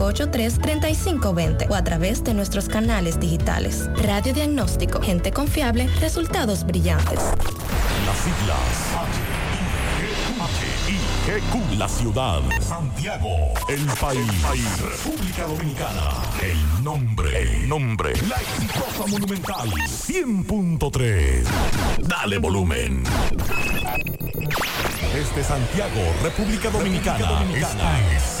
583-3520 o a través de nuestros canales digitales. Radio Diagnóstico, gente confiable, resultados brillantes. Las siglas H-I-G-Q, la ciudad. Santiago, el país. República Dominicana. El nombre, el nombre. La exitosa monumental 100.3. Dale volumen. Desde Santiago, República Dominicana. Esta es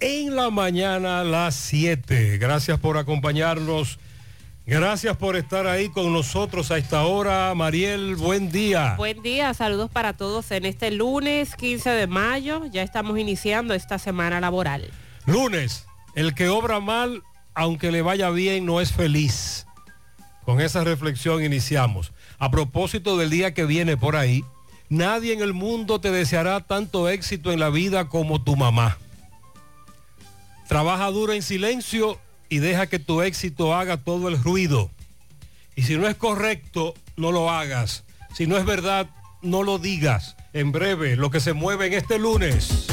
En la mañana a las 7. Gracias por acompañarnos. Gracias por estar ahí con nosotros a esta hora. Mariel, buen día. Buen día, saludos para todos en este lunes 15 de mayo. Ya estamos iniciando esta semana laboral. Lunes, el que obra mal, aunque le vaya bien, no es feliz. Con esa reflexión iniciamos. A propósito del día que viene por ahí, Nadie en el mundo te deseará tanto éxito en la vida como tu mamá. Trabaja duro en silencio y deja que tu éxito haga todo el ruido. Y si no es correcto, no lo hagas. Si no es verdad, no lo digas. En breve, lo que se mueve en este lunes.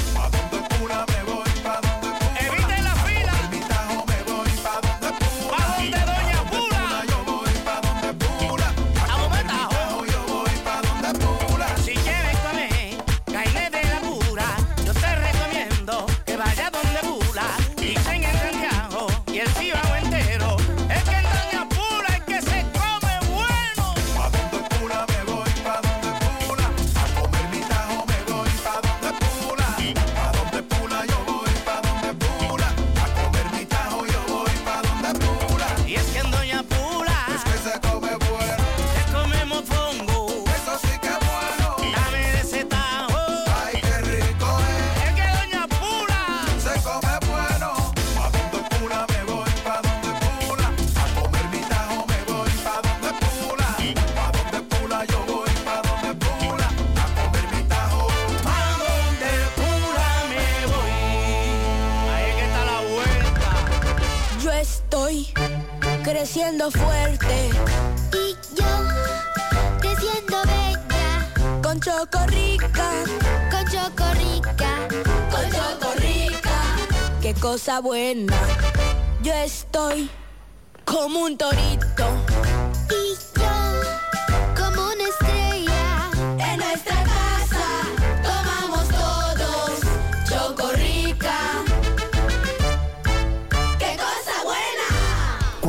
Creciendo fuerte. Y yo creciendo bella. Con Chocorrica. Con Chocorrica. Con Chocorrica. Qué cosa buena. Yo estoy como un torito.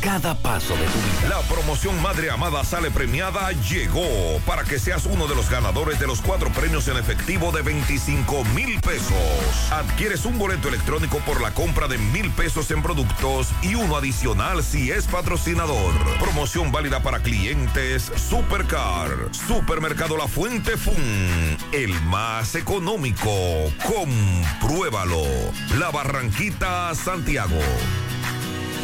cada paso de tu vida. La promoción Madre Amada Sale Premiada llegó para que seas uno de los ganadores de los cuatro premios en efectivo de 25 mil pesos. Adquieres un boleto electrónico por la compra de mil pesos en productos y uno adicional si es patrocinador. Promoción válida para clientes Supercar, Supermercado La Fuente Fun, el más económico. Compruébalo. La Barranquita, Santiago.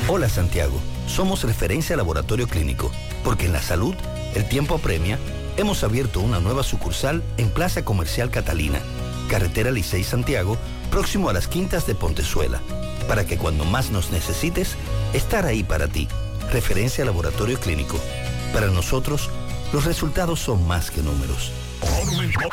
Hola Santiago, somos referencia laboratorio clínico, porque en la salud el tiempo apremia. Hemos abierto una nueva sucursal en Plaza Comercial Catalina, Carretera Licey Santiago, próximo a las Quintas de Pontezuela, para que cuando más nos necesites, estar ahí para ti. Referencia laboratorio clínico. Para nosotros, los resultados son más que números. Monumental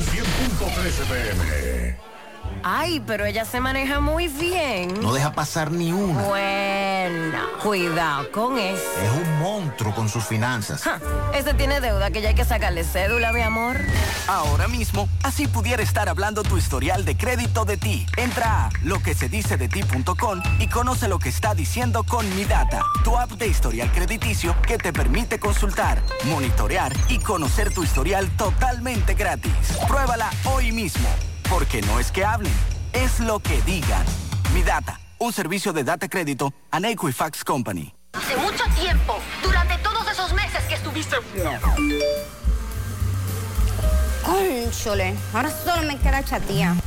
100.13 pm. Ay, pero ella se maneja muy bien. No deja pasar ni una. Bueno, cuidado con eso. Es un monstruo con sus finanzas. Ja, ese tiene deuda que ya hay que sacarle cédula, mi amor. Ahora mismo, así pudiera estar hablando tu historial de crédito de ti. Entra a loquesedicedeti.com y conoce lo que está diciendo con Mi Data, tu app de historial crediticio que te permite consultar, monitorear y conocer tu historial totalmente gratis. Pruébala hoy mismo. Porque no es que hablen, es lo que digan. Mi Data, un servicio de data crédito a Equifax Company. Hace mucho tiempo, durante todos esos meses que estuviste... Cónchole, ahora solo me queda chatía.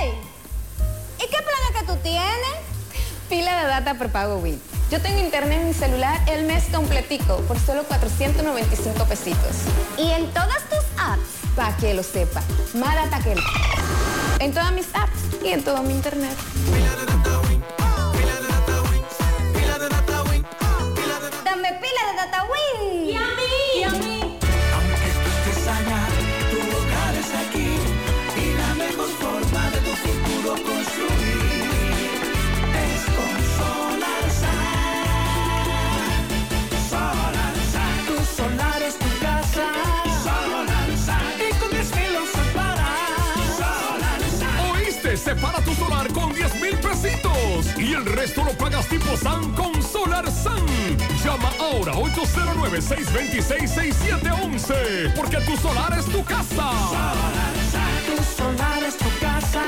¡Ey! ¿Y qué planes que tú tienes? Pila de data prepago WIT. Yo tengo internet en mi celular el mes completico por solo 495 pesitos. ¿Y en todas tus apps? Para que lo sepa. Más data que... En todas mis apps y en todo mi internet. Dame pila de data el resto lo pagas tipo SAN con Solar SAN. Llama ahora 809-626-6711 porque tu solar es tu casa. Tu solar es tu casa.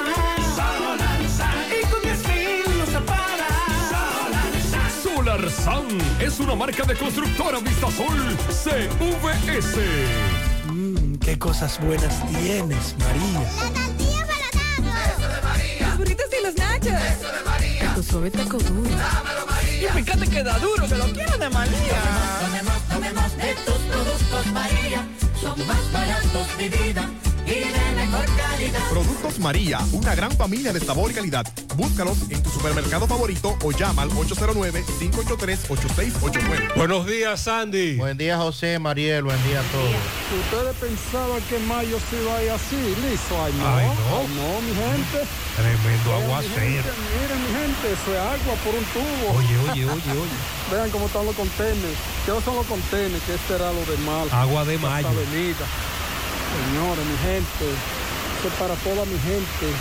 Solarsa. Y con 10 filos se para. Solarsa. Solar SAN es una marca de constructora Vistasol CVS. Mmm, qué cosas buenas tienes, María. La tortilla para Eso de María. Los burritos y los nachos. Eso de María. Suave taco duro. Dámelo, María. Y fíjate que da duro, que lo quiero de María. Tomemos, tomemos de tus productos, María. Son más baratos, mi vida. Y de mejor calidad. Productos María, una gran familia de sabor y calidad. Búscalos en tu supermercado favorito o llama al 809-583-8689. Buenos días, Sandy. Buen día, José, Mariel, buen día a todos. Ustedes pensaban que mayo se iba a ir así, listo. Ay, no. Ay, no. Ay, no, mi gente. Tremendo aguacero. Miren, mi gente, eso es agua por un tubo. Oye, oye, oye, oye. Vean cómo están los contenedores. ¿Qué son los contenedores? Que este era lo de mal. Agua de Esta mayo. Señores, mi gente. Eso es para toda mi gente.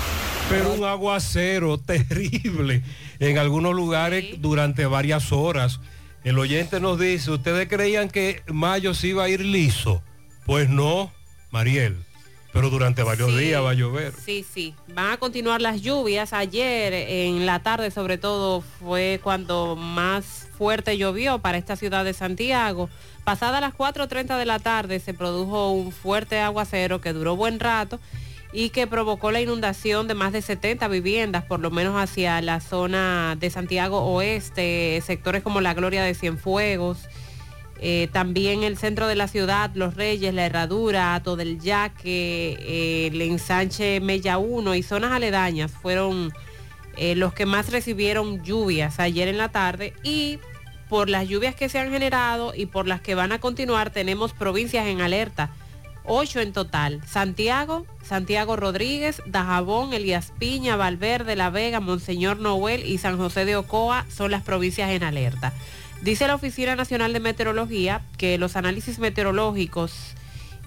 Pero un aguacero terrible en algunos lugares durante varias horas. El oyente nos dice, ¿ustedes creían que mayo se iba a ir liso? Pues no, Mariel. Pero durante varios Sí. días va a llover. Sí, sí. Van a continuar las lluvias. Ayer en la tarde sobre todo fue cuando más fuerte llovió para esta ciudad de Santiago. Pasada las 4.30 de la tarde se produjo un fuerte aguacero que duró buen rato y que provocó la inundación de más de 70 viviendas, por lo menos hacia la zona de Santiago Oeste, sectores como la Gloria de Cienfuegos, eh, también el centro de la ciudad, Los Reyes, La Herradura, Ato del Yaque, eh, el ensanche Mella 1 y zonas aledañas fueron eh, los que más recibieron lluvias ayer en la tarde y por las lluvias que se han generado y por las que van a continuar tenemos provincias en alerta. Ocho en total. Santiago, Santiago Rodríguez, Dajabón, Elías Piña, Valverde, La Vega, Monseñor Noel y San José de Ocoa son las provincias en alerta. Dice la Oficina Nacional de Meteorología que los análisis meteorológicos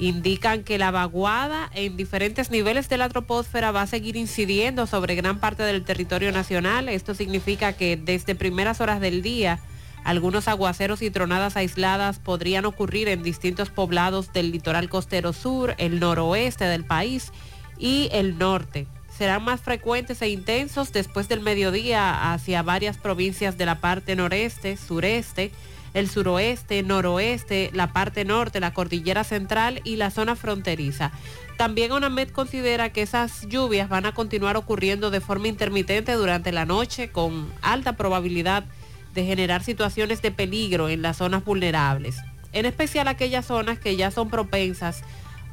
indican que la vaguada en diferentes niveles de la troposfera va a seguir incidiendo sobre gran parte del territorio nacional. Esto significa que desde primeras horas del día, algunos aguaceros y tronadas aisladas podrían ocurrir en distintos poblados del litoral costero sur, el noroeste del país y el norte. Serán más frecuentes e intensos después del mediodía hacia varias provincias de la parte noreste, sureste, el suroeste, noroeste, la parte norte, la cordillera central y la zona fronteriza. También ONAMED considera que esas lluvias van a continuar ocurriendo de forma intermitente durante la noche con alta probabilidad de generar situaciones de peligro en las zonas vulnerables, en especial aquellas zonas que ya son propensas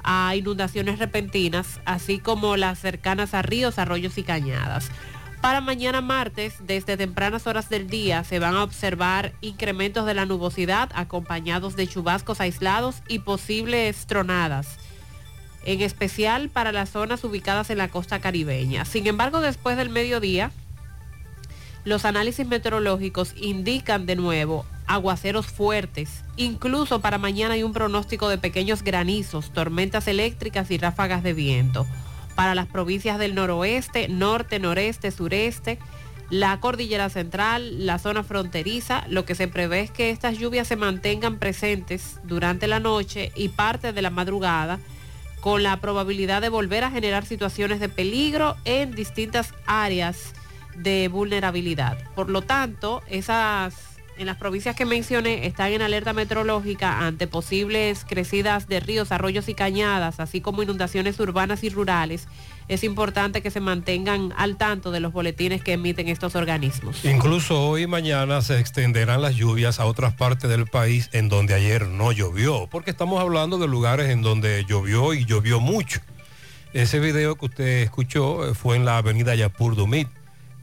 a inundaciones repentinas, así como las cercanas a ríos, arroyos y cañadas. Para mañana martes, desde tempranas horas del día, se van a observar incrementos de la nubosidad acompañados de chubascos aislados y posibles tronadas, en especial para las zonas ubicadas en la costa caribeña. Sin embargo, después del mediodía, los análisis meteorológicos indican de nuevo aguaceros fuertes. Incluso para mañana hay un pronóstico de pequeños granizos, tormentas eléctricas y ráfagas de viento para las provincias del noroeste, norte, noreste, sureste, la cordillera central, la zona fronteriza. Lo que se prevé es que estas lluvias se mantengan presentes durante la noche y parte de la madrugada con la probabilidad de volver a generar situaciones de peligro en distintas áreas de vulnerabilidad. Por lo tanto, esas en las provincias que mencioné están en alerta meteorológica ante posibles crecidas de ríos, arroyos y cañadas, así como inundaciones urbanas y rurales. Es importante que se mantengan al tanto de los boletines que emiten estos organismos. Incluso hoy y mañana se extenderán las lluvias a otras partes del país en donde ayer no llovió, porque estamos hablando de lugares en donde llovió y llovió mucho. Ese video que usted escuchó eh, fue en la avenida Yapur Dumit,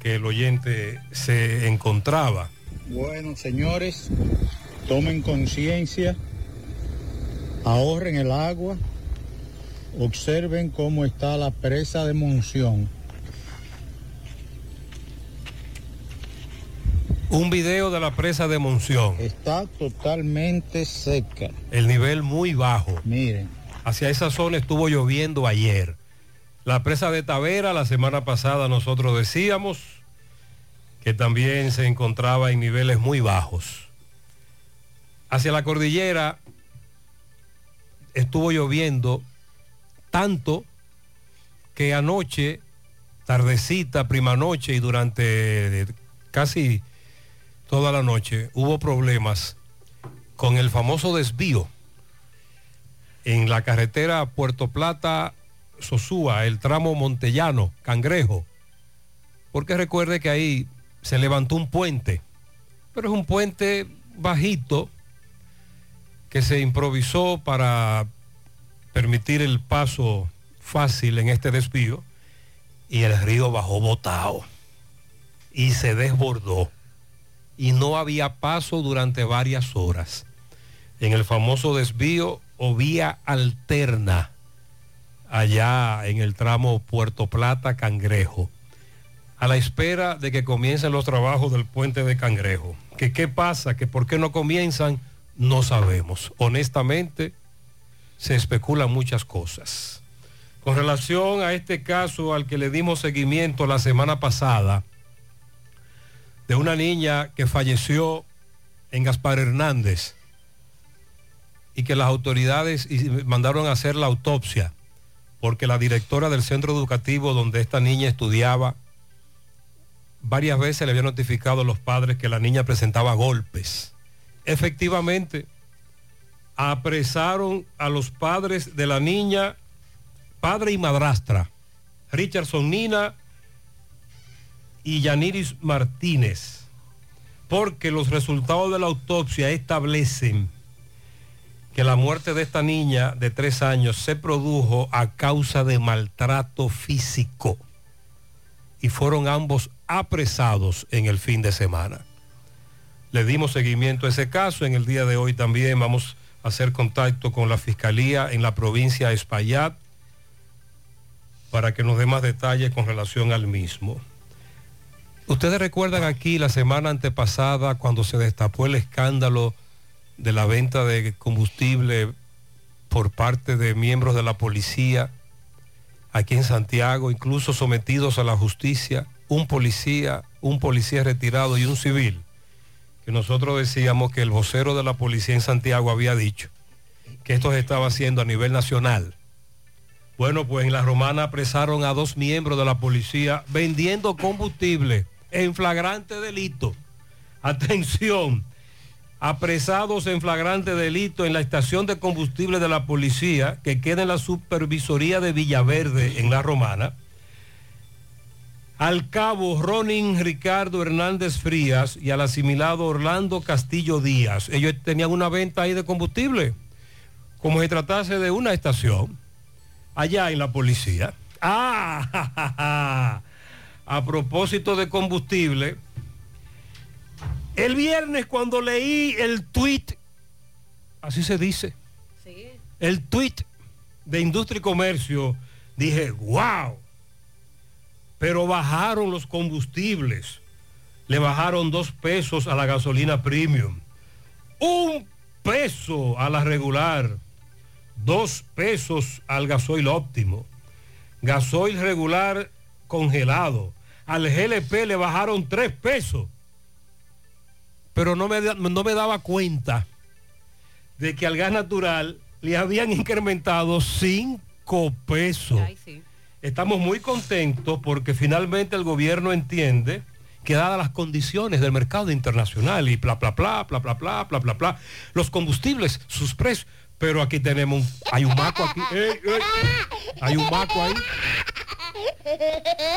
que el oyente se encontraba. Bueno, señores, tomen conciencia, ahorren el agua, observen cómo está la presa de Monción. Un video de la presa de Monción. Está totalmente seca. El nivel muy bajo. Miren. Hacia esa zona estuvo lloviendo ayer. La presa de Tavera, la semana pasada nosotros decíamos, que también se encontraba en niveles muy bajos. Hacia la cordillera estuvo lloviendo tanto que anoche, tardecita, prima noche y durante casi toda la noche hubo problemas con el famoso desvío en la carretera Puerto Plata Sosúa, el tramo Montellano, Cangrejo. Porque recuerde que ahí se levantó un puente, pero es un puente bajito que se improvisó para permitir el paso fácil en este desvío y el río bajó botado y se desbordó y no había paso durante varias horas. En el famoso desvío o vía alterna allá en el tramo Puerto Plata Cangrejo a la espera de que comiencen los trabajos del puente de Cangrejo. ¿Que qué pasa? ¿Que por qué no comienzan? No sabemos. Honestamente, se especulan muchas cosas. Con relación a este caso al que le dimos seguimiento la semana pasada, de una niña que falleció en Gaspar Hernández y que las autoridades mandaron a hacer la autopsia porque la directora del centro educativo donde esta niña estudiaba varias veces le había notificado a los padres que la niña presentaba golpes. Efectivamente, apresaron a los padres de la niña, padre y madrastra, Richardson Nina y Yaniris Martínez, porque los resultados de la autopsia establecen que la muerte de esta niña de tres años se produjo a causa de maltrato físico y fueron ambos apresados en el fin de semana. Le dimos seguimiento a ese caso. En el día de hoy también vamos a hacer contacto con la Fiscalía en la provincia de Espaillat para que nos dé más detalles con relación al mismo. Ustedes recuerdan aquí la semana antepasada cuando se destapó el escándalo de la venta de combustible por parte de miembros de la policía aquí en Santiago, incluso sometidos a la justicia, un policía, un policía retirado y un civil, que nosotros decíamos que el vocero de la policía en Santiago había dicho que esto se estaba haciendo a nivel nacional. Bueno, pues en la romana apresaron a dos miembros de la policía vendiendo combustible en flagrante delito. Atención, apresados en flagrante delito en la estación de combustible de la policía que queda en la supervisoría de Villaverde en la romana. Al cabo Ronin Ricardo Hernández Frías y al asimilado Orlando Castillo Díaz. Ellos tenían una venta ahí de combustible, como si tratase de una estación, allá en la policía. Ah, a propósito de combustible, el viernes cuando leí el tweet, así se dice, el tweet de Industria y Comercio, dije, wow, pero bajaron los combustibles, le bajaron dos pesos a la gasolina premium, un peso a la regular, dos pesos al gasoil óptimo, gasoil regular congelado, al GLP le bajaron tres pesos. Pero no me, no me daba cuenta de que al gas natural le habían incrementado 5 pesos. Estamos muy contentos porque finalmente el gobierno entiende que dadas las condiciones del mercado internacional y bla, bla, bla, bla, bla, bla, bla, bla, bla, los combustibles, sus precios, pero aquí tenemos, hay un maco aquí, ey, ey, hay un maco ahí.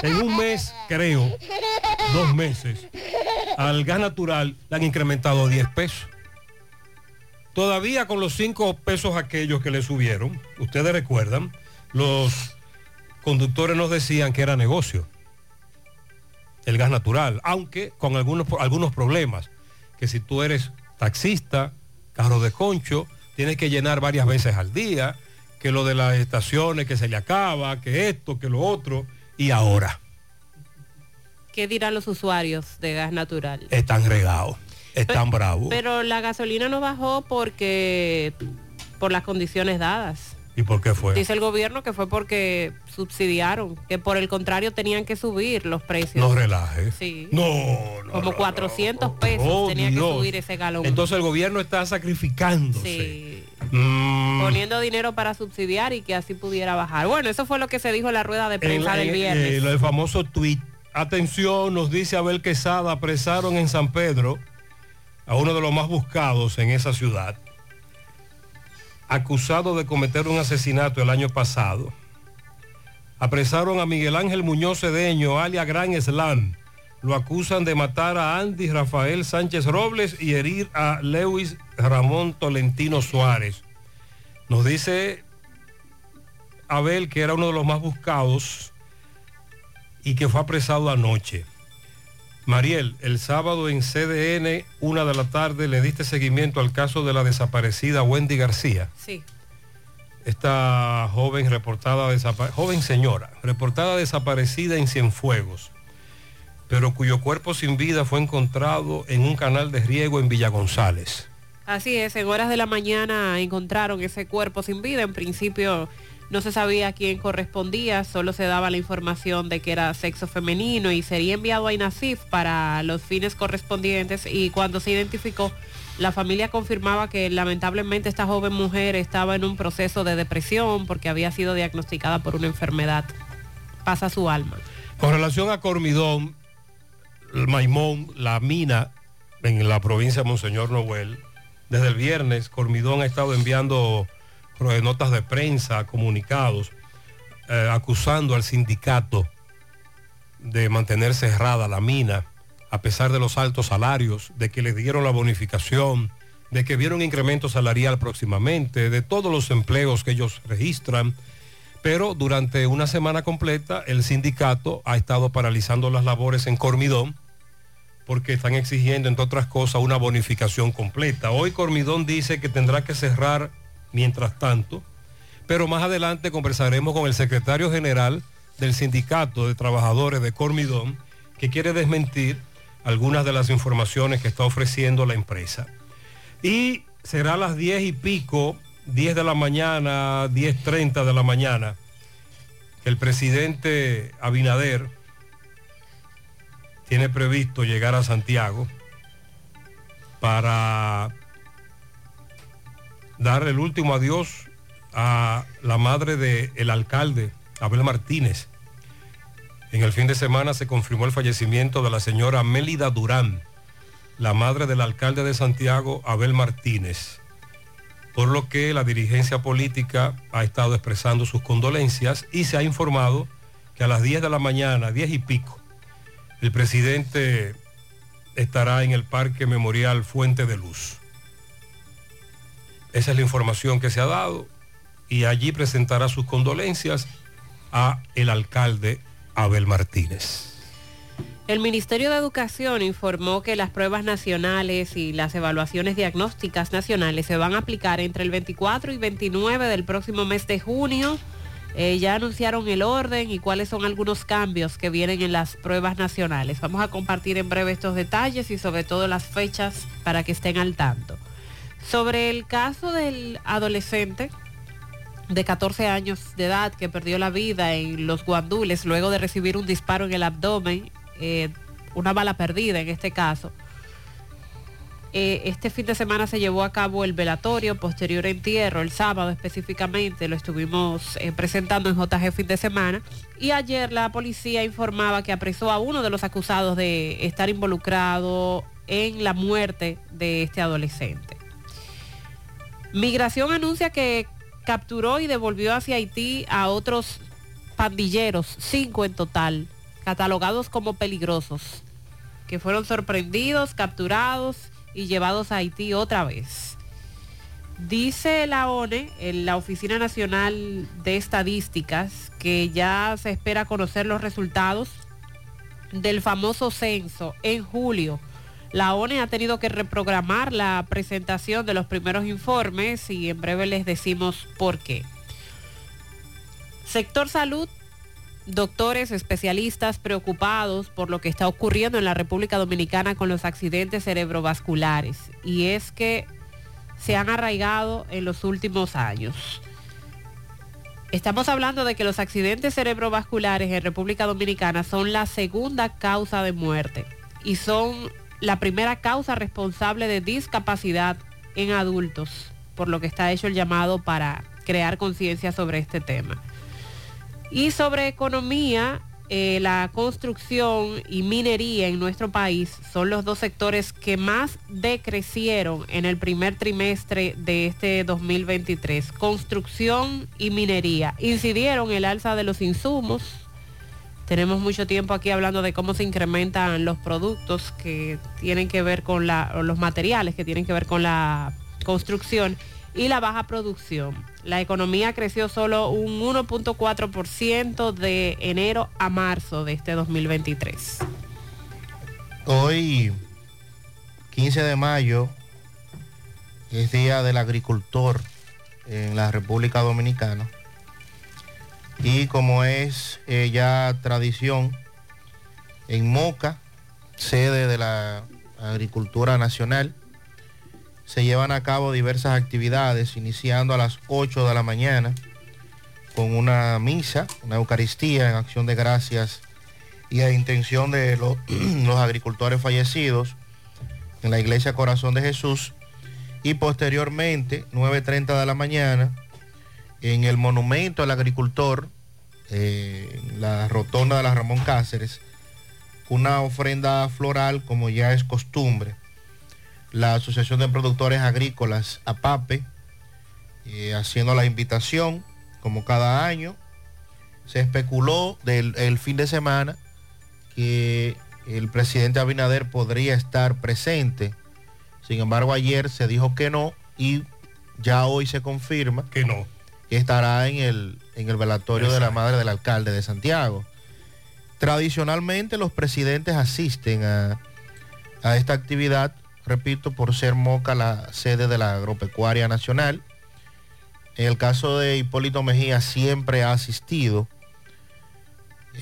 En un mes, creo, dos meses, al gas natural le han incrementado 10 pesos. Todavía con los 5 pesos aquellos que le subieron, ustedes recuerdan, los conductores nos decían que era negocio el gas natural, aunque con algunos, algunos problemas, que si tú eres taxista, carro de concho, tienes que llenar varias veces al día, que lo de las estaciones que se le acaba, que esto, que lo otro, y ahora. ¿Qué dirán los usuarios de gas natural? Están regados, están bravos. Pero la gasolina no bajó porque por las condiciones dadas. ¿Y por qué fue? Dice el gobierno que fue porque subsidiaron, que por el contrario tenían que subir los precios. No relaje. Sí. No, no. Como 400 pesos Oh, tenía que subir ese galón. Entonces el gobierno está sacrificándose. Sí. Mm, Poniendo dinero para subsidiar y que así pudiera bajar. Bueno, eso fue lo que se dijo en la rueda de en- prensa del en- viernes. eh, el famoso tweet. Atención, nos dice Abel Quesada, apresaron en San Pedro a uno de los más buscados en esa ciudad, acusado de cometer un asesinato el año pasado. Apresaron a Miguel Ángel Muñoz Cedeño, alias Gran Slam. Lo acusan de matar a Andy Rafael Sánchez Robles y herir a Lewis Ramón Tolentino Suárez. Nos dice Abel que era uno de los más buscados y que fue apresado anoche. Mariel, el sábado en CDN, una de la tarde, le diste seguimiento al caso de la desaparecida Wendy García. Sí. Esta joven reportada joven señora, reportada desaparecida en Cienfuegos, pero cuyo cuerpo sin vida fue encontrado en un canal de riego en Villa González. Así es, en horas de la mañana encontraron ese cuerpo sin vida. En principio no se sabía a quién correspondía, solo se daba la información de que era sexo femenino y sería enviado a INASIF para los fines correspondientes y cuando se identificó, la familia confirmaba que lamentablemente esta joven mujer estaba en un proceso de depresión porque había sido diagnosticada por una enfermedad. Pasa su alma. Con relación a Cormidón, Maimón, la mina en la provincia de Monseñor Noel, desde el viernes Cormidón ha estado enviando notas de prensa, comunicados, eh, acusando al sindicato de mantener cerrada la mina, a pesar de los altos salarios, de que les dieron la bonificación, de que vieron incremento salarial próximamente, de todos los empleos que ellos registran. Pero durante una semana completa el sindicato ha estado paralizando las labores en Cormidón porque están exigiendo, entre otras cosas, una bonificación completa. Hoy Cormidón dice que tendrá que cerrar mientras tanto, pero más adelante conversaremos con el secretario general del Sindicato de Trabajadores de Cormidón, que quiere desmentir algunas de las informaciones que está ofreciendo la empresa. Y será a las diez y pico 10 de la mañana, 10.30 de la mañana, que el presidente Abinader tiene previsto llegar a Santiago para dar el último adiós a la madre del alcalde, Abel Martínez. En el fin de semana se confirmó el fallecimiento de la señora Mélida Durán, la madre del alcalde de Santiago, Abel Martínez, por lo que la dirigencia política ha estado expresando sus condolencias y se ha informado que a las 10 de la mañana, 10 y pico, el presidente estará en el Parque Memorial Fuente de Luz. Esa es la información que se ha dado y allí presentará sus condolencias a el alcalde Abel Martínez. El Ministerio de Educación informó que las pruebas nacionales y las evaluaciones diagnósticas nacionales se van a aplicar entre el 24 y 29 del próximo mes de junio. Eh, ya anunciaron el orden y cuáles son algunos cambios que vienen en las pruebas nacionales. Vamos a compartir en breve estos detalles y sobre todo las fechas para que estén al tanto. Sobre el caso del adolescente de 14 años de edad que perdió la vida en los guandules luego de recibir un disparo en el abdomen, eh, una bala perdida en este caso. Eh, este fin de semana se llevó a cabo el velatorio, posterior entierro, el sábado específicamente, lo estuvimos eh, presentando en JG fin de semana. Y ayer la policía informaba que apresó a uno de los acusados de estar involucrado en la muerte de este adolescente. Migración anuncia que capturó y devolvió hacia Haití a otros pandilleros, cinco en total, catalogados como peligrosos, que fueron sorprendidos, capturados y llevados a Haití otra vez. Dice la ONE, en la Oficina Nacional de Estadísticas, que ya se espera conocer los resultados del famoso censo en julio. La ONE ha tenido que reprogramar la presentación de los primeros informes y en breve les decimos por qué. Sector salud doctores especialistas preocupados por lo que está ocurriendo en la República Dominicana con los accidentes cerebrovasculares. Y es que se han arraigado en los últimos años. Estamos hablando de que los accidentes cerebrovasculares en República Dominicana son la segunda causa de muerte y son la primera causa responsable de discapacidad en adultos, por lo que está hecho el llamado para crear conciencia sobre este tema. Y sobre economía, eh, la construcción y minería en nuestro país son los dos sectores que más decrecieron en el primer trimestre de este 2023. Construcción y minería incidieron el alza de los insumos. Tenemos mucho tiempo aquí hablando de cómo se incrementan los productos que tienen que ver con la, los materiales que tienen que ver con la construcción y la baja producción. La economía creció solo un 1.4% de enero a marzo de este 2023. Hoy, 15 de mayo, es Día del Agricultor en la República Dominicana. Y como es eh, ya tradición, en Moca, sede de la Agricultura Nacional, se llevan a cabo diversas actividades, iniciando a las 8 de la mañana con una misa, una Eucaristía en acción de gracias y a intención de los, los agricultores fallecidos en la iglesia Corazón de Jesús. Y posteriormente 9.30 de la mañana en el monumento al agricultor, eh, la rotonda de la Ramón Cáceres, una ofrenda floral como ya es costumbre la Asociación de Productores Agrícolas, APAPE, eh, haciendo la invitación, como cada año. Se especuló del el fin de semana que el presidente Abinader podría estar presente. Sin embargo, ayer se dijo que no y ya hoy se confirma que no. Que estará en el, en el velatorio de la madre del alcalde de Santiago. Tradicionalmente los presidentes asisten a, a esta actividad repito, por ser Moca la sede de la Agropecuaria Nacional. En el caso de Hipólito Mejía siempre ha asistido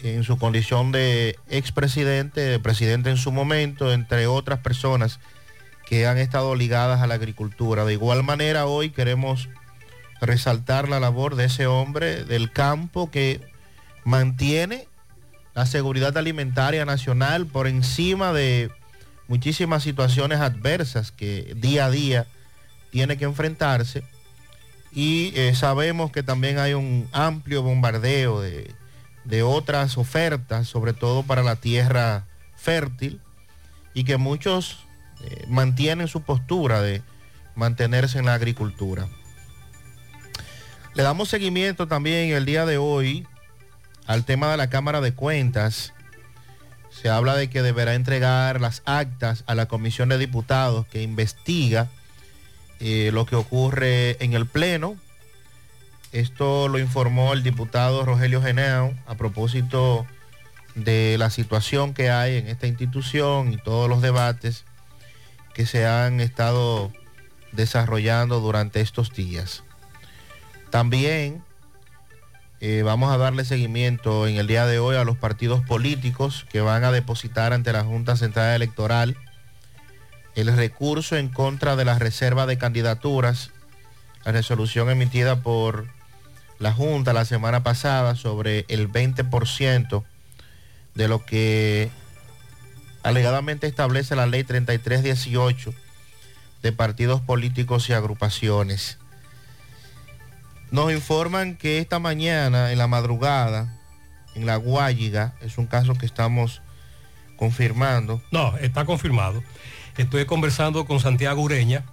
en su condición de expresidente, de presidente en su momento, entre otras personas que han estado ligadas a la agricultura. De igual manera, hoy queremos resaltar la labor de ese hombre del campo que mantiene la seguridad alimentaria nacional por encima de muchísimas situaciones adversas que día a día tiene que enfrentarse. Y eh, sabemos que también hay un amplio bombardeo de, de otras ofertas, sobre todo para la tierra fértil, y que muchos eh, mantienen su postura de mantenerse en la agricultura. Le damos seguimiento también el día de hoy al tema de la Cámara de Cuentas. Se habla de que deberá entregar las actas a la Comisión de Diputados que investiga eh, lo que ocurre en el Pleno. Esto lo informó el diputado Rogelio Genao a propósito de la situación que hay en esta institución y todos los debates que se han estado desarrollando durante estos días. También eh, vamos a darle seguimiento en el día de hoy a los partidos políticos que van a depositar ante la Junta Central Electoral el recurso en contra de la reserva de candidaturas, la resolución emitida por la Junta la semana pasada sobre el 20% de lo que alegadamente establece la ley 3318 de partidos políticos y agrupaciones. Nos informan que esta mañana, en la madrugada, en La Guayiga, es un caso que estamos confirmando. No, está confirmado. Estoy conversando con Santiago Ureña,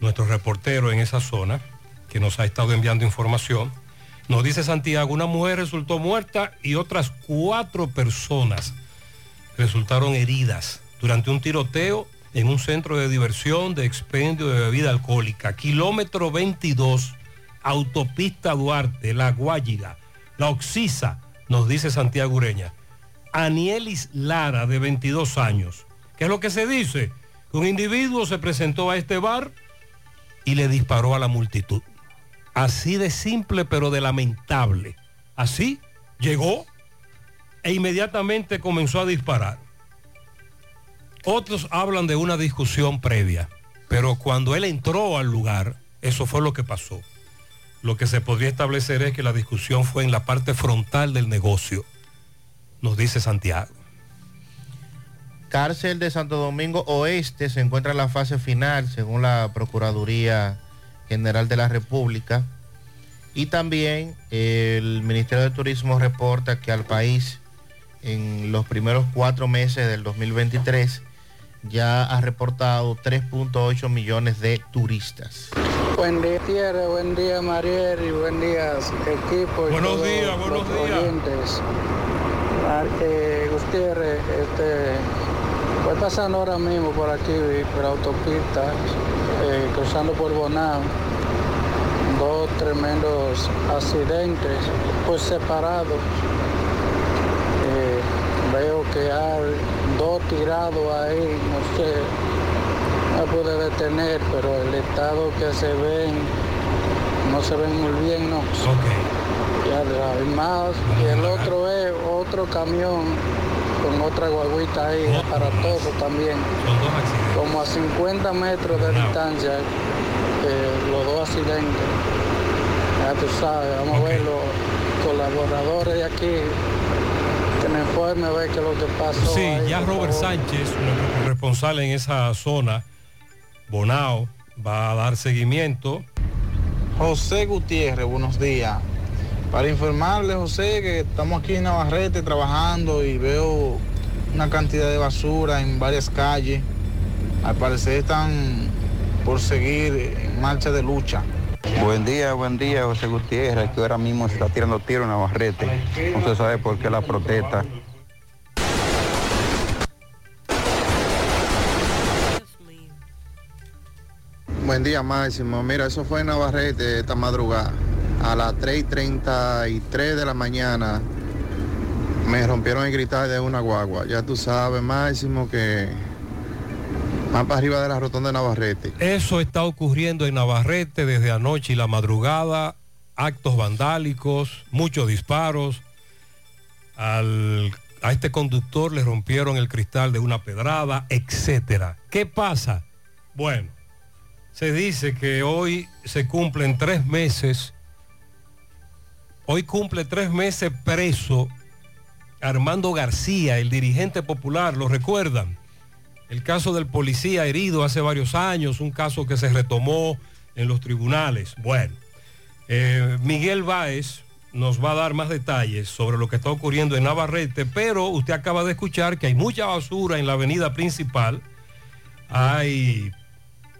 nuestro reportero en esa zona, que nos ha estado enviando información. Nos dice Santiago, una mujer resultó muerta y otras cuatro personas resultaron heridas durante un tiroteo en un centro de diversión de expendio de bebida alcohólica, kilómetro 22, autopista Duarte, La Guayiga, La Oxisa, nos dice Santiago Ureña. Anielis Lara, de 22 años. ¿Qué es lo que se dice? Que un individuo se presentó a este bar y le disparó a la multitud. Así de simple, pero de lamentable. Así llegó e inmediatamente comenzó a disparar. Otros hablan de una discusión previa, pero cuando él entró al lugar, eso fue lo que pasó. Lo que se podría establecer es que la discusión fue en la parte frontal del negocio, nos dice Santiago. Cárcel de Santo Domingo Oeste se encuentra en la fase final, según la Procuraduría General de la República. Y también el Ministerio de Turismo reporta que al país en los primeros cuatro meses del 2023 ya ha reportado 3.8 millones de turistas. Buen día, Tierra, buen día, Mariel, y buen día, equipo. y Buenos todos días, buenos los días. eh, Gutiérrez, este, voy pasando ahora mismo por aquí, por la autopista, eh, cruzando por Bonao. Dos tremendos accidentes, pues separados. Eh, veo que hay dos tirados ahí, no sé, no pude detener, pero el estado que se ven, no se ven muy bien, ¿no? Ya hay más, y el otro es otro camión con otra guaguita ahí, para todo también. Como a 50 metros de distancia, eh, los dos accidentes. Ya tú sabes, vamos a ver los colaboradores de aquí, que me informe a ver qué es lo que pasó. Sí, ahí, ya Robert favor. Sánchez, nuestro corresponsal en esa zona, Bonao, va a dar seguimiento. José Gutiérrez, buenos días. Para informarle, José, que estamos aquí en Navarrete trabajando y veo una cantidad de basura en varias calles. Al parecer están por seguir en marcha de lucha. Buen día, buen día, José Gutiérrez, que ahora mismo se está tirando tiro en Navarrete. No se sabe por qué la protesta. Buen día, Máximo. Mira, eso fue en Navarrete esta madrugada. A las 3.33 de la mañana me rompieron el gritar de una guagua. Ya tú sabes, Máximo, que más para arriba de la rotonda de Navarrete. Eso está ocurriendo en Navarrete desde anoche y la madrugada. Actos vandálicos, muchos disparos. Al- a este conductor le rompieron el cristal de una pedrada, etcétera. ¿Qué pasa? Bueno, se dice que hoy se cumplen tres meses, hoy cumple tres meses preso Armando García, el dirigente popular, ¿lo recuerdan? El caso del policía herido hace varios años, un caso que se retomó en los tribunales. Bueno, eh, Miguel Báez nos va a dar más detalles sobre lo que está ocurriendo en Navarrete, pero usted acaba de escuchar que hay mucha basura en la avenida principal. Hay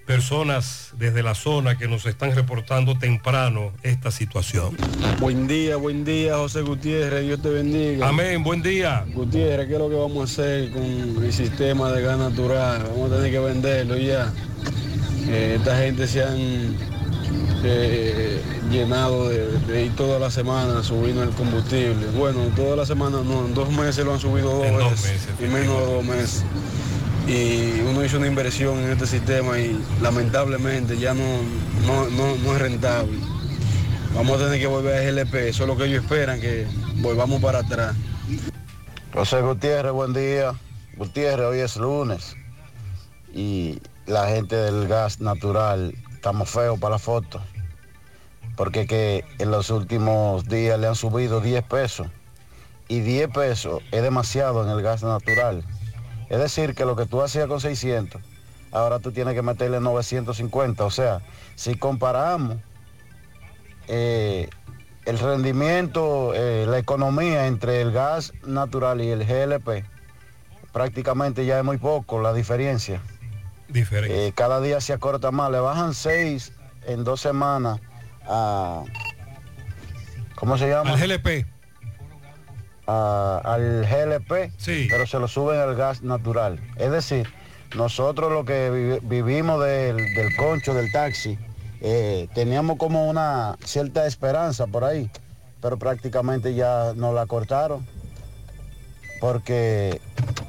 personas desde la zona que nos están reportando temprano esta situación. Buen día, buen día, José Gutiérrez, Dios te bendiga. Amén, buen día. Gutiérrez, ¿qué es lo que vamos a hacer con el sistema de gas natural? Vamos a tener que venderlo ya. Eh, esta gente se han eh, llenado de, de ir toda la semana subiendo el combustible. Bueno, toda la semana no, en dos meses lo han subido dos En dos veces. meses, y menos de dos meses. Y uno hizo una inversión en este sistema y lamentablemente ya no, no, no, es rentable. Vamos a tener que volver a GLP, eso es lo que ellos esperan, que volvamos para atrás. José Gutiérrez, buen día. Gutiérrez, hoy es lunes y la gente del gas natural estamos feos para la foto. Porque que en los últimos días le han subido 10 pesos y 10 pesos es demasiado en el gas natural. Es decir, que lo que tú hacías con 600, ahora tú tienes que meterle 950. O sea, si comparamos eh, el rendimiento, eh, la economía entre el gas natural y el GLP, prácticamente ya es muy poco la diferencia. Eh, cada día se acorta más, le bajan 6 en dos semanas a... ¿Cómo se llama? Al GLP. A- al GLP, pero se lo suben al gas natural. Es decir, nosotros lo que vivi- vivimos del, del concho, del taxi, eh, teníamos como una cierta esperanza por ahí, pero prácticamente ya nos la cortaron, porque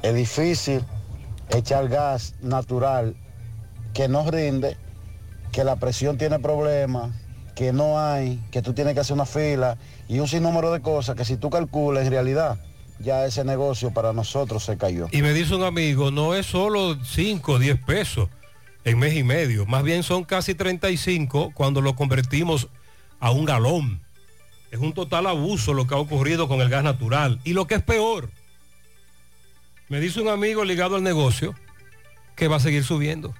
es difícil echar gas natural que no rinde, que la presión tiene problemas, que no hay, que tú tienes que hacer una fila y un sinnúmero de cosas que si tú calculas en realidad ya ese negocio para nosotros se cayó. Y me dice un amigo, no es solo 5 o 10 pesos en mes y medio, más bien son casi 35 cuando lo convertimos a un galón. Es un total abuso lo que ha ocurrido con el gas natural. Y lo que es peor, me dice un amigo ligado al negocio que va a seguir subiendo,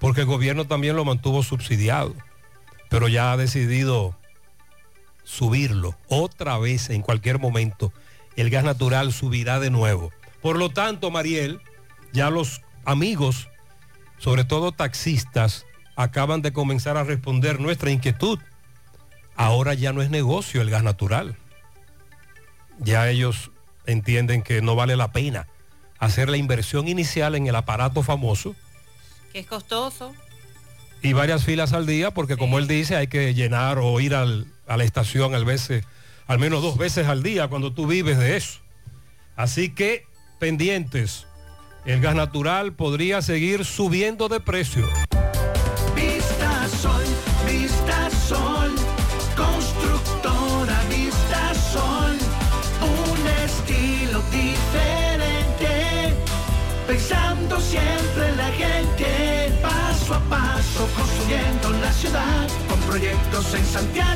porque el gobierno también lo mantuvo subsidiado, pero ya ha decidido subirlo otra vez en cualquier momento. El gas natural subirá de nuevo. Por lo tanto, Mariel, ya los amigos, sobre todo taxistas, acaban de comenzar a responder nuestra inquietud. Ahora ya no es negocio el gas natural. Ya ellos entienden que no vale la pena hacer la inversión inicial en el aparato famoso Que es costoso. y varias filas al día, porque como él dice, hay que llenar o ir al- a la estación al, veces, al menos dos veces al día cuando tú vives de eso. Así que pendientes, el gas natural podría seguir subiendo de precio. Vista Sol, Vista Sol, constructora Vista Sol, un estilo diferente, pensando siempre en la gente, paso a paso construyendo la ciudad, con proyectos en Santiago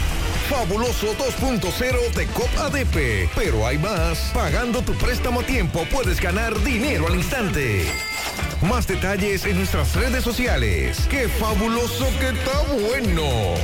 Fabuloso 2.0 de COP ADP. Pero hay más. Pagando tu préstamo a tiempo puedes ganar dinero al instante. Más detalles en nuestras redes sociales. ¡Qué fabuloso que está bueno!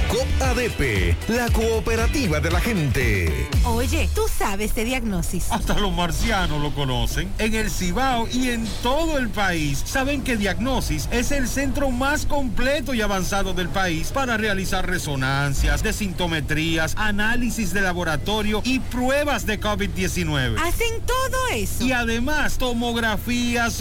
COP ADP, la cooperativa de la gente. Oye, tú sabes de diagnosis. Hasta los marcianos lo conocen. En el Cibao y en todo el país saben que Diagnosis es el centro más completo y avanzado del país para realizar resonancias, desintometrías, análisis de laboratorio y pruebas de COVID-19. Hacen todo eso. Y además, tomografías,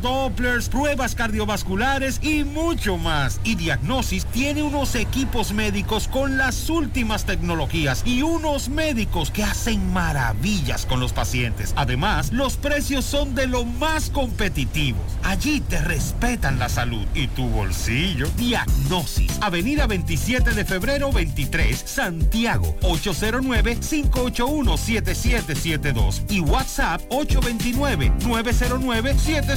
Dopplers, pruebas cardiovasculares y mucho más. Y Diagnosis tiene unos equipos médicos con las últimas tecnologías y unos médicos que hacen maravillas con los pacientes. Además, los precios son de lo más competitivos. Allí te respetan la salud y tu bolsillo. Diagnosis, Avenida 27 de febrero 23, Santiago, 809-581-7772 y WhatsApp 829 909 77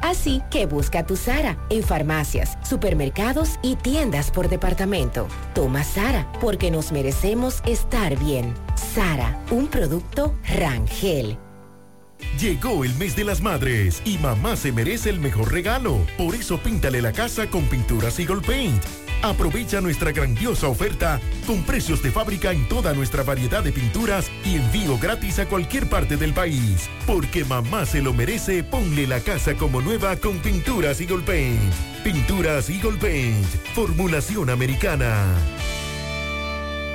Así que busca tu Sara en farmacias, supermercados y tiendas por departamento. Toma Sara porque nos merecemos estar bien. Sara, un producto Rangel. Llegó el mes de las madres y mamá se merece el mejor regalo. Por eso píntale la casa con pinturas Eagle Paint. Aprovecha nuestra grandiosa oferta con precios de fábrica en toda nuestra variedad de pinturas y envío gratis a cualquier parte del país. Porque mamá se lo merece, ponle la casa como nueva con pinturas Eagle Paint. Pinturas Eagle Paint, formulación americana.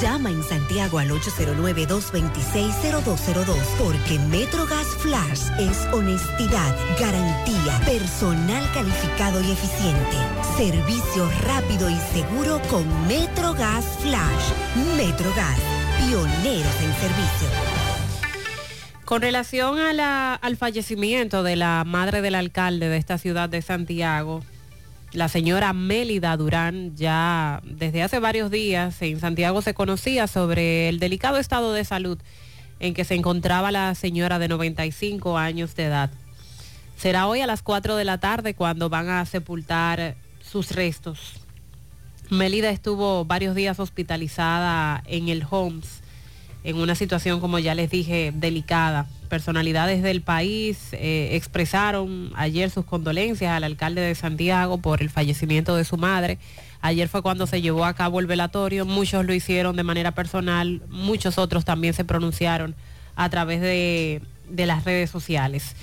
Llama en Santiago al 809-226-0202 porque MetroGas Flash es honestidad, garantía, personal calificado y eficiente, servicio rápido y seguro con MetroGas Flash. MetroGas, pioneros en servicio. Con relación al fallecimiento de la madre del alcalde de esta ciudad de Santiago, la señora Mélida Durán, ya desde hace varios días en Santiago se conocía sobre el delicado estado de salud en que se encontraba la señora de 95 años de edad. Será hoy a las 4 de la tarde cuando van a sepultar sus restos. Mélida estuvo varios días hospitalizada en el Homs en una situación, como ya les dije, delicada. Personalidades del país eh, expresaron ayer sus condolencias al alcalde de Santiago por el fallecimiento de su madre. Ayer fue cuando se llevó a cabo el velatorio. Muchos lo hicieron de manera personal, muchos otros también se pronunciaron a través de, las redes sociales.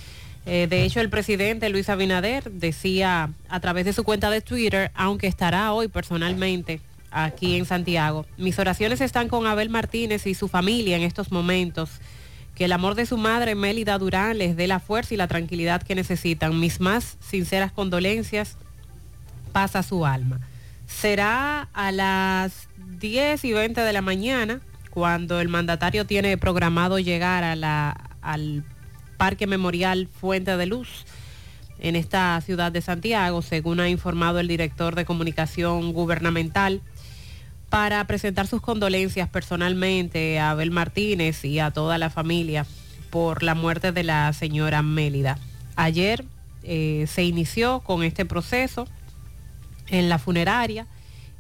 Eh, de hecho, el presidente Luis Abinader decía a través de su cuenta de Twitter, aunque estará hoy personalmente aquí en Santiago, mis oraciones están con Abel Martínez y su familia en estos momentos. Que el amor de su madre, Mélida Durán, les dé la fuerza y la tranquilidad que necesitan. Mis más sinceras condolencias pasa su alma. Será a las 10 y 20 de la mañana cuando el mandatario tiene programado llegar al Parque Memorial Fuente de Luz en esta ciudad de Santiago, según ha informado el director de comunicación gubernamental, para presentar sus condolencias personalmente a Abel Martínez y a toda la familia por la muerte de la señora Mélida. Ayer eh, se inició con este proceso en la funeraria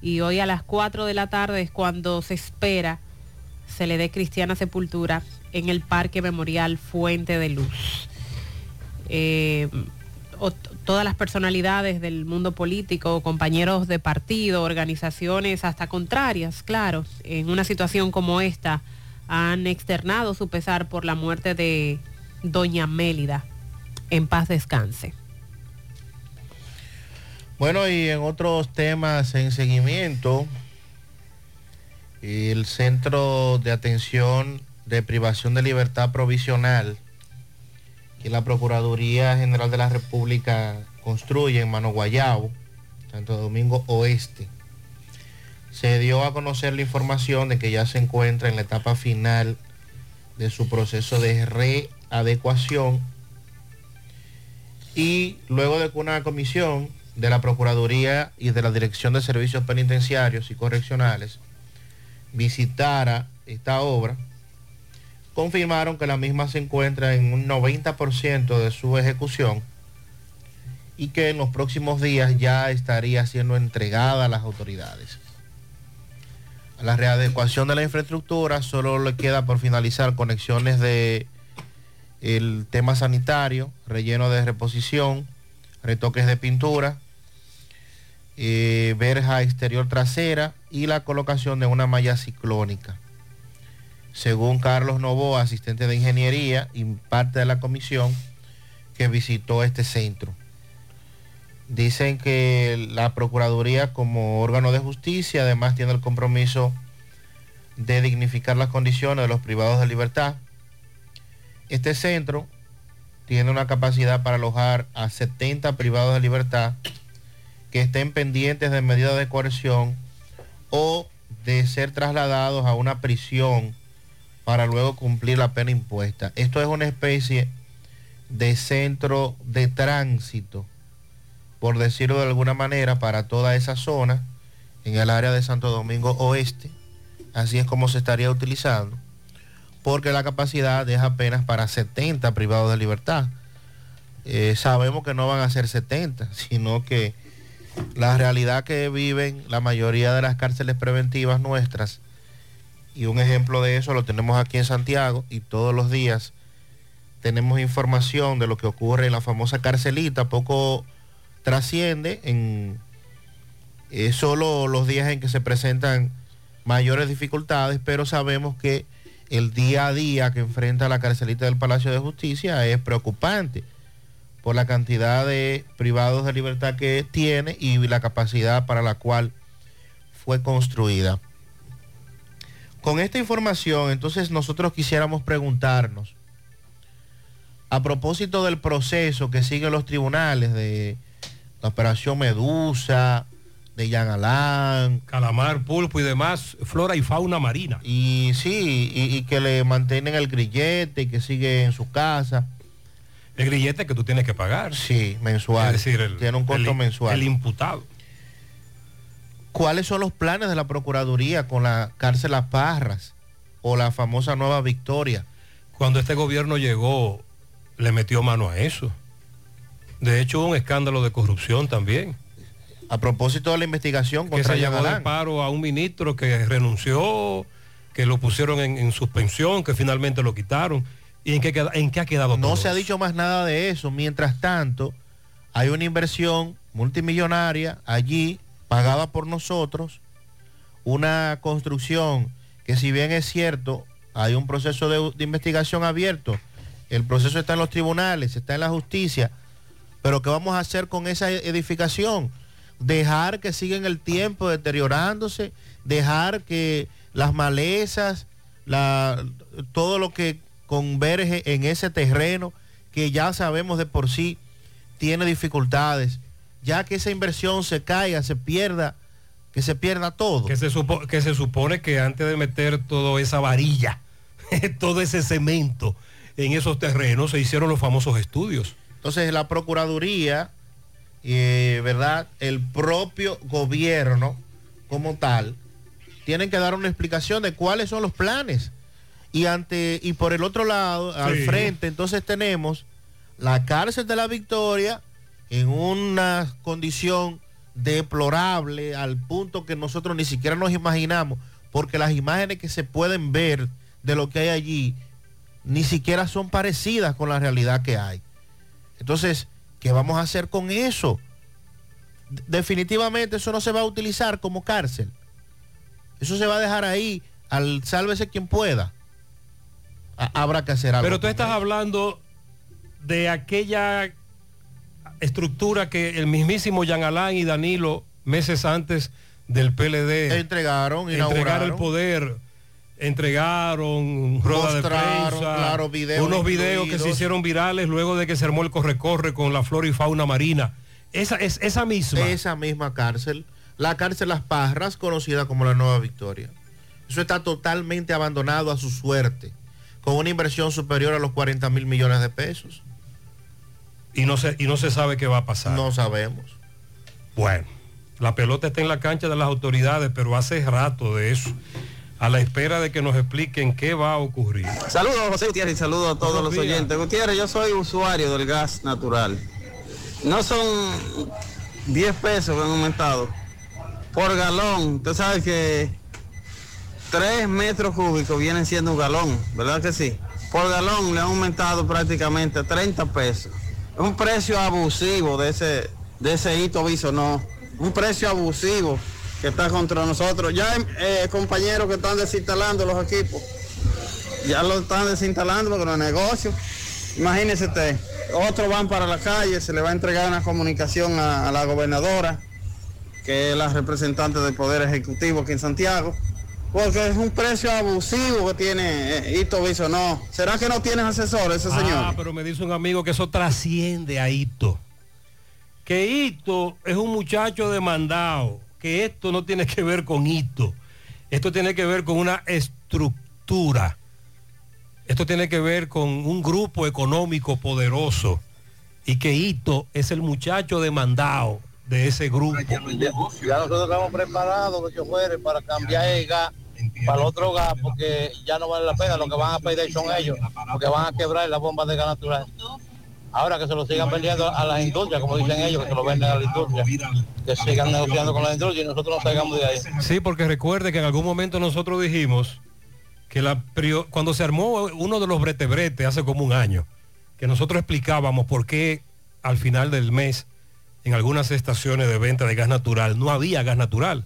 y hoy a las 4 de la tarde es cuando se espera se le dé cristiana sepultura en el Parque Memorial Fuente de Luz. Eh, todas las personalidades del mundo político, compañeros de partido, organizaciones hasta contrarias, claro, en una situación como esta, han externado su pesar por la muerte de doña Mélida. En paz descanse. Bueno, y en otros temas en seguimiento, el Centro de Atención de Privación de Libertad Provisional que la Procuraduría General de la República construye en Mano Guayabo, Santo Domingo Oeste, se dio a conocer la información de que ya se encuentra en la etapa final de su proceso de readecuación y luego de que una comisión de la Procuraduría y de la Dirección de Servicios Penitenciarios y Correccionales visitara esta obra, confirmaron que la misma se encuentra en un 90% de su ejecución y que en los próximos días ya estaría siendo entregada a las autoridades. A la readecuación de la infraestructura solo le queda por finalizar conexiones de el tema sanitario, relleno de reposición, retoques de pintura, eh, verja exterior trasera y la colocación de una malla ciclónica. Según Carlos Novoa, asistente de ingeniería y parte de la comisión que visitó este centro. Dicen que la Procuraduría como órgano de justicia además tiene el compromiso de dignificar las condiciones de los privados de libertad. Este centro tiene una capacidad para alojar a 70 privados de libertad que estén pendientes de medidas de coerción o de ser trasladados a una prisión para luego cumplir la pena impuesta. Esto es una especie de centro de tránsito, por decirlo de alguna manera, para toda esa zona en el área de Santo Domingo Oeste. Así es como se estaría utilizando, porque la capacidad es apenas para 70 privados de libertad. Eh, sabemos que no van a ser 70, sino que la realidad que viven la mayoría de las cárceles preventivas nuestras, y un ejemplo de eso lo tenemos aquí en Santiago, y todos los días tenemos información de lo que ocurre en la famosa carcelita, poco trasciende en eh, solo los días en que se presentan mayores dificultades, pero sabemos que el día a día que enfrenta la carcelita del Palacio de Justicia es preocupante por la cantidad de privados de libertad que tiene y la capacidad para la cual fue construida. Con esta información, entonces nosotros quisiéramos preguntarnos, a propósito del proceso que siguen los tribunales de la operación Medusa, de Yan Alán, Calamar, pulpo y demás, flora y fauna marina. y sí, y, y que le mantienen el grillete y que sigue en su casa. El grillete que tú tienes que pagar. Sí, mensual. Es decir, el, Tiene un costo el- mensual. El imputado. ¿Cuáles son los planes de la Procuraduría con la cárcel Las Parras o la famosa Nueva Victoria? Cuando este gobierno llegó, le metió mano a eso. De hecho, hubo un escándalo de corrupción también. A propósito de la investigación Que contra se llevó de paro a un ministro que renunció, que lo pusieron en, en suspensión, que finalmente lo quitaron. ¿Y en qué, en qué ha quedado No se ha dicho más nada de eso. Mientras tanto, hay una inversión multimillonaria allí, pagada por nosotros, una construcción que si bien es cierto, hay un proceso de, investigación abierto el proceso está en los tribunales, está en la justicia, pero ¿qué vamos a hacer con esa edificación? Dejar que siga en el tiempo deteriorándose, dejar que las malezas, la, todo lo que converge en ese terreno, que ya sabemos de por sí tiene dificultades, ya que esa inversión se caiga, se pierda, que se pierda todo. Que se, supo- que se supone que antes de meter toda esa varilla, todo ese cemento en esos terrenos, se hicieron los famosos estudios. Entonces la Procuraduría, eh, ¿verdad? El propio gobierno como tal, tienen que dar una explicación de cuáles son los planes. Y ante, y por el otro lado, al frente, entonces tenemos la cárcel de la Victoria en una condición deplorable al punto que nosotros ni siquiera nos imaginamos, porque las imágenes que se pueden ver de lo que hay allí ni siquiera son parecidas con la realidad que hay. Entonces, ¿qué vamos a hacer con eso? Definitivamente eso no se va a utilizar como cárcel. Eso se va a dejar ahí al sálvese quien pueda. Ha- habrá que hacer algo. Pero tú estás eso. hablando de aquella estructura que el mismísimo Jean Alain y Danilo, meses antes del PLD, entregaron, entregar el poder, entregaron rueda de prensa, claro, unos videos que se hicieron virales luego de que se armó el corre-corre con la flora y fauna marina. Esa es esa misma. Esa misma cárcel. La cárcel Las Parras, conocida como la Nueva Victoria. Eso está totalmente abandonado a su suerte, con una inversión superior a los 40 mil millones de pesos. Y no se, y no se sabe qué va a pasar. No sabemos. Bueno, la pelota está en la cancha de las autoridades, pero hace rato de eso, a la espera de que nos expliquen qué va a ocurrir. Saludos José Gutiérrez y saludos a todos Buenos los días. oyentes. Gutiérrez, yo soy usuario del gas natural. No son 10 pesos que han aumentado por galón. Usted sabe que 3 metros cúbicos vienen siendo un galón, ¿verdad que sí? Por galón le han aumentado prácticamente 30 pesos. Un precio abusivo de ese, de ese hito aviso, no. Un precio abusivo que está contra nosotros. Ya eh, compañeros que están desinstalando los equipos ya lo están desinstalando los negocios. Imagínese usted, otros van para la calle, se le va a entregar una comunicación a, a la gobernadora, que es la representante del Poder Ejecutivo aquí en Santiago, porque es un precio abusivo que tiene eh, Hito Viso. No, ¿será que no tienes asesor ese señor? Ah, pero me dice un amigo que eso trasciende a Hito. Que Hito es un muchacho demandado, que esto no tiene que ver con Hito. Esto tiene que ver con una estructura. Esto tiene que ver con un grupo económico poderoso. Y que Hito es el muchacho demandado de ese grupo. Ya nosotros estamos preparados, los choferes, para cambiar el gas para el otro gas, porque ya no vale la pena, lo que van a pedir son ellos, porque van a quebrar las bombas de gas natural. Ahora que se lo sigan vendiendo a las industrias, como dicen ellos, que se lo venden a la industria, que sigan negociando con la industria y nosotros no salgamos de ahí. Sí, porque recuerde que en algún momento nosotros dijimos que la cuando se armó uno de los bretebretes hace como un año, que nosotros explicábamos por qué al final del mes en algunas estaciones de venta de gas natural no había gas natural.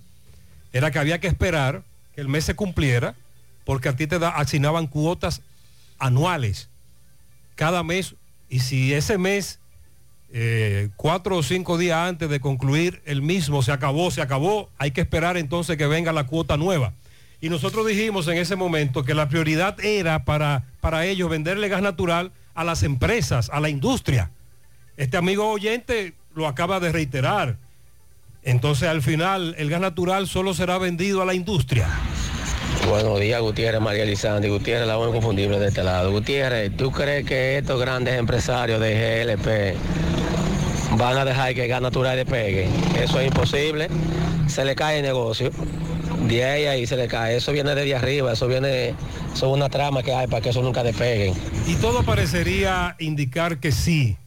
Era que había que esperar que el mes se cumpliera porque a ti te da- asignaban cuotas anuales cada mes y si ese mes eh, cuatro o cinco días antes de concluir el mismo se acabó, se acabó, hay que esperar entonces que venga la cuota nueva. Y nosotros dijimos en ese momento que la prioridad era para, para ellos venderle gas natural a las empresas, a la industria. Este amigo oyente lo acaba de reiterar. Entonces al final el gas natural solo será vendido a la industria. Buenos días, Gutiérrez, María Elizandi. Gutiérrez, la voz inconfundible de este lado. Gutiérrez, ¿tú crees que estos grandes empresarios de GLP van a dejar que el gas natural despegue? Eso es imposible. Se le cae el negocio. De ahí ahí se le cae. Eso viene desde arriba. Eso viene, eso es una trama que hay para que eso nunca despegue. Y todo parecería indicar que sí,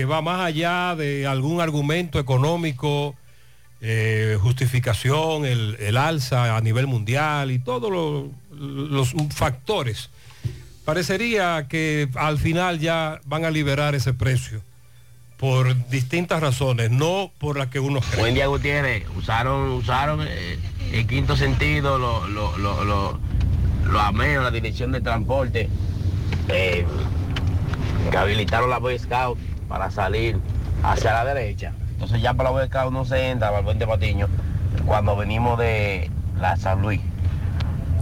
que va más allá de algún argumento económico, eh, justificación, el, alza a nivel mundial y todos lo- los factores. Parecería que al final ya van a liberar ese precio por distintas razones, no por las que uno cree. Buen día, Gutiérrez. Usaron, usaron eh, el quinto sentido, lo, lo, lo, lo, lo la dirección de transporte, eh, que habilitaron la Boy Scout para salir hacia la derecha. Entonces ya para la Boy Scout no se entra para el puente Patiño cuando venimos de la San Luis,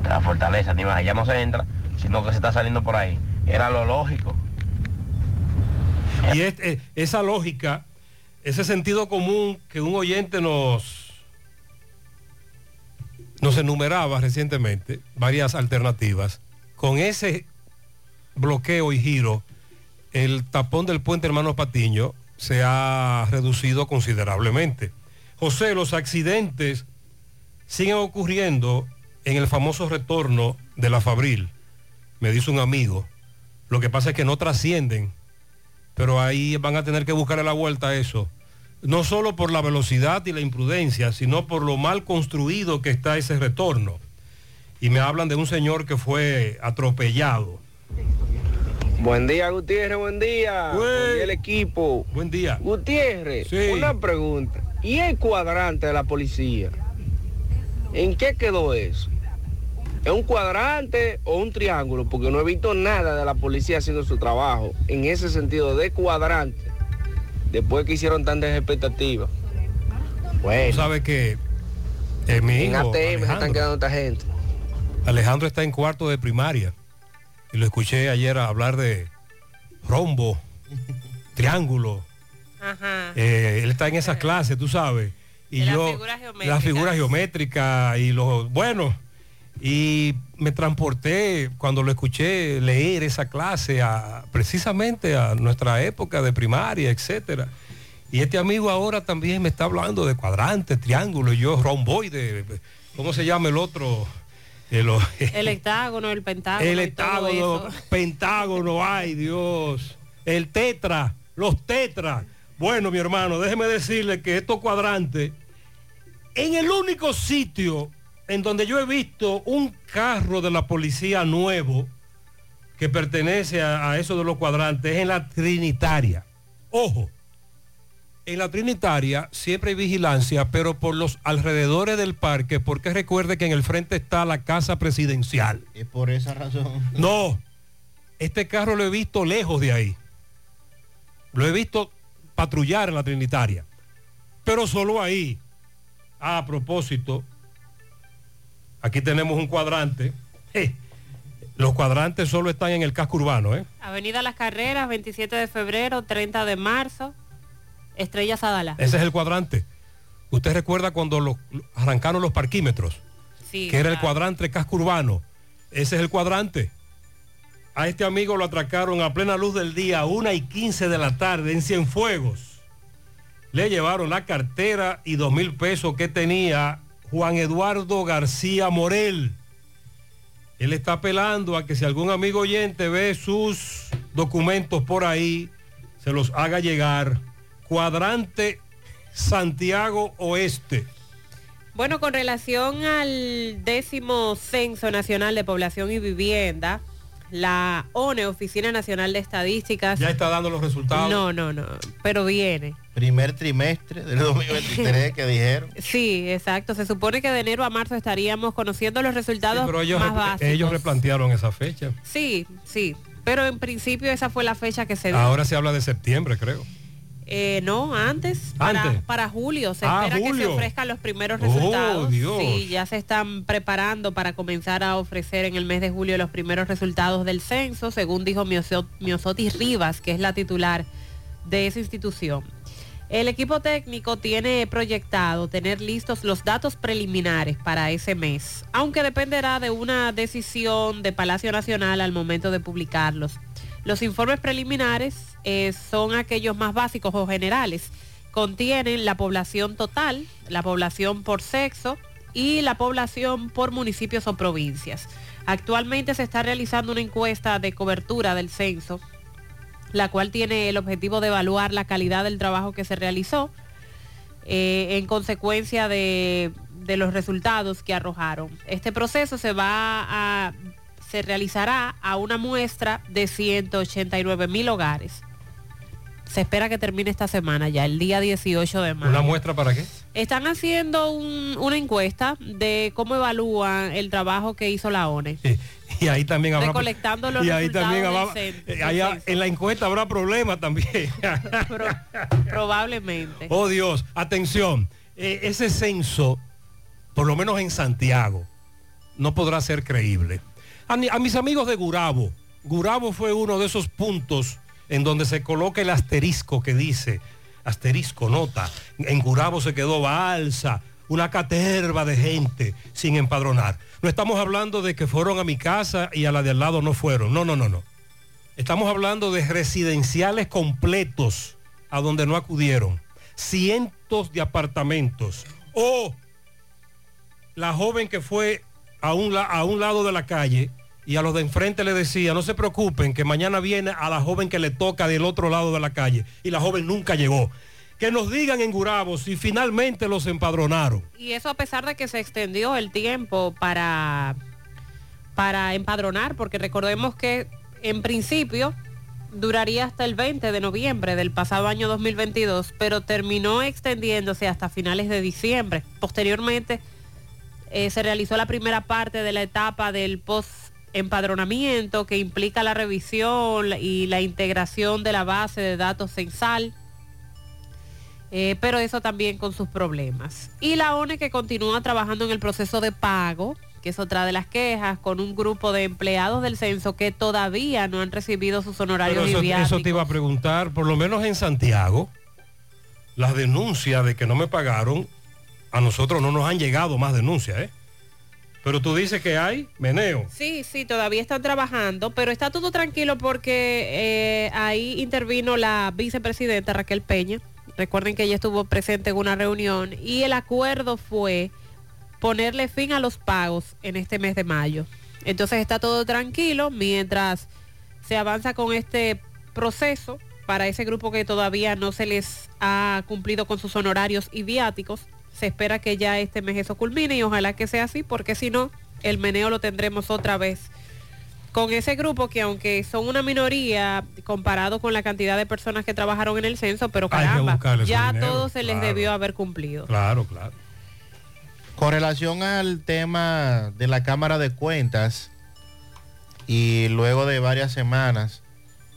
de la fortaleza, ni más, ya no se entra, sino que se está saliendo por ahí. Era lo lógico. Y es- eh, esa lógica, ese sentido común que un oyente nos, nos enumeraba recientemente, varias alternativas, con ese bloqueo y giro, el tapón del puente Hermanos Patiño se ha reducido considerablemente. José, los accidentes siguen ocurriendo en el famoso retorno de la Fabril, me dice un amigo. Lo que pasa es que no trascienden pero ahí van a tener que buscarle la vuelta a eso. No solo por la velocidad y la imprudencia, sino por lo mal construido que está ese retorno. Y me hablan de un señor que fue atropellado. Buen día, Gutiérrez, buen día. Buen día el equipo. Buen día. Gutiérrez, Sí. una pregunta. ¿Y el cuadrante de la policía? ¿En qué quedó eso? ¿Es un cuadrante o un triángulo? Porque no he visto nada de la policía haciendo su trabajo en ese sentido de cuadrante. Después que hicieron tantas expectativas. Bueno. ¿Sabe que eh, mi en ATM se están quedando esta gente. Alejandro está en cuarto de primaria. Y lo escuché ayer hablar de rombo, triángulo. Ajá. Eh, él está en esas clases, tú sabes. Y De las yo, figuras geométricas. las figuras geométricas y los, bueno, y me transporté cuando lo escuché leer esa clase a, precisamente a nuestra época de primaria, etcétera. Y este amigo ahora también me está hablando de cuadrantes, triángulos, y yo romboide, ¿cómo se llama el otro? El, El hectágono, el pentágono. el hectágono, pentágono, ay Dios. El tetra, los tetras. Bueno, mi hermano, déjeme decirle que estos cuadrantes, en el único sitio en donde yo he visto un carro de la policía nuevo que pertenece a, a eso de los cuadrantes es en la Trinitaria. Ojo, en la Trinitaria siempre hay vigilancia, pero por los alrededores del parque, porque recuerde que en el frente está la casa presidencial. Es por esa razón. No, este carro lo he visto lejos de ahí. Lo he visto patrullar en la Trinitaria. Pero solo ahí. Ah, a propósito, aquí tenemos un cuadrante. Eh, los cuadrantes solo están en el casco urbano, ¿eh? Avenida Las Carreras, 27 de febrero, 30 de marzo, Estrella Sadala. Ese es el cuadrante. ¿Usted recuerda cuando los, arrancaron los parquímetros? Sí, que era el cuadrante casco urbano. Ese es el cuadrante. A este amigo lo atracaron a plena luz del día, una y 15 de la tarde, en Cienfuegos. Le llevaron la cartera y dos mil pesos que tenía Juan Eduardo García Morel. Él está apelando a que si algún amigo oyente ve sus documentos por ahí, se los haga llegar. Cuadrante Santiago Oeste. Bueno, con relación al décimo Censo Nacional de Población y Vivienda, la ONE, Oficina Nacional de Estadísticas... Ya está dando los resultados. No, no, no, pero viene. Primer trimestre del 2023 que dijeron. Sí, exacto. Se supone que de enero a marzo estaríamos conociendo los resultados Pero ellos, más básicos. ellos replantearon esa fecha. Sí, sí. Pero en principio esa fue la fecha que se dio. Ahora se habla de septiembre, creo. Eh, no, antes. Para, Antes. para julio. Se Ah, espera que se ofrezcan los primeros Oh, resultados. Dios. Sí, ya se están preparando para comenzar a ofrecer en el mes de julio los primeros resultados del censo, según dijo Mioso- Miosotis Rivas, que es la titular de esa institución. El equipo técnico tiene proyectado tener listos los datos preliminares para ese mes, aunque dependerá de una decisión de Palacio Nacional al momento de publicarlos. Los informes preliminares eh, son aquellos más básicos o generales. Contienen la población total, la población por sexo y la población por municipios o provincias. Actualmente se está realizando una encuesta de cobertura del censo la cual tiene el objetivo de evaluar la calidad del trabajo que se realizó eh, en consecuencia de, de los resultados que arrojaron. Este proceso se va a se realizará a una muestra de 189 mil hogares. Se espera que termine esta semana ya, el día 18 de mayo. ¿Una muestra para qué? Están haciendo un- una encuesta de cómo evalúan el trabajo que hizo la ONE. Y ahí también habrá recolectando los y ahí también habrá- eh, allá en la encuesta habrá problemas también. Probablemente. Oh Dios, atención, eh, ese censo, por lo menos en Santiago, no podrá ser creíble. A, mi- a mis amigos de Gurabo, Gurabo fue uno de esos puntos en donde se coloca el asterisco que dice, asterisco, nota, en Gurabo se quedó balsa, una caterva de gente sin empadronar. No estamos hablando de que fueron a mi casa y a la de al lado no fueron, no, no, no, no. Estamos hablando de residenciales completos a donde no acudieron. Cientos de apartamentos. O la joven que fue a un, lado de la calle y a los de enfrente le decía, no se preocupen, que mañana viene a la joven que le toca del otro lado de la calle. Y la joven nunca llegó. Que nos digan en Gurabo si finalmente los empadronaron. Y eso a pesar de que se extendió el tiempo para, para empadronar, porque recordemos que en principio duraría hasta el 20 de noviembre del pasado año 2022, pero terminó extendiéndose hasta finales de diciembre. Posteriormente eh, se realizó la primera parte de la etapa del post empadronamiento que implica la revisión y la integración de la base de datos censal. Eh, pero eso también con sus problemas. Y la ONE que continúa trabajando en el proceso de pago, que es otra de las quejas, con un grupo de empleados del censo que todavía no han recibido sus honorarios Pero eso te iba a preguntar, por lo menos en Santiago, las denuncias de que no me pagaron, a nosotros no nos han llegado más denuncias, ¿eh? Pero tú dices que hay meneo. Sí, sí, todavía están trabajando, pero está todo tranquilo porque eh, ahí intervino la vicepresidenta Raquel Peña. Recuerden que ella estuvo presente en una reunión y el acuerdo fue ponerle fin a los pagos en este mes de mayo. Entonces está todo tranquilo mientras se avanza con este proceso para ese grupo que todavía no se les ha cumplido con sus honorarios y viáticos. Se espera que ya este mes eso culmine y ojalá que sea así porque si no, el meneo lo tendremos otra vez con ese grupo que aunque son una minoría comparado con la cantidad de personas que trabajaron en el censo, pero Hay que caramba, ya a dinero, todos se les claro. debió haber cumplido. Claro, claro. Con relación al tema de la Cámara de Cuentas y luego de varias semanas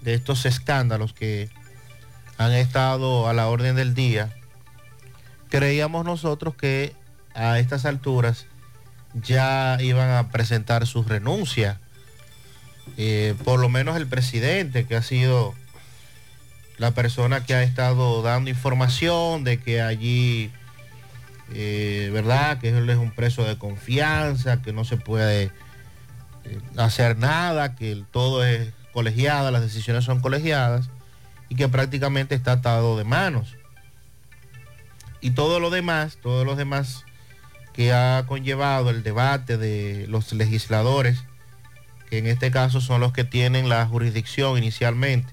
de estos escándalos que han estado a la orden del día, creíamos nosotros que a estas alturas ya iban a presentar su renuncia. Eh, por lo menos el presidente, que ha sido la persona que ha estado dando información de que allí eh, ¿verdad? Que él es un preso de confianza, que no se puede eh, hacer nada, que todo es colegiada, las decisiones son colegiadas y que prácticamente está atado de manos. Y todo lo demás, todos los demás que ha conllevado el debate de los legisladores, que en este caso son los que tienen la jurisdicción inicialmente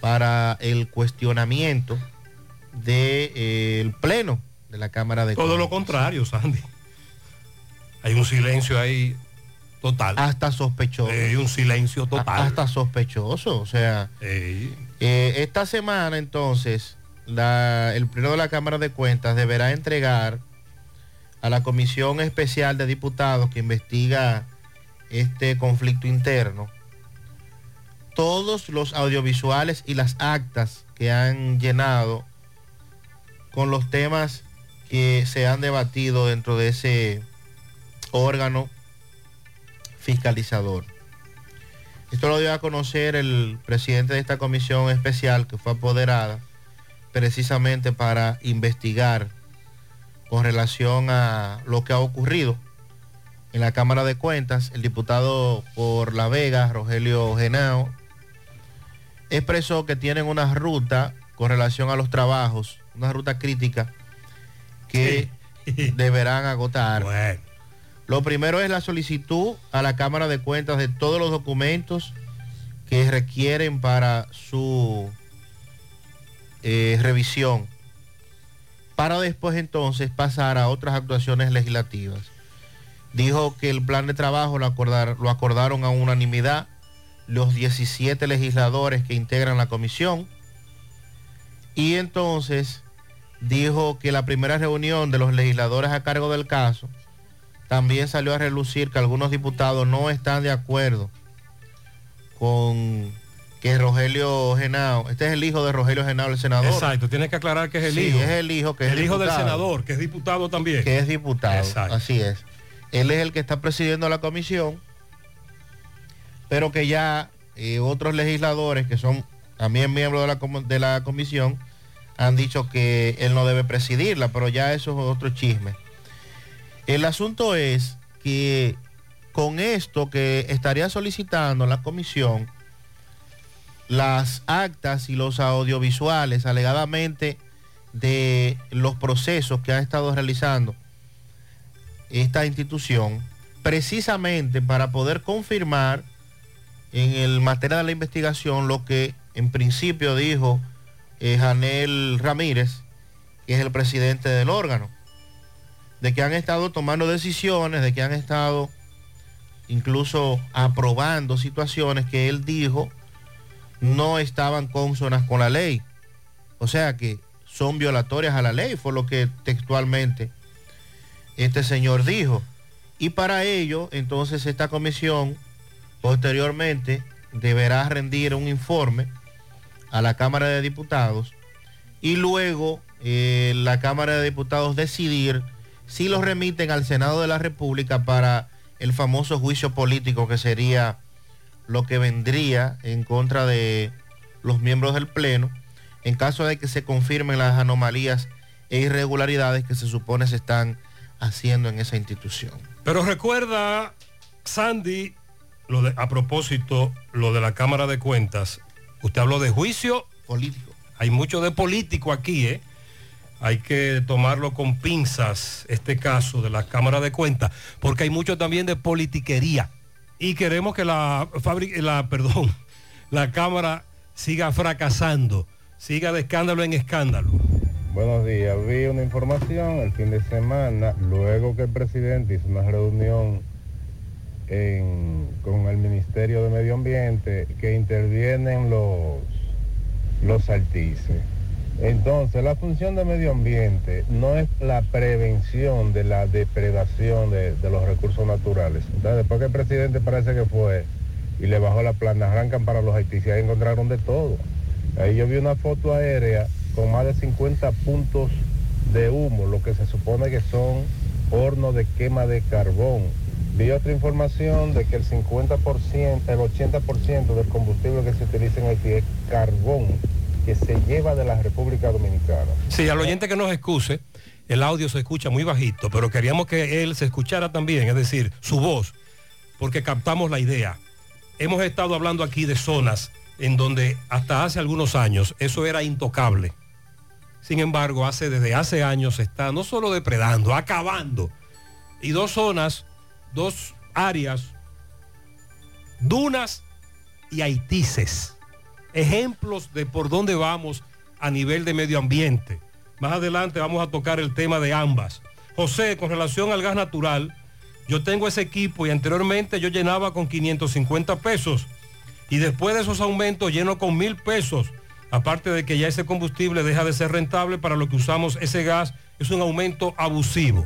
para el cuestionamiento del pleno de la Cámara de Todo lo contrario, Sandy. Hay un silencio ahí total. Hasta sospechoso. Hay un silencio total. Hasta sospechoso. O sea, eh, esta semana entonces el Pleno de la Cámara de Cuentas deberá entregar a la Comisión Especial de Diputados que investiga este conflicto interno todos los audiovisuales y las actas que han llenado con los temas que se han debatido dentro de ese órgano fiscalizador. Esto lo dio a conocer el presidente de esta comisión especial que fue apoderada precisamente para investigar con relación a lo que ha ocurrido en la Cámara de Cuentas. El diputado por La Vega, Rogelio Genao, expresó que tienen una ruta con relación a los trabajos, una ruta crítica que deberán agotar. Lo primero es la solicitud a la Cámara de Cuentas de todos los documentos que requieren para su eh, revisión, para después entonces pasar a otras actuaciones legislativas. Dijo que el plan de trabajo lo, acordar- lo acordaron a unanimidad los 17 legisladores que integran la comisión y entonces dijo que la primera reunión de los legisladores a cargo del caso también salió a relucir que algunos diputados no están de acuerdo con que Rogelio Genao, este es el hijo de Rogelio Genao, el senador. Exacto, tienes que aclarar que es el Sí, hijo. es el hijo que es el hijo del senador, que es diputado también. que es diputado. Exacto. Así es. Él es el que está presidiendo la comisión, pero que ya eh, otros legisladores que son también miembros de la, comu- de la comisión han dicho que él no debe presidirla, pero ya eso es otro chisme. El asunto es que con esto que estaría solicitando la comisión, las actas y los audiovisuales alegadamente de los procesos que ha estado realizando esta institución, precisamente para poder confirmar en el materia de la investigación lo que en principio dijo eh, Janel Ramírez, que es el presidente del órgano, de que han estado tomando decisiones, de que han estado incluso aprobando situaciones que él dijo no estaban consonas con la ley. O sea que son violatorias a la ley, fue lo que textualmente este señor dijo. Y para ello, entonces esta comisión posteriormente deberá rendir un informe a la Cámara de Diputados y luego eh, la Cámara de Diputados decidir si lo remiten al Senado de la República para el famoso juicio político que sería lo que vendría en contra de los miembros del Pleno en caso de que se confirmen las anomalías e irregularidades que se supone se están haciendo en esa institución. Pero recuerda, Sandy, lo de, a propósito, lo de la Cámara de Cuentas, usted habló de juicio político. Hay mucho de político aquí, ¿eh? Hay que tomarlo con pinzas, este caso de la Cámara de Cuentas, porque hay mucho también de politiquería. Y queremos que la fábrica, la, perdón, la Cámara siga fracasando, siga de escándalo en escándalo. Buenos días, vi una información el fin de semana, luego que el presidente hizo una reunión en- con el Ministerio de Medio Ambiente, que intervienen los, los artistas. Entonces, la función de medio ambiente no es la prevención de la depredación de, los recursos naturales. Entonces, después que el presidente parece que fue y le bajó la plana, arrancan para los haitises y encontraron de todo. Ahí yo vi una foto aérea con más de 50 puntos de humo, lo que se supone que son hornos de quema de carbón. Vi otra información de que el 50%, el 80% del combustible que se utiliza en Haití es carbón que se lleva de la República Dominicana. Sí, al oyente que nos excuse, el audio se escucha muy bajito, pero queríamos que él se escuchara también, es decir, su voz, porque captamos la idea. Hemos estado hablando aquí de zonas en donde hasta hace algunos años eso era intocable. Sin embargo, hace, desde hace años se está no solo depredando, acabando. Y dos zonas, dos áreas, dunas y haitices. Ejemplos de por dónde vamos a nivel de medio ambiente. Más adelante vamos a tocar el tema de ambas. José, con relación al gas natural, yo tengo ese equipo y anteriormente yo llenaba con 550 pesos y después de esos aumentos lleno con mil pesos. Aparte de que ya ese combustible deja de ser rentable para lo que usamos ese gas, es un aumento abusivo.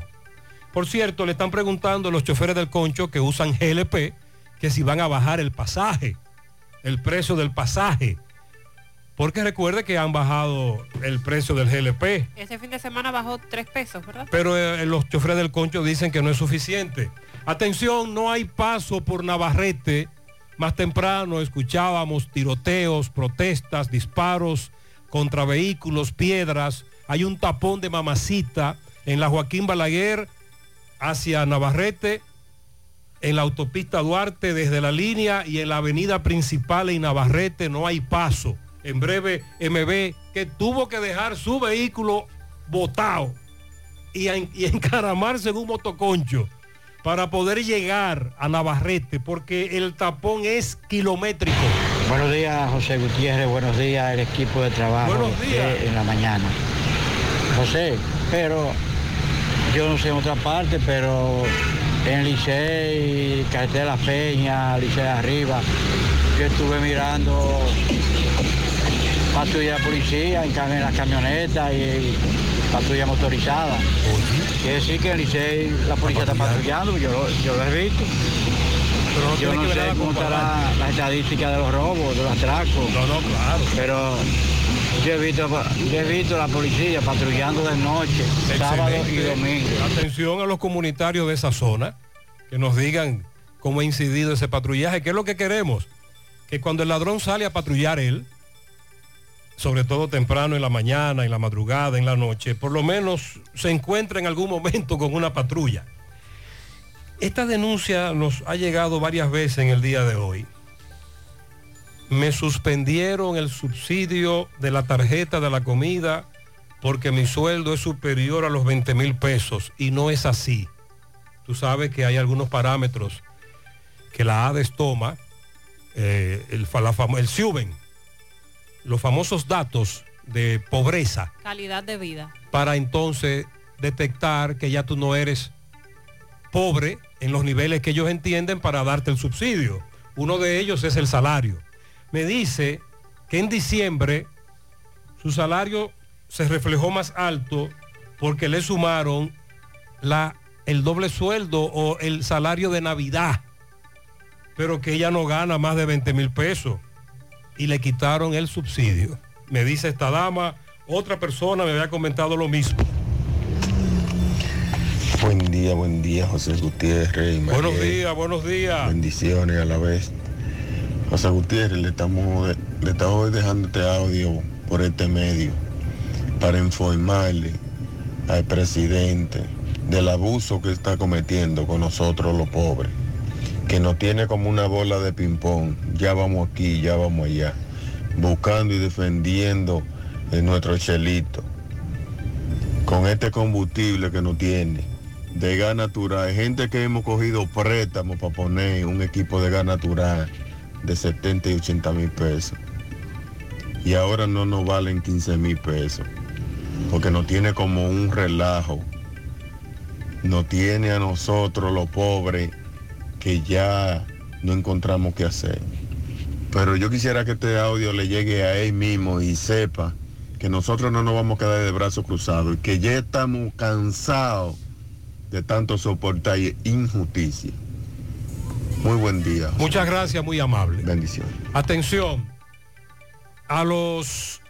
Por cierto, le están preguntando los choferes del concho que usan GLP que si van a bajar el pasaje, el precio del pasaje. Porque recuerde que han bajado el precio del GLP. Este fin de semana bajó tres pesos, ¿verdad? Pero eh, los choferes del concho dicen que no es suficiente. Atención, no hay paso por Navarrete. Más temprano escuchábamos tiroteos, protestas, disparos contra vehículos, piedras. Hay un tapón de mamacita en la Joaquín Balaguer hacia Navarrete, en la autopista Duarte desde la línea y en la avenida principal en Navarrete no hay paso. En breve, MB, que tuvo que dejar su vehículo botado y, en- y encaramarse en un motoconcho para poder llegar a Navarrete, porque el tapón es kilométrico. Buenos días, José Gutiérrez. Buenos días, el equipo de trabajo Buenos días. en la mañana. José, pero yo no sé en otra parte, pero en Licey, de la Peña, Licey arriba, yo estuve mirando paso de policía en, cam- en la camioneta y, patrulla motorizada. Quiere decir que en Licey la policía está patrullando, yo, lo- yo lo he visto. Pero no yo no sé cómo estará la estadística de los robos, de los atracos. No, no, claro. Pero yo he visto, yo he visto la policía patrullando de noche, sábado y Excelente. domingo. Atención a los comunitarios de esa zona, que nos digan cómo ha incidido ese patrullaje, qué es lo que queremos. Que cuando el ladrón sale a patrullar él, sobre todo temprano en la mañana, en la madrugada, en la noche, por lo menos se encuentra en algún momento con una patrulla. Esta denuncia nos ha llegado varias veces en el día de hoy. Me suspendieron el subsidio de la tarjeta de la comida porque mi sueldo es superior a los 20 mil pesos y no es así. Tú sabes que hay algunos parámetros que la ADES toma, eh, el, la el SIUBEN, los famosos datos de pobreza Calidad de vida. para entonces detectar que ya tú no eres pobre en los niveles que ellos entienden para darte el subsidio. Uno de ellos es el salario. Me dice que en diciembre su salario se reflejó más alto porque le sumaron la, el doble sueldo o el salario de Navidad, pero que ella no gana más de 20 mil pesos y le quitaron el subsidio. Me dice esta dama, otra persona me había comentado lo mismo. Buen día, buen día, José Gutiérrez. Buenos días, buenos días. Bendiciones a la vez. José Gutiérrez, le estamos, le estamos dejando este audio por este medio para informarle al presidente del abuso que está cometiendo con nosotros los pobres, que nos tiene como una bola de ping-pong, ya vamos aquí, ya vamos allá, buscando y defendiendo de nuestro chelito, con este combustible que nos tiene, de gas natural, gente que hemos cogido préstamos para poner un equipo de gas natural de 70 y 80 mil pesos. Y ahora no nos valen 15 mil pesos, porque nos tiene como un relajo. Nos tiene a nosotros los pobres que ya no encontramos qué hacer. Pero yo quisiera que este audio le llegue a él mismo y sepa que nosotros no nos vamos a quedar de brazos cruzados y que ya estamos cansados de tanto soportar injusticia. Muy buen día. Muchas gracias, muy amable. Bendiciones. Atención a los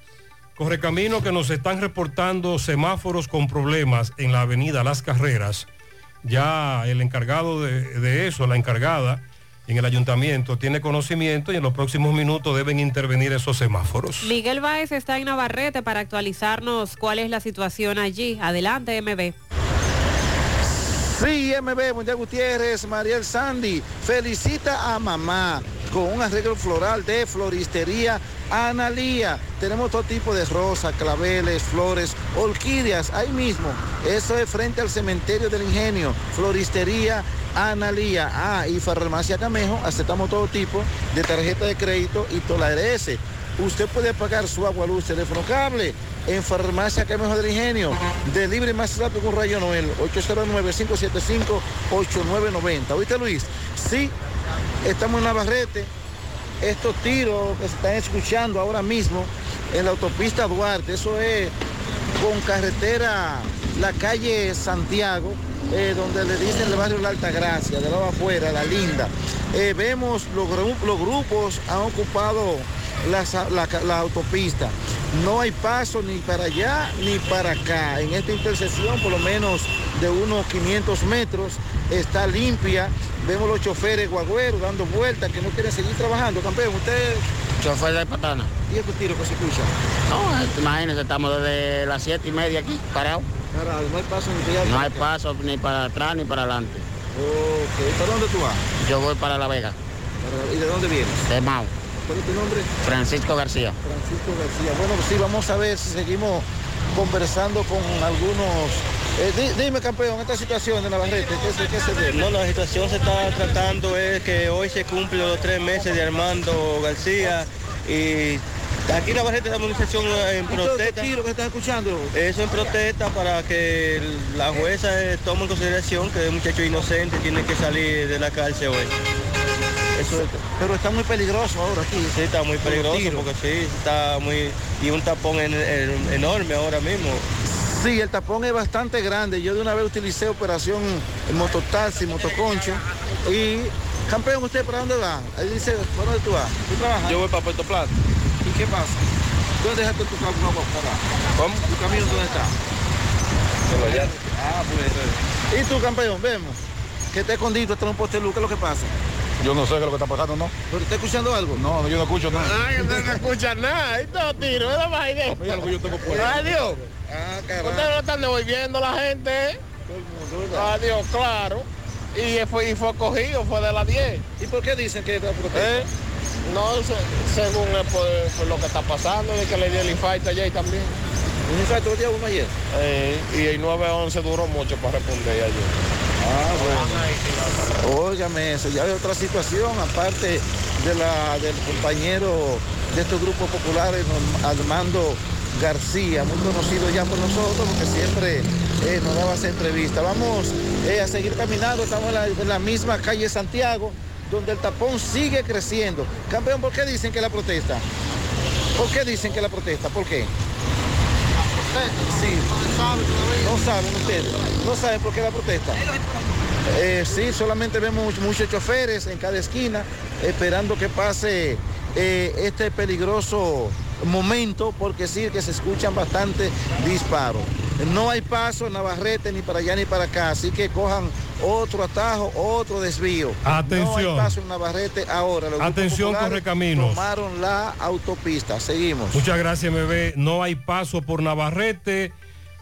correcaminos que nos están reportando semáforos con problemas en la avenida Las Carreras. Ya el encargado de, de eso, la encargada en el ayuntamiento, tiene conocimiento y en los próximos minutos deben intervenir esos semáforos. Miguel Báez está en Navarrete para actualizarnos cuál es la situación allí. Adelante, MB. Sí, MB, Mundial Gutiérrez, Mariel Sandy, felicita a mamá con un arreglo floral de floristería Analía. Tenemos todo tipo de rosas, claveles, flores, orquídeas, ahí mismo. Eso es frente al cementerio del ingenio, floristería Analía. Ah, y farmacia Camejo, aceptamos todo tipo de tarjeta de crédito y tolares. Usted puede pagar su agua, luz, teléfono, cable en Farmacia Camejo del Ingenio. Delibre más rápido con Rayo Noel, 809-575-8990. ¿Oíste, Luis? Sí, estamos en Navarrete. Estos tiros que se están escuchando ahora mismo en la autopista Duarte, eso es con carretera, la calle Santiago, eh, donde le dicen el barrio La Altagracia, de lado afuera, La Linda. Eh, vemos los, los grupos han ocupado la, la autopista. No hay paso ni para allá ni para acá. En esta intersección, por lo menos de unos 500 metros, está limpia. Vemos los choferes guagüeros dando vueltas que no quieren seguir trabajando. Campeón, usted... Chofer de patana. ¿Y estos tiros que se escuchan? No, imagínense, estamos desde las siete y media aquí, parados. Parado, no hay paso ni para allá. No hay paso ni para atrás ni para adelante. Ok, ¿para dónde tú vas? Yo voy para La Vega, ¿Y de dónde vienes? de Mao, ¿Cuál es tu nombre? Francisco García. Francisco García. Bueno, sí, vamos a ver si seguimos conversando con algunos... Eh, di- dime, campeón, esta situación de Navarrete, ¿qué se, qué se debe? No, la situación se está tratando es que hoy se cumplen los tres meses de Armando García y aquí en Navarrete la movilización en protesta. tiro que escuchando? Eso en protesta para que la jueza eh, tome en consideración que el muchacho inocente tiene que salir de la cárcel hoy. Eso es- Pero está muy peligroso ahora aquí. Sí, está muy peligroso porque sí, está muy... y un tapón en- en- enorme ahora mismo. Sí, el tapón es bastante grande. Yo de una vez utilicé operación mototaxi, motoconcho. Y, campeón, ¿usted para dónde va? Ahí dice, ¿para dónde tú vas? ¿Tú trabajas? Yo voy para Puerto Plata. ¿Y qué pasa? ¿Dónde dejaste tu carro para ¿Cómo? ¿Tu camión dónde está? Ah, pues. ¿Y tú, campeón? Vemos. Que te escondido, está en un poste de luz, ¿qué es lo que pasa? Yo no sé qué es lo que está pasando, ¿no? ¿Pero está escuchando algo? No, yo no escucho nada. Ay, usted no escucha nada. Todo tiro, es más idea. Mira lo que yo tengo puesto. Adiós. Ah, Ustedes no están devolviendo la gente. Adiós, claro. Y fue, y fue cogido, fue de las 10. ¿Y por qué dicen que está? ¿Eh? No, se- según es por, por lo que está pasando, de que le dio el infarto ayer también. ¿Un infarto el día uno ayer? Eh, y el 911 duró mucho para responder ayer. Ah, bueno. Óigame eso, ya hay otra situación, aparte de la, del compañero de estos grupos populares, Armando García, muy conocido ya por nosotros, porque siempre eh, nos daba esa entrevista. Vamos eh, a seguir caminando, estamos en la misma calle Santiago, donde el tapón sigue creciendo. Campeón, ¿por qué dicen que la protesta? ¿Por qué dicen que la protesta? ¿Por qué? Sí, no saben ustedes, no saben por qué la protesta. Eh, sí, solamente vemos muchos choferes en cada esquina esperando que pase eh, este peligroso momento porque sí que se escuchan bastante disparos. No hay paso en Navarrete ni para allá ni para acá, así que cojan otro atajo, otro desvío. No hay Atención. paso en Navarrete ahora. Los Atención, Correcaminos. Tomaron la autopista. Seguimos. Muchas gracias, bebé. No hay paso por Navarrete.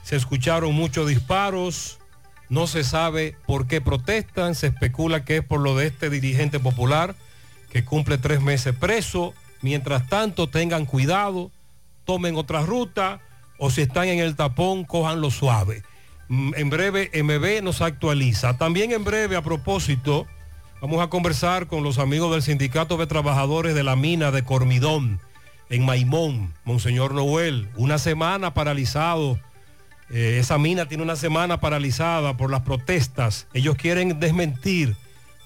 Se escucharon muchos disparos. No se sabe por qué protestan. Se especula que es por lo de este dirigente popular que cumple tres meses preso. Mientras tanto, tengan cuidado, tomen otra ruta o si están en el tapón, cojanlo suave. Mm, En breve, MB nos actualiza. También en breve, a propósito, vamos a conversar con los amigos del Sindicato de Trabajadores de la Mina de Cormidón en Maimón, Monseñor Noel. Una semana paralizado. Eh, esa mina tiene una semana paralizada por las protestas. Ellos quieren desmentir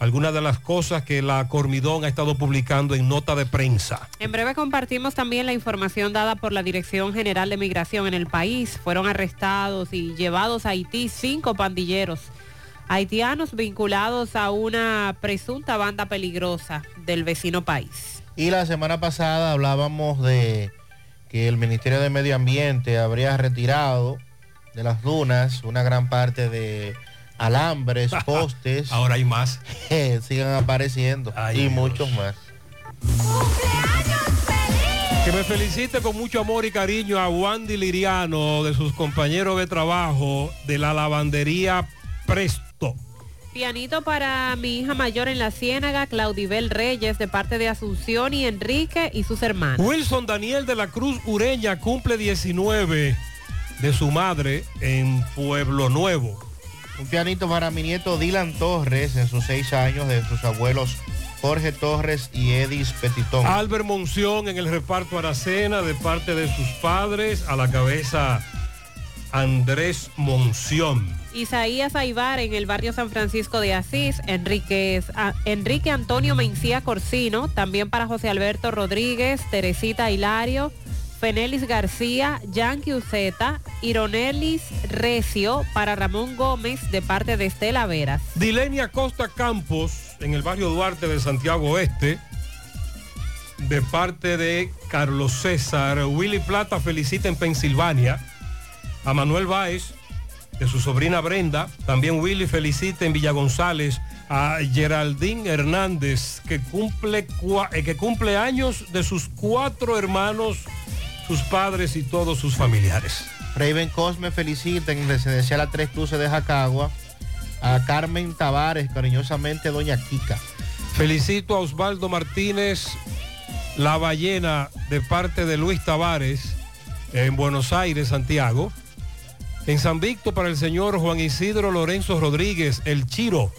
algunas de las cosas que la Cormidón ha estado publicando en nota de prensa. En breve compartimos también la información dada por la Dirección General de Migración en el país. Fueron arrestados y llevados a Haití cinco pandilleros haitianos vinculados a una presunta banda peligrosa del vecino país. Y la semana pasada hablábamos de que el Ministerio de Medio Ambiente habría retirado de las dunas una gran parte de alambres, postes. Ahora hay más. sigan apareciendo y muchos más. Que me felicite con mucho amor y cariño a Wandy Liriano de sus compañeros de trabajo de la lavandería Presto. Pianito para mi hija mayor en la Ciénaga, Claudibel Reyes, de parte de Asunción y Enrique y sus hermanos. Wilson Daniel de la Cruz Ureña cumple 19 de su madre en Pueblo Nuevo. Un pianito para mi nieto Dylan Torres en sus seis años de sus abuelos Jorge Torres y Edis Petitón. Albert Monción en el reparto Aracena de parte de sus padres, a la cabeza Andrés Monción. Isaías Aibar en el barrio San Francisco de Asís, Enrique, a- Enrique Antonio Mencía Corsino, también para José Alberto Rodríguez, Teresita Hilario, Fenelis García, Yankee Uceta, Ironelis Recio, para Ramón Gómez de parte de Estela Veras. Dilenia Costa Campos en el barrio Duarte de Santiago Oeste de parte de Carlos César. Willy Plata felicita en Pensilvania a Manuel Báez de su sobrina Brenda. También Willy felicita en Villa González a Geraldine Hernández que cumple, eh, que cumple años de sus cuatro hermanos, sus padres y todos sus familiares. Raven Cosme felicita en residencial a Tres Cruces de Jacagua a Carmen Tavares, cariñosamente Doña Kika. Felicito a Osvaldo Martínez, la ballena de parte de Luis Tavares en Buenos Aires, Santiago. En San Víctor para el señor Juan Isidro Lorenzo Rodríguez, el Chiro,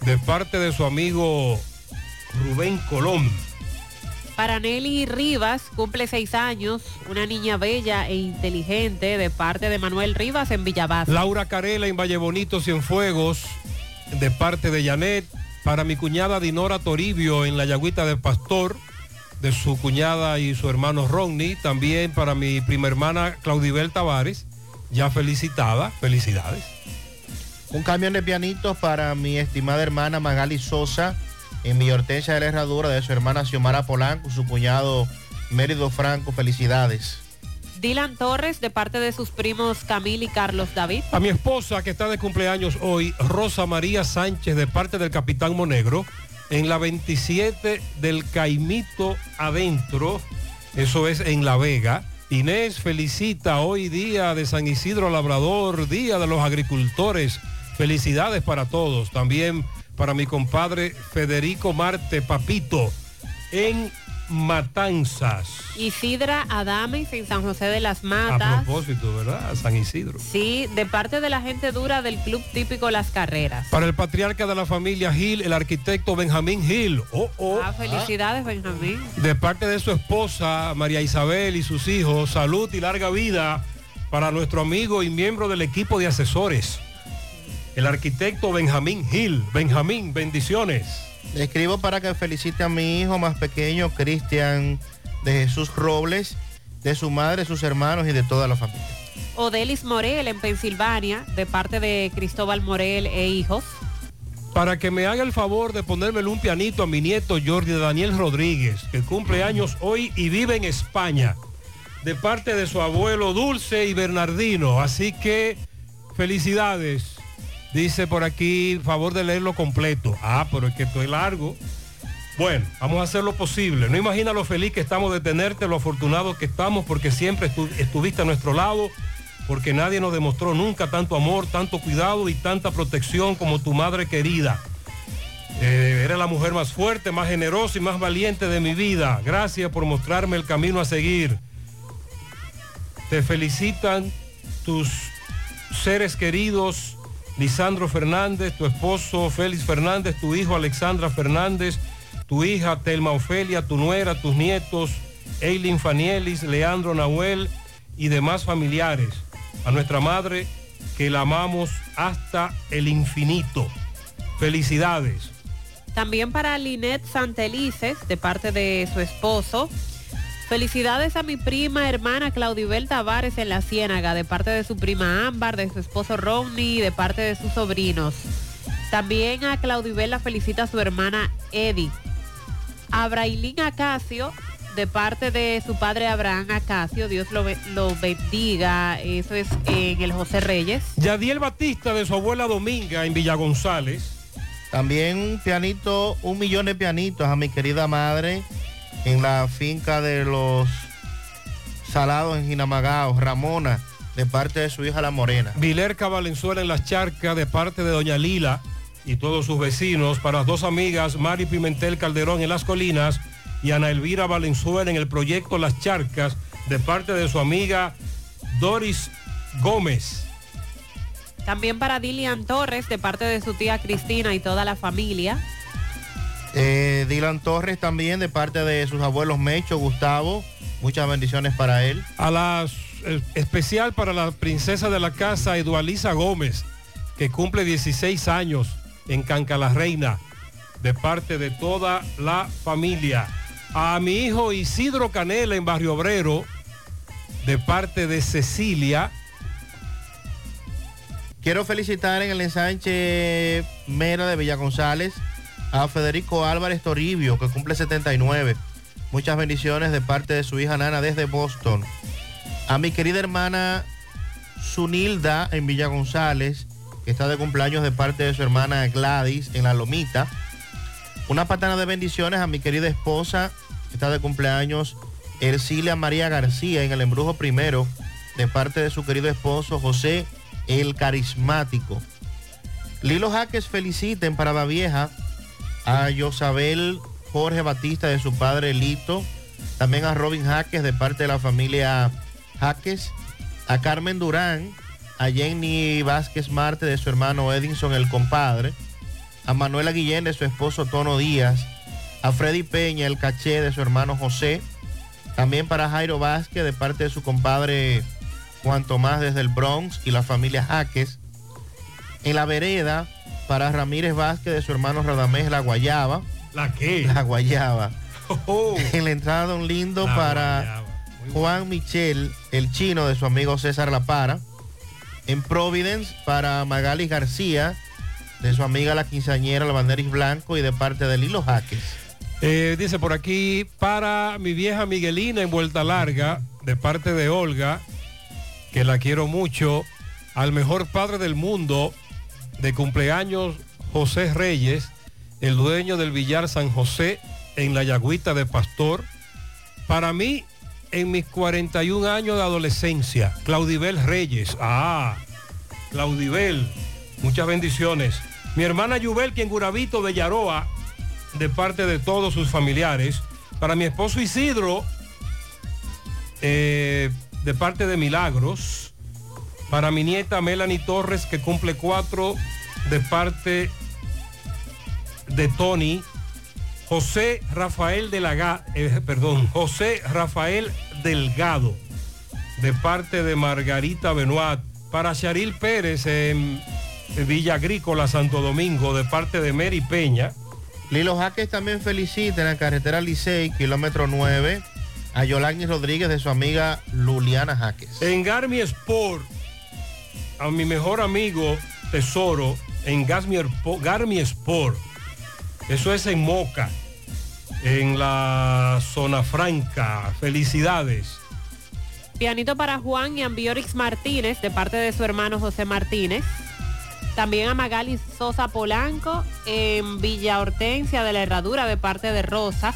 de parte de su amigo Rubén Colón. Para Nelly Rivas, cumple seis años, una niña bella e inteligente de parte de Manuel Rivas en Villabaz. Laura Carela en Valle Bonito, Cienfuegos, de parte de Janet. Para mi cuñada Dinora Toribio en la Yagüita del Pastor, de su cuñada y su hermano Rodney. También para mi prima hermana Claudibel Tavares ya felicitada. Felicidades. Un camión de pianitos para mi estimada hermana Magali Sosa en mi Hortensia de la Herradura de su hermana Xiomara Polanco, su cuñado Mérido Franco. Felicidades. Dylan Torres, de parte de sus primos Camil y Carlos David. A mi esposa que está de cumpleaños hoy, Rosa María Sánchez, de parte del Capitán Monegro, en la 27 del Caimito Adentro, eso es en La Vega. Inés felicita hoy día de San Isidro Labrador, Día de los Agricultores. Felicidades para todos. También para mi compadre Federico Marte Papito en Matanzas. Isidra Adames en San José de las A Matas. propósito, ¿verdad? San Isidro. Sí, de parte de la gente dura del club típico Las Carreras. Para el patriarca de la familia Gil, el arquitecto Benjamín Gil. Oh, oh. Ah, felicidades, Benjamín. De parte de su esposa, María Isabel y sus hijos, salud y larga vida para nuestro amigo y miembro del equipo de asesores, el arquitecto Benjamín Gil. Benjamín, bendiciones. Le escribo para que felicite a mi hijo más pequeño, Cristian de Jesús Robles, de su madre, sus hermanos y de toda la familia. Odelis Morel en Pensilvania, de parte de Cristóbal Morel e hijos. Para que me haga el favor de ponérmele un pianito a mi nieto Jordi Daniel Rodríguez, que cumple años hoy y vive en España, de parte de su abuelo Dulce y Bernardino. Así que felicidades. Dice por aquí, favor de leerlo completo. Ah, pero es que esto es largo. Bueno, vamos a hacer lo posible. No imagina lo feliz que estamos de tenerte, lo afortunados que estamos, porque siempre estu- estuviste a nuestro lado, porque nadie nos demostró nunca tanto amor, tanto cuidado y tanta protección como tu madre querida. Eh, eres la mujer más fuerte, más generosa y más valiente de mi vida. Gracias por mostrarme el camino a seguir. Te felicitan tus seres queridos, Lisandro Fernández, tu esposo Félix Fernández, tu hijo Alexandra Fernández, tu hija Telma Ofelia, tu nuera, tus nietos, Eileen Fanielis, Leandro Nahuel y demás familiares. A nuestra madre que la amamos hasta el infinito. Felicidades. También para Linet Santelices, de parte de su esposo. Felicidades a mi prima hermana Claudibel Tavares en la Ciénaga, de parte de su prima Ámbar, de su esposo Ronnie y de parte de sus sobrinos. También a Claudibel la felicita su hermana Eddie. A Brailín Acacio, de parte de su padre Abraham Acacio, Dios lo, lo bendiga, eso es en el José Reyes. Yadiel Batista de su abuela Dominga en Villa González. También un pianito, un millón de pianitos a mi querida madre en la finca de los Salados en Jinamagao, Ramona, de parte de su hija La Morena. Vilerca Valenzuela en las charcas de parte de Doña Lila y todos sus vecinos. Para las dos amigas, Mari Pimentel Calderón en las colinas y Ana Elvira Valenzuela en el proyecto Las Charcas de parte de su amiga Doris Gómez. También para Dilian Torres, de parte de su tía Cristina y toda la familia. Eh, Dylan Torres también de parte de sus abuelos Mecho, Gustavo. Muchas bendiciones para él. A las eh, especial para la princesa de la casa, Edualisa Gómez, que cumple 16 años en Canca la Reina, de parte de toda la familia. A mi hijo Isidro Canela en Barrio Obrero, de parte de Cecilia. Quiero felicitar en el ensanche Mera de Villa González a Federico Álvarez Toribio, que cumple 79. Muchas bendiciones de parte de su hija Nana desde Boston. A mi querida hermana Sunilda en Villa González, que está de cumpleaños de parte de su hermana Gladys en La Lomita. Una patana de bendiciones a mi querida esposa, que está de cumpleaños Ercilia María García en el Embrujo Primero, de parte de su querido esposo José el Carismático. Lilo Jaques feliciten para la vieja a Yosabel Jorge Batista de su padre Lito, también a Robin Jaques de parte de la familia Jaques, a Carmen Durán, a Jenny Vázquez Marte de su hermano Edinson el compadre, a Manuela Guillén de su esposo Tono Díaz, a Freddy Peña el caché de su hermano José, también para Jairo Vázquez de parte de su compadre Juan Tomás desde el Bronx y la familia Jaques. En la vereda, para Ramírez Vázquez de su hermano Radamés La Guayaba. ¿La qué? La Guayaba. En la entrada Don Lindo La para Juan Michel, el chino de su amigo César La Para. En Providence, para Magali García, de su amiga la quinceañera, la Banderis Blanco, y de parte de Lilo Jaques. Eh, dice por aquí, para mi vieja Miguelina en Vuelta Larga, de parte de Olga, que la quiero mucho, al mejor padre del mundo, de cumpleaños José Reyes, el dueño del Villar San José, en la Yagüita de Pastor. Para mí, en mis 41 años de adolescencia, Claudibel Reyes. Ah, Claudibel, muchas bendiciones. Mi hermana Yubel, que en Guravito de Yaroa, de parte de todos sus familiares. Para mi esposo Isidro, eh, de parte de Milagros. Para mi nieta Melanie Torres, que cumple cuatro, de parte de Tony. José Rafael de la eh, perdón, José Rafael Delgado, de parte de Margarita Benoit. Para Charil Pérez en Villa Agrícola, Santo Domingo, de parte de Mary Peña. Lilo Jaques también felicita en la carretera Licey, kilómetro 9, a Yolani Rodríguez de su amiga Luliana Jaques. En Garmi Sport, a mi mejor amigo Tesoro, en Garmi Sport. Eso es en Moca, en la zona franca. Felicidades. Pianito para Juan y Ambiorix Martínez, de parte de su hermano José Martínez. También a Magali Sosa Polanco en Villa Hortensia de la Herradura de parte de Rosa.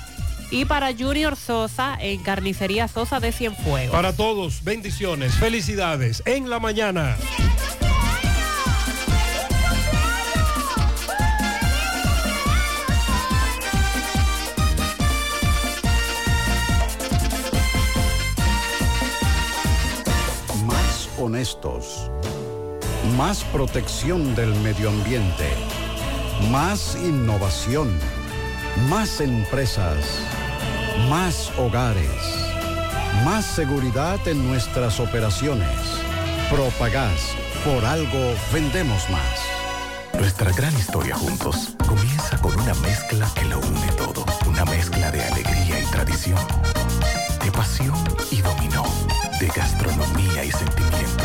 Y para Junior Sosa en Carnicería Sosa de Cienfuegos. Para todos, bendiciones, felicidades en la mañana. Más honestos más protección del medio ambiente. Más innovación. Más empresas. Más hogares. Más seguridad en nuestras operaciones. Propagás. Por algo vendemos más. Nuestra gran historia juntos comienza con una mezcla que lo une todo. Una mezcla de alegría y tradición. De pasión y dominó. De gastronomía y sentimiento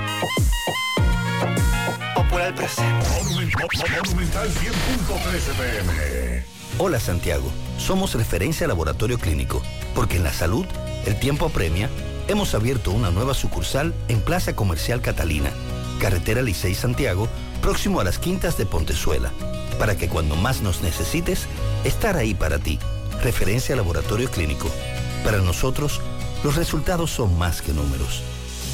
popular presente. Monumental 100.13 pm. Hola Santiago, somos referencia laboratorio clínico, porque en la salud el tiempo apremia. Hemos abierto una nueva sucursal en Plaza Comercial Catalina, Carretera Licey Santiago, próximo a las Quintas de Pontezuela, para que cuando más nos necesites, estar ahí para ti. Referencia laboratorio clínico. Para nosotros, los resultados son más que números.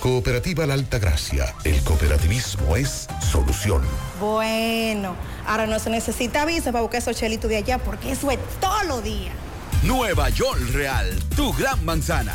Cooperativa La Alta Gracia. El cooperativismo es solución. Bueno, ahora no se necesita visa para buscar esos chelitos de allá porque eso es todo lo día. Nueva York Real, tu gran manzana.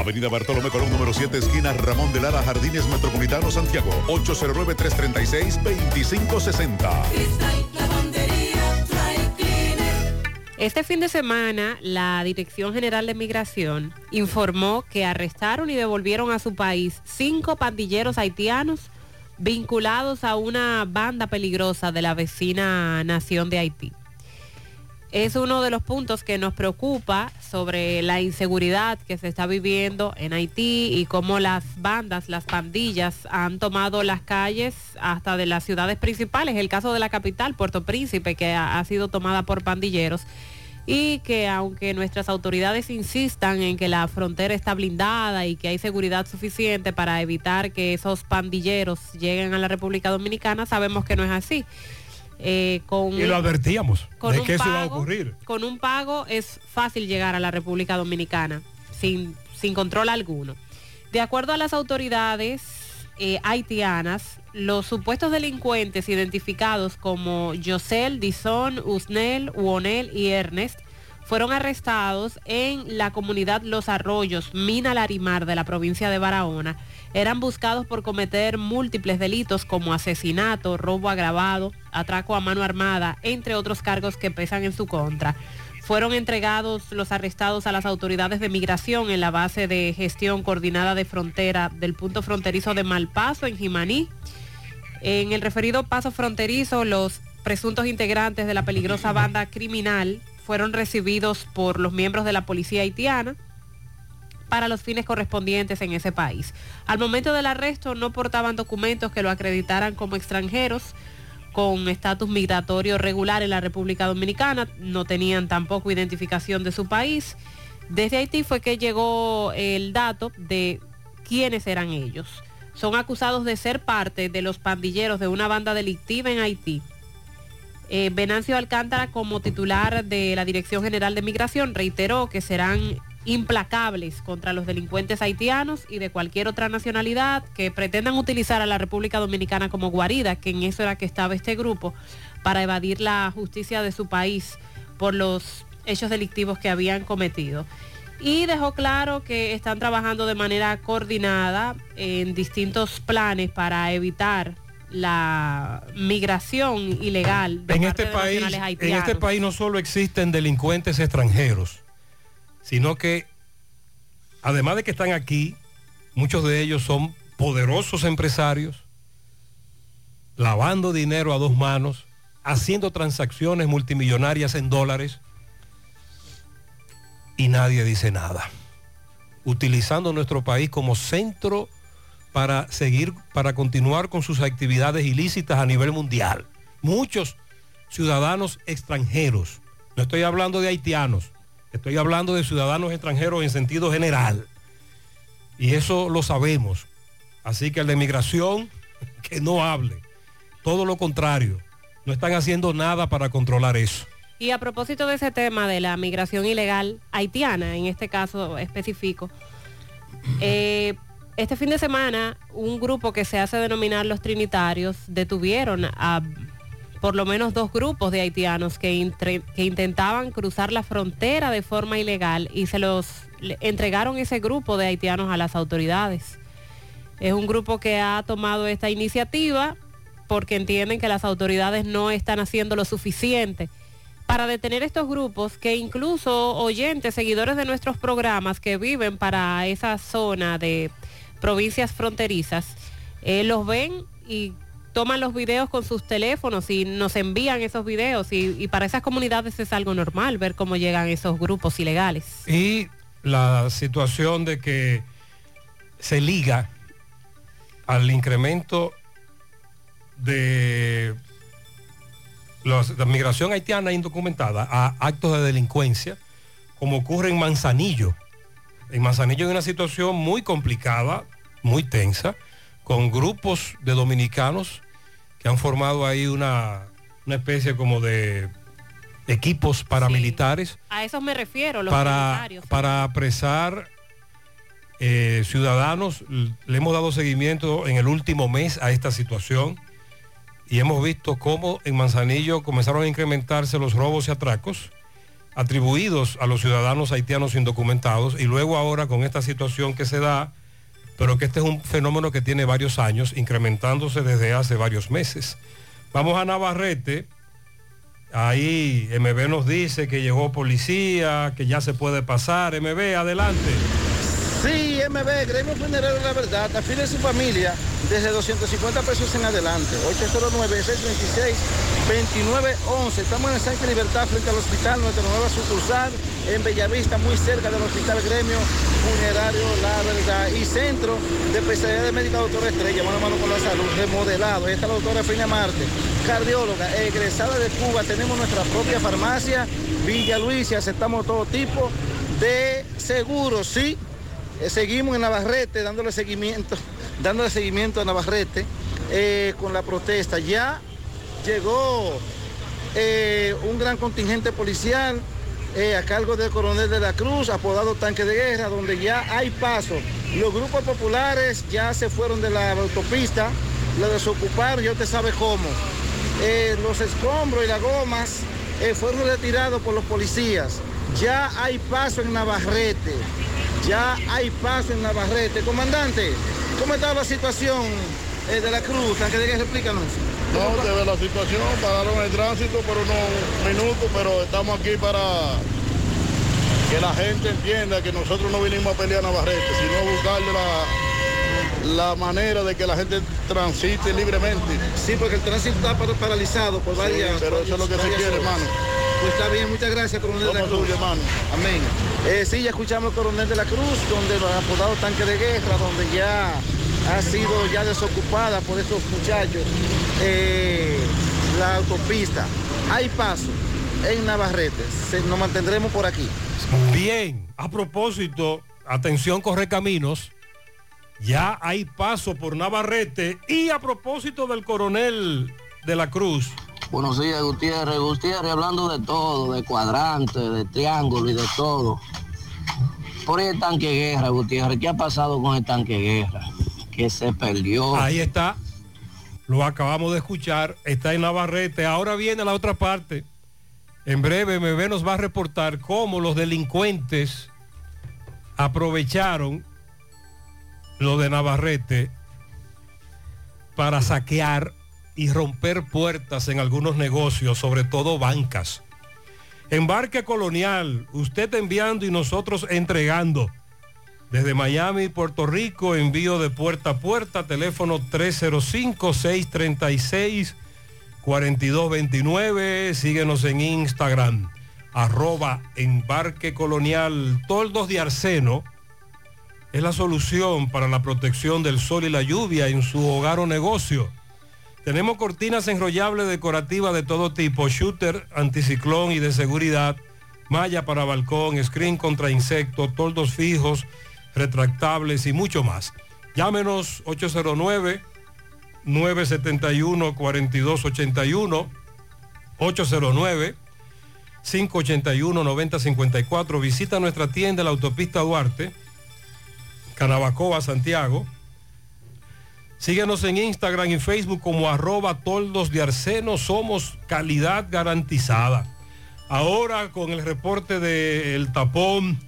Avenida Bartolomé Colón, número 7, esquina Ramón de Lara, Jardines Metropolitano, Santiago. 809-336-2560. Cristal, lavandería, dry cleaner. Este fin de semana, la Dirección General de Migración informó que arrestaron y devolvieron a su país cinco pandilleros haitianos vinculados a una banda peligrosa de la vecina nación de Haití. Es uno de los puntos que nos preocupa sobre la inseguridad que se está viviendo en Haití y cómo las bandas, las pandillas han tomado las calles hasta de las ciudades principales. El caso de la capital, Puerto Príncipe, que ha, sido tomada por pandilleros y que aunque nuestras autoridades insistan en que la frontera está blindada y que hay seguridad suficiente para evitar que esos pandilleros lleguen a la República Dominicana, sabemos que no es así. Eh, con Y lo advertíamos con de un que eso iba a pago- ocurrir. Con un pago es fácil llegar a la República Dominicana sin, sin control alguno. De acuerdo a las autoridades eh, haitianas, los supuestos delincuentes identificados como Yosel, Dison, Usnel, Uonel y Ernest fueron arrestados en la comunidad Los Arroyos, Mina Larimar de la provincia de Barahona. Eran buscados por cometer múltiples delitos como asesinato, robo agravado, atraco a mano armada, entre otros cargos que pesan en su contra. Fueron entregados los arrestados a las autoridades de migración en la base de gestión coordinada de frontera del punto fronterizo de Malpaso en Jimaní. En el referido paso fronterizo, los presuntos integrantes de la peligrosa banda criminal fueron recibidos por los miembros de la policía haitiana para los fines correspondientes en ese país. Al momento del arresto no portaban documentos que lo acreditaran como extranjeros con estatus migratorio regular en la República Dominicana, no tenían tampoco identificación de su país. Desde Haití fue que llegó el dato de quiénes eran ellos. Son acusados de ser parte de los pandilleros de una banda delictiva en Haití. Eh, Venancio Alcántara, como titular de la Dirección General de Migración, reiteró que serán implacables contra los delincuentes haitianos y de cualquier otra nacionalidad que pretendan utilizar a la República Dominicana como guarida, que en eso era que estaba este grupo, para evadir la justicia de su país por los hechos delictivos que habían cometido. Y dejó claro que están trabajando de manera coordinada en distintos planes para evitar la migración ilegal de En parte este, de país, en este país no solo existen delincuentes extranjeros, sino que además de que están aquí, muchos de ellos son poderosos empresarios, lavando dinero a dos manos, haciendo transacciones multimillonarias en dólares y nadie dice nada. Utilizando nuestro país como centro para seguir, para continuar con sus actividades ilícitas a nivel mundial. Muchos ciudadanos extranjeros, no estoy hablando de haitianos, estoy hablando de ciudadanos extranjeros en sentido general. Y eso lo sabemos. Así que el de migración, que no hable. Todo lo contrario, no están haciendo nada para controlar eso. Y a propósito de ese tema de la migración ilegal haitiana, en este caso específico, eh, este fin de semana un grupo que se hace denominar los Trinitarios detuvieron a por lo menos dos grupos de haitianos que, intentaban cruzar la frontera de forma ilegal y se los entregaron ese grupo de haitianos a las autoridades. Es un grupo que ha tomado esta iniciativa porque entienden que las autoridades no están haciendo lo suficiente para detener estos grupos que incluso oyentes, seguidores de nuestros programas que viven para esa zona de provincias fronterizas, eh, los ven y toman los videos con sus teléfonos y nos envían esos videos y, para esas comunidades es algo normal ver cómo llegan esos grupos ilegales. Y la situación de que se liga al incremento de la migración haitiana indocumentada a actos de delincuencia, como ocurre en Manzanillo. En Manzanillo hay una situación muy complicada, muy tensa, con grupos de dominicanos que han formado ahí una, una especie como de equipos paramilitares A esos me refiero, los para, para apresar eh, ciudadanos. Le hemos dado seguimiento en el último mes a esta situación y hemos visto cómo en Manzanillo comenzaron a incrementarse los robos y atracos atribuidos a los ciudadanos haitianos indocumentados y luego ahora con esta situación que se da, pero que este es un fenómeno que tiene varios años, incrementándose desde hace varios meses. Vamos a Navarrete. Ahí MB nos dice que llegó policía, que ya se puede pasar. MB, adelante. Sí, MB, Gremio Funerario la Verdad, afile su familia desde 250 pesos en adelante. 809-626-2911. Estamos en el Sánchez Libertad frente al hospital, nuestra nueva sucursal en Bellavista, muy cerca del hospital Gremio Funerario La Verdad. Y centro de especialidad de médica doctora Estrella, mano a mano con la salud, remodelado. Ahí está la doctora Feña Marte, cardióloga, egresada de Cuba. Tenemos nuestra propia farmacia, Villa Luis, y aceptamos todo tipo de seguros, sí. Eh, seguimos en Navarrete dándole seguimiento, dándole seguimiento a Navarrete eh, con la protesta. Ya llegó eh, un gran contingente policial a cargo del coronel de la Cruz, apodado Tanque de Guerra, donde ya hay paso. Los grupos populares ya se fueron de la autopista, lo desocuparon, ya usted sabe cómo. Los escombros y las gomas fueron retirados por los policías. Ya hay paso en Navarrete. Ya hay paso en Navarrete. Comandante, ¿cómo está la situación eh, de la Cruz? Tanque de Guerra, explícanos. No, se ve la situación, pararon el tránsito por unos minutos, pero estamos aquí para que la gente entienda que nosotros no vinimos a pelear a Navarrete, sino buscarle la, la manera de que la gente transite libremente. Sí, porque el tránsito está par- paralizado por varias... pero eso es lo que se quiere, horas. hermano. Pues está bien, muchas gracias, coronel de la Cruz. hermano. Amén. Eh, sí, ya escuchamos al coronel de la Cruz, donde lo han apodado tanque de guerra, donde ya ha sido ya desocupada por estos muchachos eh, la autopista. Hay paso en Navarrete. Se- nos mantendremos por aquí. Bien, a propósito, atención Correcaminos, ya hay paso por Navarrete y a propósito del coronel de la Cruz. Buenos días, Gutiérrez. Gutiérrez, hablando de todo, de cuadrante, de triángulo y de todo. Por el tanque guerra, Gutiérrez, ¿qué ha pasado con el tanque guerra? Que se perdió. Ahí está, lo acabamos de escuchar, está en Navarrete, ahora viene la otra parte. En breve MB nos va a reportar cómo los delincuentes aprovecharon lo de Navarrete para saquear y romper puertas en algunos negocios, sobre todo bancas. Embarque colonial, usted enviando y nosotros entregando. Desde Miami, Puerto Rico, envío de puerta a puerta, teléfono 305-636-4229. Síguenos en Instagram, arroba embarque colonial. Toldos de arseno es la solución para la protección del sol y la lluvia en su hogar o negocio. Tenemos cortinas enrollables decorativas de todo tipo, shooter, anticiclón y de seguridad, malla para balcón, screen contra insectos, toldos fijos, retractables y mucho más. Llámenos 809 971 4281 809 581 9054. Visita nuestra tienda en la autopista Duarte, Canabacoa, Santiago. Síguenos en Instagram y Facebook como arroba toldos de arseno. Somos calidad garantizada. Ahora con el reporte del tapón,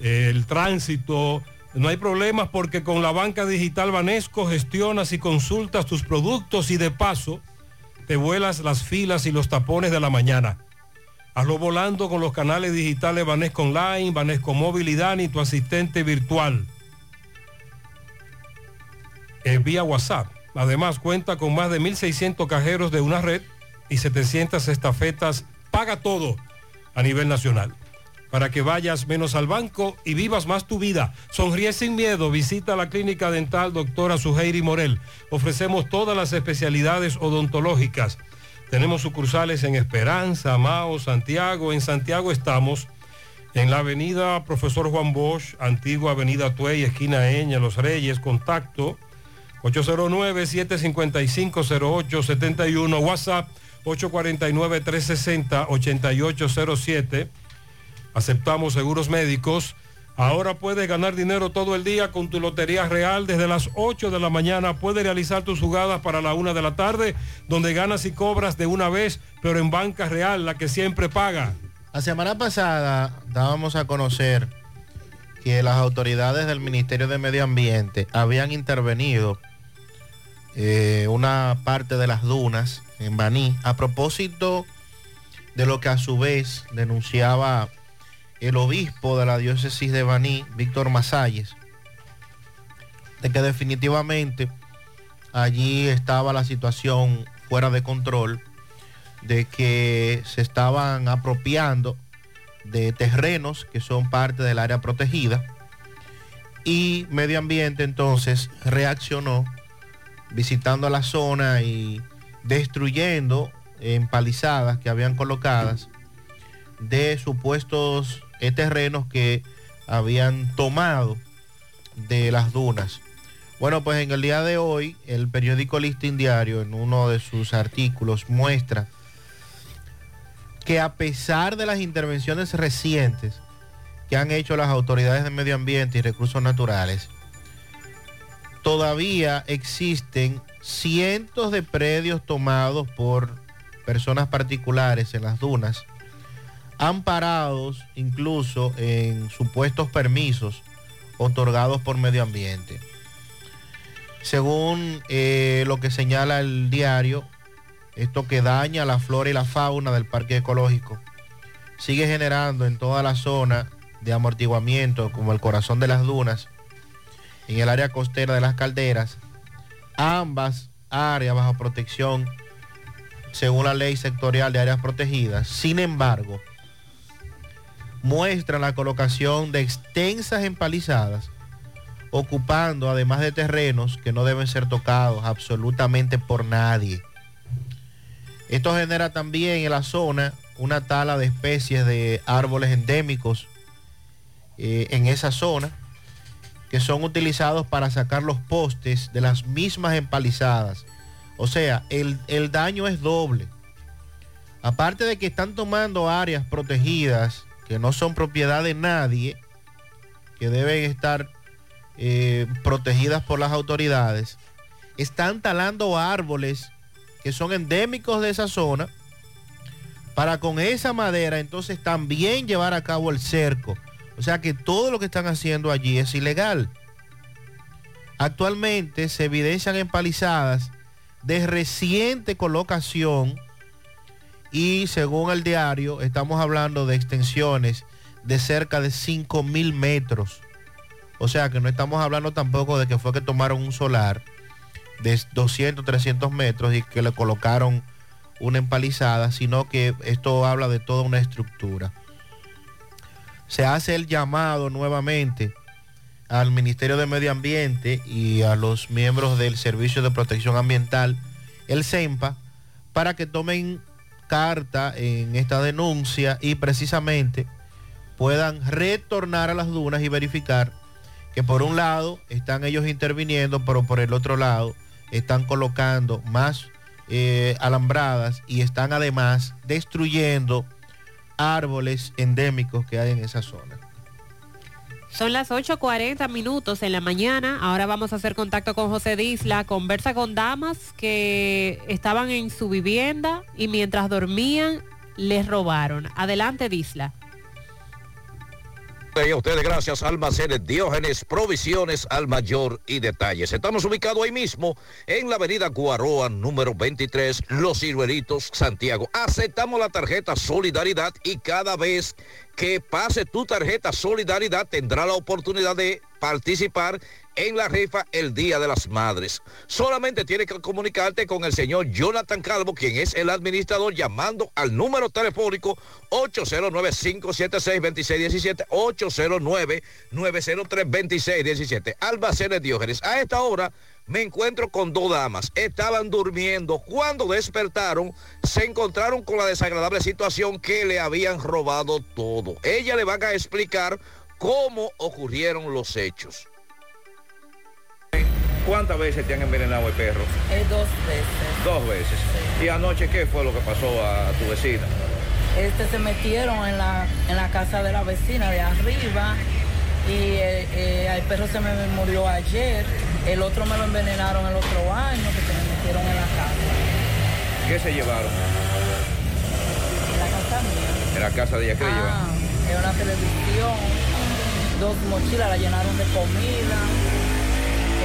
el tránsito, no hay problemas porque con la banca digital Banesco gestionas y consultas tus productos y de paso te vuelas las filas y los tapones de la mañana. Hazlo volando con los canales digitales Banesco Online, Banesco Movilidad y tu asistente virtual eh, vía WhatsApp. Además cuenta con más de 1.600 cajeros de una red y 700 estafetas. Paga todo a nivel nacional. Para que vayas menos al banco y vivas más tu vida. Sonríe sin miedo. Visita la clínica dental doctora Suheiri Morel. Ofrecemos todas las especialidades odontológicas. Tenemos sucursales en Esperanza, Mao, Santiago. En Santiago estamos en la avenida Profesor Juan Bosch, antigua avenida Tuey, esquina Eña, Los Reyes. Contacto 809-755-0871, WhatsApp 849-360-8807. Aceptamos seguros médicos. Ahora puedes ganar dinero todo el día con tu Lotería Real. Desde las 8 de la mañana puedes realizar tus jugadas para la 1 de la tarde, donde ganas y cobras de una vez, pero en banca real, la que siempre paga. La semana pasada dábamos a conocer que las autoridades del Ministerio de Medio Ambiente habían intervenido eh, una parte de las dunas en Baní a propósito de lo que a su vez denunciaba el obispo de la diócesis de Baní, Víctor Masalles, de que definitivamente allí estaba la situación fuera de control, de que se estaban apropiando de terrenos que son parte del área protegida y Medio Ambiente entonces reaccionó visitando la zona y destruyendo empalizadas que habían colocadas de supuestos eh, terrenos que habían tomado de las dunas. Bueno, pues en el día de hoy el periódico Listín Diario en uno de sus artículos muestra que a pesar de las intervenciones recientes que han hecho las autoridades de medio ambiente y recursos naturales, todavía existen cientos de predios tomados por personas particulares en las dunas, amparados incluso en supuestos permisos otorgados por medio ambiente. Según eh, lo que señala el diario, esto que daña la flora y la fauna del parque ecológico, sigue generando en toda la zona de amortiguamiento, como el corazón de las dunas, en el área costera de las calderas, ambas áreas bajo protección según la ley sectorial de áreas protegidas. Sin embargo, muestran la colocación de extensas empalizadas, ocupando además de terrenos que no deben ser tocados absolutamente por nadie. Esto genera también en la zona una tala de especies de árboles endémicos eh, en esa zona que son utilizados para sacar los postes de las mismas empalizadas. O sea, el, el daño es doble. Aparte de que están tomando áreas protegidas que no son propiedad de nadie, que deben estar eh, protegidas por las autoridades, están talando árboles que son endémicos de esa zona para con esa madera entonces también llevar a cabo el cerco. O sea que todo lo que están haciendo allí es ilegal. Actualmente se evidencian empalizadas de reciente colocación y según el diario estamos hablando de extensiones de cerca de 5 mil metros. O sea que no estamos hablando tampoco de que fue que tomaron un solar de 200, 300 metros y que le colocaron una empalizada, sino que esto habla de toda una estructura. Se hace el llamado nuevamente al Ministerio de Medio Ambiente y a los miembros del Servicio de Protección Ambiental, el CEMPA, para que tomen carta en esta denuncia y precisamente puedan retornar a las dunas y verificar que por un lado están ellos interviniendo, pero por el otro lado están colocando más eh, alambradas y están además destruyendo árboles endémicos que hay en esa zona. Son las 8.40 minutos en la mañana. Ahora vamos a hacer contacto con José Disla. Conversa con damas que estaban en su vivienda y mientras dormían les robaron. Adelante, Disla. Y a ustedes gracias Almacenes Diógenes, provisiones al mayor y detalles. Estamos ubicados ahí mismo en la avenida Guaroa, número 23, Los Ciruelitos, Santiago. Aceptamos la tarjeta Solidaridad y cada vez que pase tu tarjeta Solidaridad tendrá la oportunidad de participar en la rifa el Día de las Madres. Solamente tienes que comunicarte con el señor Jonathan Calvo, quien es el administrador, llamando al número telefónico 809-576-2617, 809-903-2617. Albacenes Diógenes. A esta hora me encuentro con dos damas. Estaban durmiendo. Cuando despertaron, se encontraron con la desagradable situación que le habían robado todo. Ella le van a explicar cómo ocurrieron los hechos. ¿Cuántas veces te han envenenado el perro? Eh, dos veces. Dos veces. ¿Y anoche qué fue lo que pasó a tu vecina? Este se metieron en la, en la casa de la vecina de arriba y eh, eh, el perro se me murió ayer. El otro me lo envenenaron el otro año que se me metieron en la casa. ¿Qué se llevaron? En la casa mía. En la casa de ella, ¿qué le llevaron? Ah, era una televisión, dos mochilas la llenaron de comida,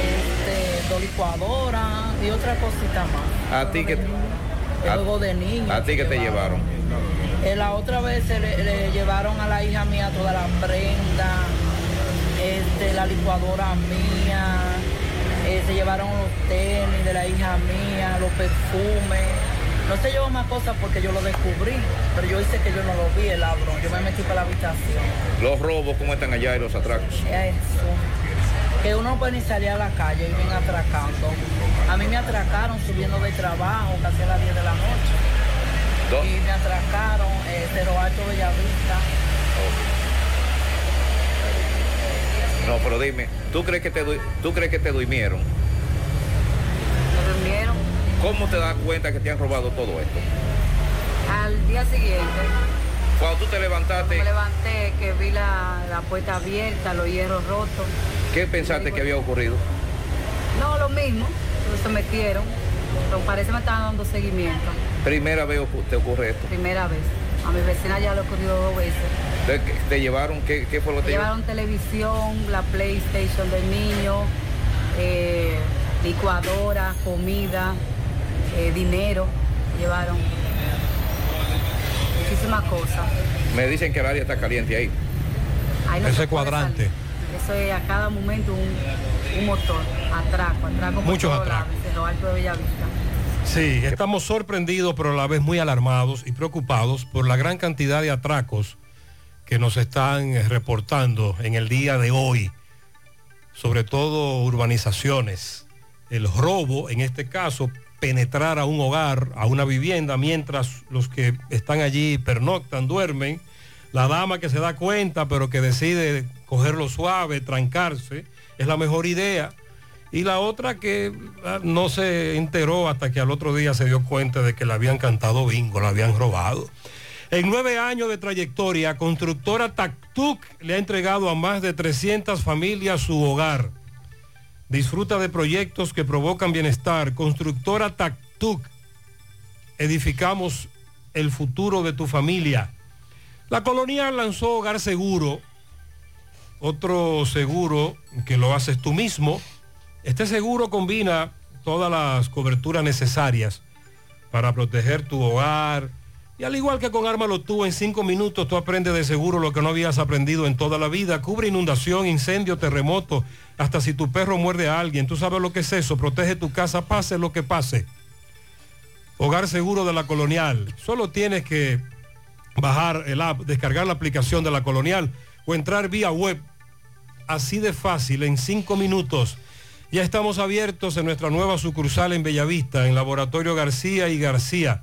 este, dos licuadoras y otra cosita más. ¿A ti que Juego de niños. ¿A ti que te llevaron? Eh, la otra vez se le, le llevaron a la hija mía toda la prenda, este, la licuadora mía, eh, se llevaron los tenis de la hija mía, los perfumes. No se llevó más cosas porque yo lo descubrí, pero yo hice que yo no lo vi el ladrón. Yo me metí para la habitación. Los robos, ¿cómo están allá y los atracos? Eso. Que uno no puede ni salir a la calle y ven atracando. A mí me atracaron subiendo de trabajo casi a las 10 de la noche. ¿Dó- Y me atracaron eh, Cerro Alto Bellavista. No, pero dime, ¿tú crees que te, tú crees que te durmieron? Me durmieron. ¿Cómo te das cuenta que te han robado todo esto? Al día siguiente Cuando tú te levantaste, me levanté, que vi la, la puerta abierta, los hierros rotos. ¿qué pensaste que había ocurrido? No, lo mismo, se metieron. Pero parece que me estaban dando seguimiento. Primera vez te ocurre esto. Primera vez. A mi vecina ya lo he ocurrido dos veces. ¿Te, te llevaron? ¿Qué, qué fue lo que te llevaron? llevaron televisión, la PlayStation del niño, eh, licuadora, comida, eh, dinero. Llevaron muchísimas cosas. Me dicen que el área está caliente ahí. Ahí no Ese cuadrante. Eso es a cada momento un, un motor, atraco, atraco Muchos atracos. en Cerro Alto de Bellavista. Sí, estamos sorprendidos, pero a la vez muy alarmados y preocupados por la gran cantidad de atracos que nos están eh, reportando en el día de hoy, sobre todo urbanizaciones. El robo, en este caso, penetrar a un hogar, a una vivienda, mientras los que están allí pernoctan, duermen. La dama que se da cuenta, pero que decide cogerlo suave, trancarse, es la mejor idea. Y la otra que ah, no se enteró hasta que al otro día se dio cuenta de que le habían cantado bingo, la habían robado. En nueve años de trayectoria, Constructora Tactuc le ha entregado a más de 300 familias su hogar. Disfruta de proyectos que provocan bienestar. Constructora Tactuc. Edificamos el futuro de tu familia. La colonial lanzó Hogar Seguro, otro seguro que lo haces tú mismo. Este seguro combina todas las coberturas necesarias para proteger tu hogar. Y al igual que con Ármalo tú, en cinco minutos tú aprendes de seguro lo que no habías aprendido en toda la vida. Cubre inundación, incendio, terremoto, hasta si tu perro muerde a alguien. Tú sabes lo que es eso. Protege tu casa, pase lo que pase. Hogar Seguro de la Colonial. Solo tienes que bajar el app, descargar la aplicación de la Colonial o entrar vía web. Así de fácil, en cinco minutos. Ya estamos abiertos en nuestra nueva sucursal en Bellavista, en Laboratorio García y García.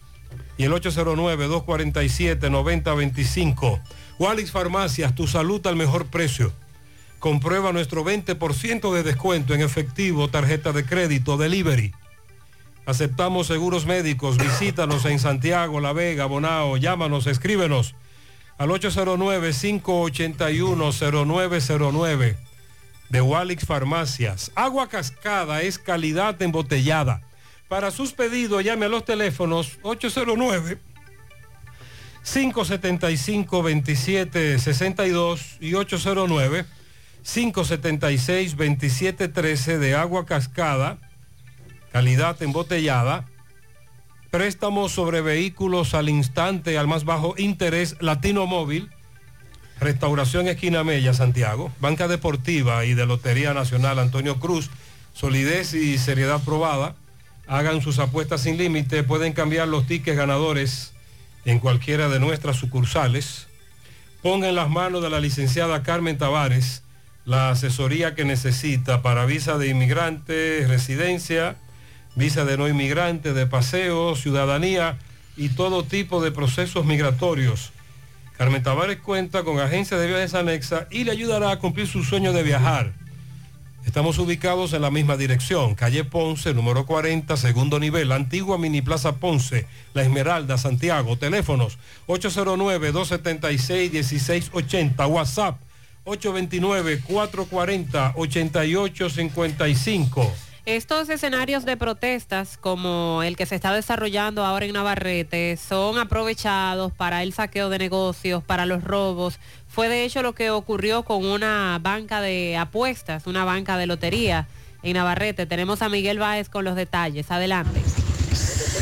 y el 809-247-9025. Walix Farmacias, tu salud al mejor precio. Comprueba nuestro 20% de descuento en efectivo, tarjeta de crédito, delivery. Aceptamos seguros médicos. Visítanos en Santiago, La Vega, Bonao. Llámanos, escríbenos al 809-581-0909 de Walix Farmacias. Agua cascada es calidad embotellada. Para sus pedidos llame a los teléfonos 809 575-2762 y 809 576-2713 de agua cascada, calidad embotellada. Préstamos sobre vehículos al instante, al más bajo interés, Latino Móvil, Restauración Esquina Mella, Santiago, Banca Deportiva y de Lotería Nacional Antonio Cruz, solidez y seriedad probada. Hagan sus apuestas sin límite, pueden cambiar los tickets ganadores en cualquiera de nuestras sucursales. Ponga en las manos de la licenciada Carmen Tavares la asesoría que necesita para visa de inmigrante, residencia, visa de no inmigrante, de paseo, ciudadanía y todo tipo de procesos migratorios. Carmen Tavares cuenta con agencia de viajes anexa y le ayudará a cumplir su sueño de viajar. Estamos ubicados en la misma dirección, calle Ponce, número 40, segundo nivel, antigua Mini Plaza Ponce, La Esmeralda, Santiago. Teléfonos 809-276-1680, WhatsApp 829-440-8855. Estos escenarios de protestas, como el que se está desarrollando ahora en Navarrete, son aprovechados para el saqueo de negocios, para los robos. Fue de hecho lo que ocurrió con una banca de apuestas, una banca de lotería en Navarrete. Tenemos a Miguel Báez con los detalles. Adelante.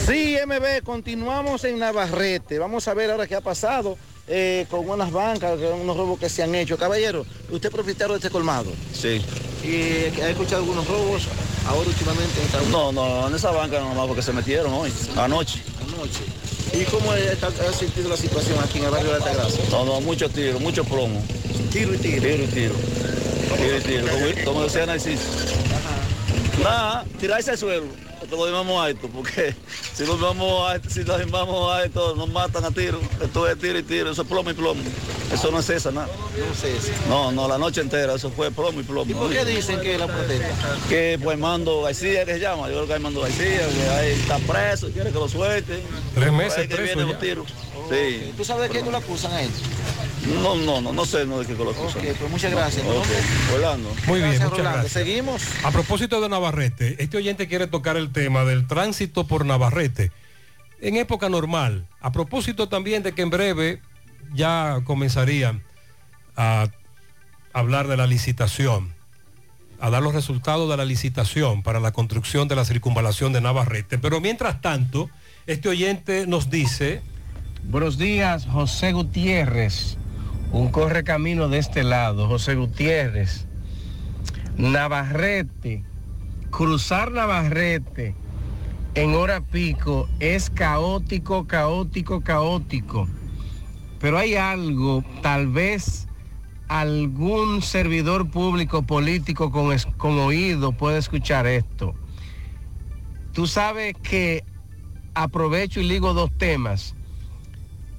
Sí, MB, continuamos en Navarrete. Vamos a ver ahora qué ha pasado eh, con unas bancas, con unos robos que se han hecho. Caballero, usted propietario de este colmado. Sí. ¿Y ha escuchado algunos robos ahora últimamente? en esta- No, no, en esa banca nomás porque se metieron hoy, anoche. Anoche. ¿Y cómo ha sentido la situación aquí en el barrio de Altagracia? No, no, mucho tiro, mucho plomo. Tiro y tiro. Tiro y tiro. Tiro y tiro. Como, como decía Narciso. Nada, tirarse al suelo. Que lo llamamos a esto, porque si lo llamamos a esto, si lo llamamos a esto, nos matan a tiro. Esto es tiro y tiro, eso es plomo y plomo. Eso no es esa, nada. No No, no, la noche entera, eso fue plomo y plomo. ¿Y por qué dicen que la protesta? Que pues Mando García que se llama, yo creo que hay Mando García, que ahí está preso, quiere que lo suelten. Tres meses que preso vienen ya. los tiros. Sí. ¿Tú sabes de qué no lo acusan a él? No, no, no, no sé no de qué lo acusan. Ok, pues muchas gracias. ¿no? Ok, Orlando. Muy bien, Gracias, muchas Rolando. gracias. Seguimos. A propósito de Navarrete, este oyente quiere tocar el tema del tránsito por Navarrete. en época normal. A propósito también de que en breve ya comenzarían a hablar de la licitación, a dar los resultados de la licitación para la construcción de la circunvalación de Navarrete. Pero mientras tanto, este oyente nos dice... Buenos días, José Gutiérrez. Un corre camino de este lado, José Gutiérrez. Navarrete. Cruzar Navarrete en hora pico es caótico, caótico, caótico. Pero hay algo, tal vez algún servidor público político con, con oído puede escuchar esto. Tú sabes que aprovecho y ligo dos temas.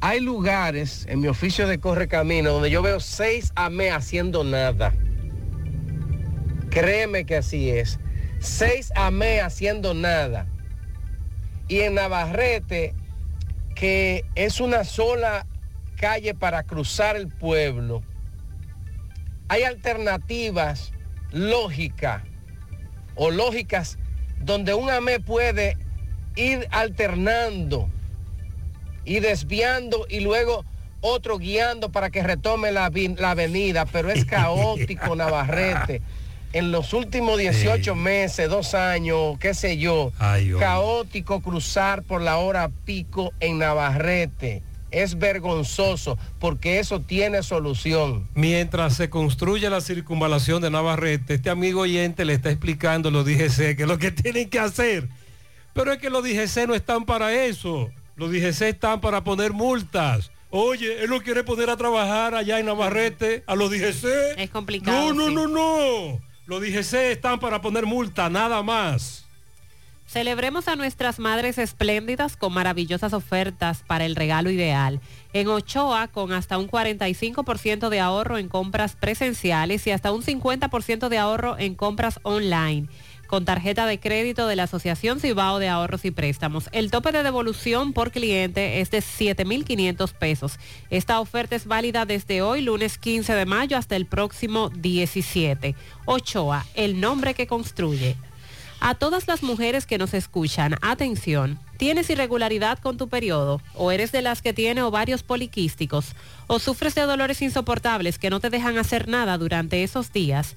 Hay lugares en mi oficio de correcamino donde yo veo seis AME haciendo nada. Créeme que así es. Seis AME haciendo nada. Y en Navarrete, que es una sola calle para cruzar el pueblo, hay alternativas lógicas o lógicas donde un AME puede ir alternando y desviando y luego otro guiando para que retome la, la avenida, pero es caótico Navarrete. En los últimos 18 meses, dos años, qué sé yo, Ay, caótico cruzar por la hora pico en Navarrete. Es vergonzoso porque eso tiene solución. Mientras se construye la circunvalación de Navarrete, este amigo oyente le está explicando a los DGC que lo que tienen que hacer. Pero es que los DGC no están para eso. Los DGC están para poner multas. Oye, él lo quiere poner a trabajar allá en Navarrete, a los DGC. Es complicado. No, no, sí. no, no. Los DGC están para poner multa, nada más. Celebremos a nuestras madres espléndidas con maravillosas ofertas para el regalo ideal. En Ochoa, con hasta un 45% de ahorro en compras presenciales y hasta un 50% de ahorro en compras online. Con tarjeta de crédito de la Asociación Cibao de Ahorros y Préstamos. El tope de devolución por cliente es de 7.500 pesos. Esta oferta es válida desde hoy, lunes 15 de mayo, hasta el próximo 17. Ochoa, el nombre que construye. A todas las mujeres que nos escuchan, atención, ¿tienes irregularidad con tu periodo? ¿O eres de las que tiene ovarios poliquísticos? ¿O sufres de dolores insoportables que no te dejan hacer nada durante esos días?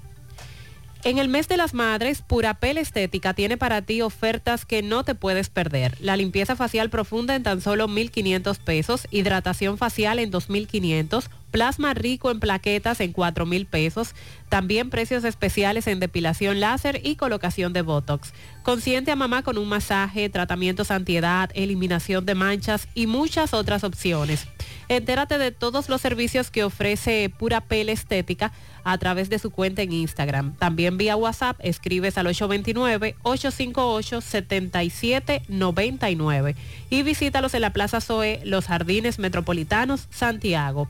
En el mes de las madres, Purapel Estética tiene para ti ofertas que no te puedes perder. La limpieza facial profunda en tan solo 1.500 pesos, hidratación facial en 2.500, plasma rico en plaquetas en 4.000 pesos, también precios especiales en depilación láser y colocación de Botox. Consiente a mamá con un masaje, tratamientos antiedad, eliminación de manchas y muchas otras opciones. Entérate de todos los servicios que ofrece Pura Pel Estética a través de su cuenta en Instagram. También vía WhatsApp escribes al 829-858-7799 y visítalos en la Plaza Zoe, Los Jardines Metropolitanos, Santiago.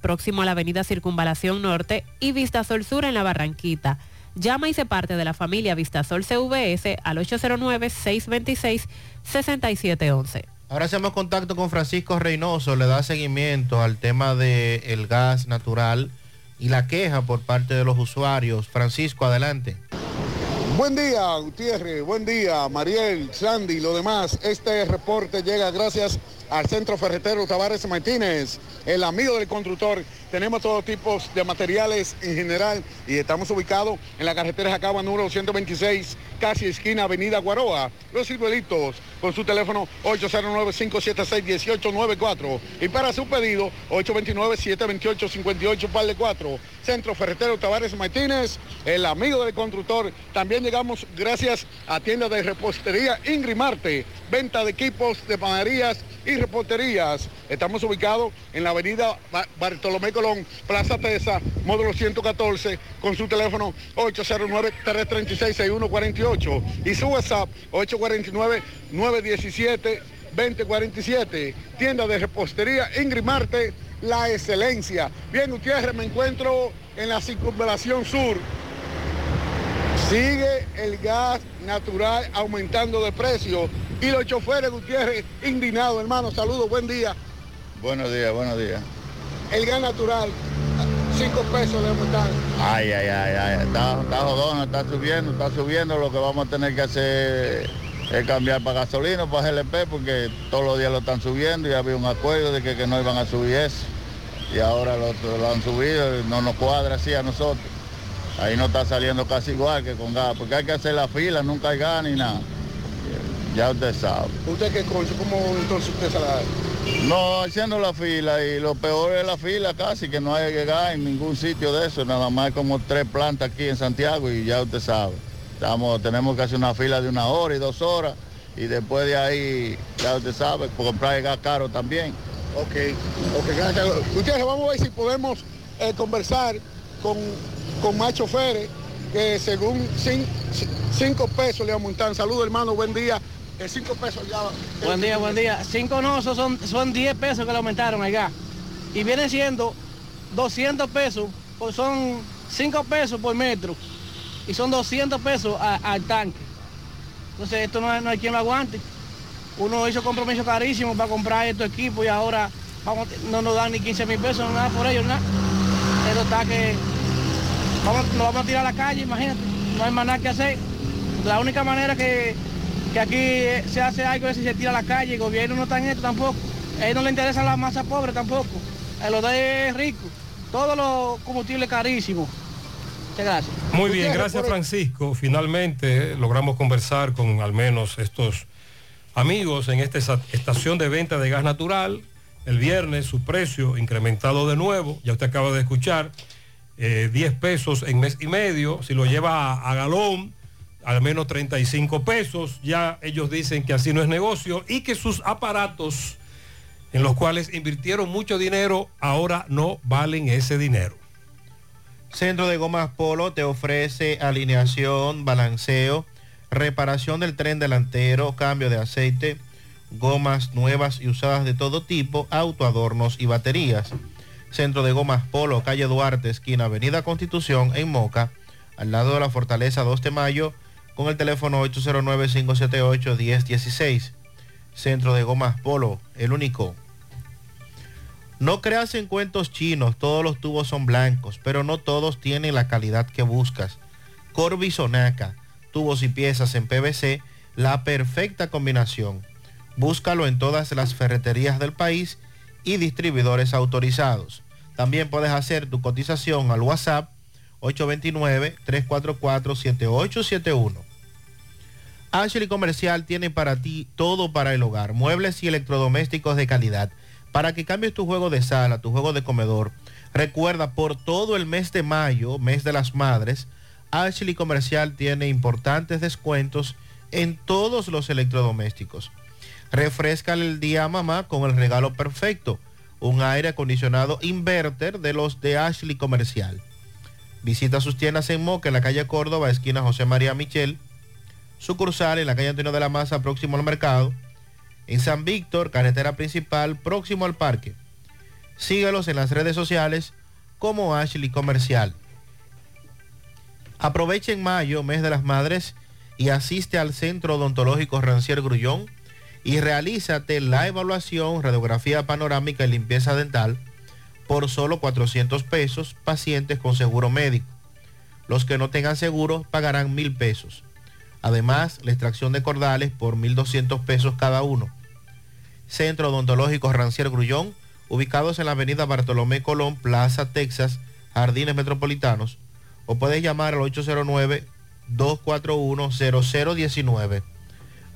próximo a la avenida Circunvalación Norte. Y Vista Sol Sur en la Barranquita. Llama y se parte de la familia Vistasol CVS al 809-626-6711. Ahora hacemos contacto con Francisco Reynoso, le da seguimiento al tema del gas natural y la queja por parte de los usuarios. Francisco, adelante. Buen día, Gutiérrez. Buen día, Mariel, Sandy y lo demás. Este reporte llega gracias al Centro Ferretero Tavares Martínez, el amigo del constructor. Tenemos todo tipo de materiales en general y estamos ubicados en la carretera Jacaba número 126, casi esquina Avenida Guaroa. Los ciruelitos con su teléfono 809-576-1894 y para su pedido 829-728-58 par de 4. Centro Ferretero Tavares Martínez, el amigo del constructor. También llegamos gracias a tienda de repostería Ingrimarte, venta de equipos de panaderías y reposterías. Estamos ubicados en la avenida Ba- Bartolomé Colón, Plaza Tesa, módulo 114, con su teléfono 809-336-6148 y su WhatsApp 849-917-2047. Tienda de repostería Ingrimarte, la excelencia. Bien, Gutiérrez, me encuentro en la circunvalación sur. Sigue el gas natural aumentando de precio y los choferes Gutiérrez indignados, hermano. Saludos, buen día. Buenos días, buenos días. El gas natural, 5 pesos le aumentan. Ay, ay, ay, ay, está, está jodón, está subiendo, está subiendo. Lo que vamos a tener que hacer es cambiar para gasolina, para GLP, porque todos los días lo están subiendo y había un acuerdo de que, que no iban a subir eso. Y ahora lo, lo han subido, no nos cuadra así a nosotros. Ahí no está saliendo casi igual que con gas, porque hay que hacer la fila, nunca hay gas ni nada. Ya usted sabe. ¿Usted qué cosa? ¿Cómo entonces usted se la No, haciendo la fila y lo peor es la fila casi, que no hay que llegar en ningún sitio de eso, nada más hay como tres plantas aquí en Santiago y ya usted sabe. Estamos, tenemos que hacer una fila de una hora y dos horas y después de ahí, ya usted sabe, comprar el gas caro también. Ok, ok, gracias. Gutiérrez, vamos a ver si podemos eh, conversar con, con más choferes que según 5 pesos le aumentan. Saludos, hermano, buen día. 5 pesos ya. Buen día, buen día. Cinco no, esos son, son 10 pesos que le aumentaron al gas. Y viene siendo 200 pesos, pues son 5 pesos por metro. Y son 200 pesos al tanque. Entonces esto no no hay quien lo aguante. Uno hizo compromiso carísimo para comprar estos equipos y ahora no nos dan ni 15 mil pesos, nada por ellos, nada. Esto está que vamos, nos vamos a tirar a la calle, imagínate. No hay más nada que hacer. La única manera que, que aquí se hace algo es si se tira a la calle. El gobierno no está en esto tampoco. A ellos no le interesa la masa pobre tampoco. A los de ricos. Todos los combustibles carísimos. Muchas gracias. Muy bien, gracias Francisco. Finalmente eh, logramos conversar con al menos estos amigos en esta estación de venta de gas natural. El viernes su precio incrementado de nuevo, ya usted acaba de escuchar, eh, 10 pesos en mes y medio, si lo lleva a, a galón, al menos 35 pesos, ya ellos dicen que así no es negocio y que sus aparatos en los cuales invirtieron mucho dinero ahora no valen ese dinero. Centro de Gomas Polo te ofrece alineación, balanceo, reparación del tren delantero, cambio de aceite, gomas nuevas y usadas de todo tipo, autoadornos y baterías. Centro de Gomas Polo, calle Duarte, esquina Avenida Constitución, en Moca, al lado de la Fortaleza 2 de Mayo, con el teléfono 809-578-1016. Centro de Gomas Polo, el único. No creas en cuentos chinos, todos los tubos son blancos, pero no todos tienen la calidad que buscas. Corby Sonaca, tubos y piezas en PVC, la perfecta combinación. Búscalo en todas las ferreterías del país y distribuidores autorizados. También puedes hacer tu cotización al WhatsApp 829-344-7871. Ashley Comercial tiene para ti todo para el hogar, muebles y electrodomésticos de calidad. Para que cambies tu juego de sala, tu juego de comedor, recuerda por todo el mes de mayo, mes de las madres, Ashley Comercial tiene importantes descuentos en todos los electrodomésticos. Refrescale el día a mamá con el regalo perfecto, un aire acondicionado inverter de los de Ashley Comercial. Visita sus tiendas en Moca, en la calle Córdoba, esquina José María Michel, sucursal en la calle Antonio de la Maza, próximo al mercado. En San Víctor, carretera principal, próximo al parque. Sígalos en las redes sociales como Ashley Comercial. Aprovecha en mayo, mes de las madres, y asiste al Centro Odontológico Rancier Grullón y realízate la evaluación, radiografía panorámica y limpieza dental por solo 400 pesos, pacientes con seguro médico. Los que no tengan seguro pagarán mil pesos. Además, la extracción de cordales por 1.200 pesos cada uno. Centro Odontológico Rancier Grullón, ubicados en la avenida Bartolomé Colón, Plaza Texas, Jardines Metropolitanos, o puedes llamar al 809-241-0019.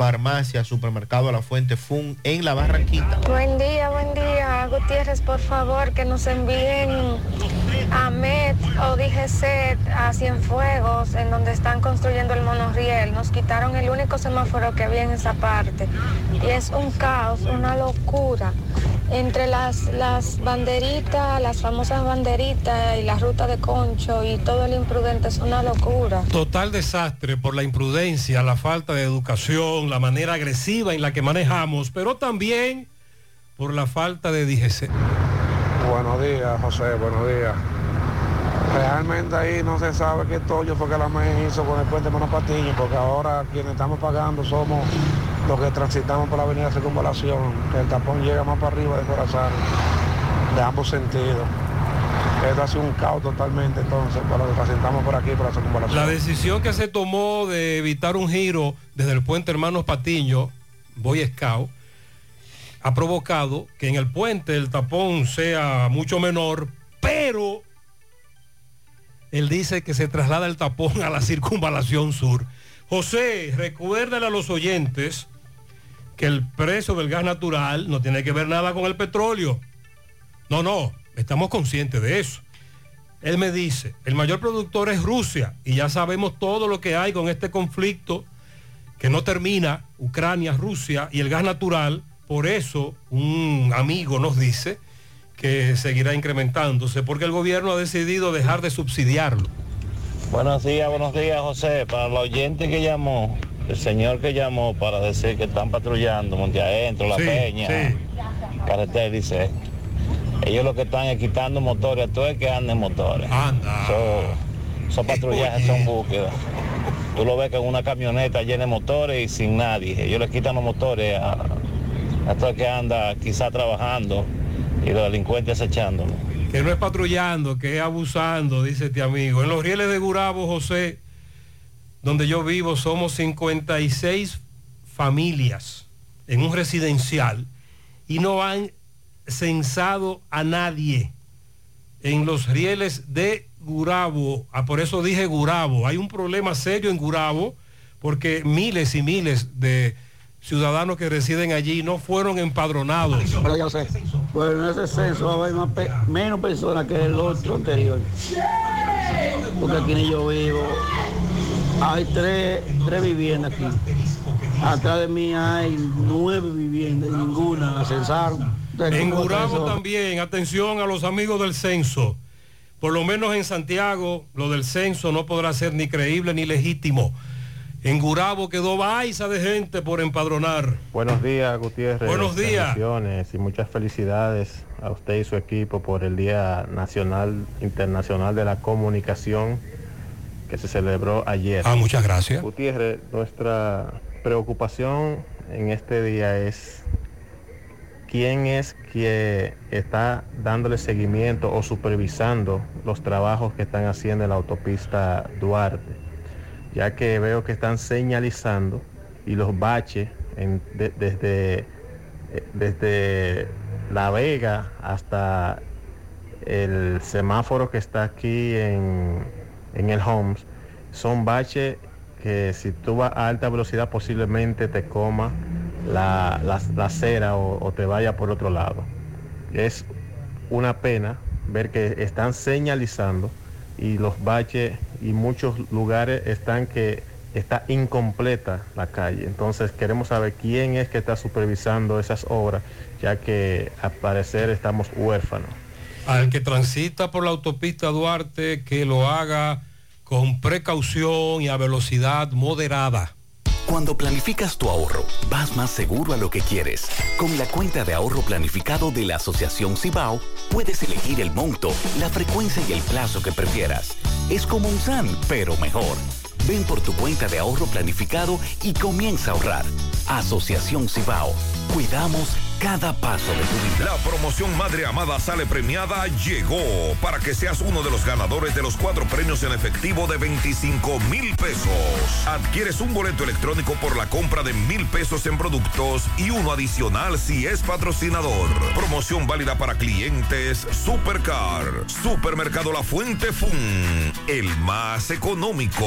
Farmacia, Supermercado La Fuente Fun en La Barranquita. Buen día, buen día. Gutiérrez, por favor, que nos envíen a MET o DGC a Cienfuegos, en donde están construyendo el monorriel. Nos quitaron el único semáforo que había en esa parte. Y es un caos, una locura. Entre las, las banderitas, las famosas banderitas y la ruta de concho y todo el imprudente es una locura. Total desastre por la imprudencia, la falta de educación, la manera agresiva en la que manejamos, pero también por la falta de DGC. Buenos días, José, buenos días. Realmente ahí no se sabe qué tollo fue que la MEN hizo con el puente Monopatiño, porque ahora quienes estamos pagando somos los que transitamos por la avenida Circunvalación, que el tapón llega más para arriba de Corazán, de ambos sentidos. Esto ha sido un caos totalmente entonces para los que transitamos por aquí, por la circunvalación. La decisión que se tomó de evitar un giro desde el puente Hermanos Patiño, Boy Scout, ha provocado que en el puente el tapón sea mucho menor, pero él dice que se traslada el tapón a la circunvalación sur. José, recuérdale a los oyentes que el precio del gas natural no tiene que ver nada con el petróleo. No, no, estamos conscientes de eso. Él me dice, el mayor productor es Rusia y ya sabemos todo lo que hay con este conflicto que no termina, Ucrania, Rusia y el gas natural. Por eso un amigo nos dice que seguirá incrementándose porque el gobierno ha decidido dejar de subsidiarlo. Buenos días, buenos días, José. Para el oyente que llamó, el señor que llamó para decir que están patrullando Monte Adentro, La Sí, Peña, sí. Carretera, dice, ellos lo que están es quitando motores, todo el que anda en motores. So- Esos patrullajes son búsquedas. Tú lo ves que una camioneta llena de motores y sin nadie. Ellos le quitan los motores a, a todo el que anda quizá trabajando y los delincuentes acechándolo. Que no es patrullando, que es abusando, dice este amigo. En los rieles de Gurabo, José, donde yo vivo, somos 56 familias en un residencial y no han censado a nadie en los rieles de Gurabo. Ah, por eso dije Gurabo. Hay un problema serio en Gurabo porque miles y miles de ciudadanos que residen allí no fueron empadronados. Pero ya sé. Bueno, en ese censo va a haber más pe- menos personas que el otro anterior. Porque aquí ni yo vivo. Hay tres, tres viviendas aquí. Atrás de mí hay nueve viviendas ninguna la censaron. En ¿cómo va a Gurabo también, atención a los amigos del censo. Por lo menos en Santiago, lo del censo no podrá ser ni creíble ni legítimo. En Gurabo quedó baiza de gente por empadronar. Buenos días, Gutiérrez. Buenos días. Y muchas felicidades a usted y su equipo por el Día Nacional Internacional de la Comunicación que se celebró ayer. Ah, muchas gracias. Gutiérrez, nuestra preocupación en este día es quién es que está dándole seguimiento o supervisando los trabajos que están haciendo en la autopista Duarte, ya que veo que están señalizando y los baches desde, eh, desde La Vega hasta el semáforo que está aquí en, en el Homes son baches que si tú vas a alta velocidad posiblemente te coma la, la- la acera o, o te vaya por otro lado. Es una pena ver que están señalizando y los baches y muchos lugares están que está incompleta la calle. Entonces queremos saber quién es que está supervisando esas obras, ya que al parecer estamos huérfanos. Al que transita por la autopista Duarte, que lo haga con precaución y a velocidad moderada. Cuando planificas tu ahorro, vas más seguro a lo que quieres. Con la cuenta de ahorro planificado de la Asociación Cibao, puedes elegir el monto, la frecuencia y el plazo que prefieras. Es como un SAN, pero mejor. Ven por tu cuenta de ahorro planificado y comienza a ahorrar. Asociación Cibao. Cuidamos cada paso de tu vida. La promoción Madre Amada Sale Premiada llegó para que seas uno de los ganadores de los cuatro premios en efectivo de 25 mil pesos. Adquieres un boleto electrónico por la compra de mil pesos en productos y uno adicional si es patrocinador. Promoción válida para clientes Supercar, Supermercado La Fuente Fun, el más económico.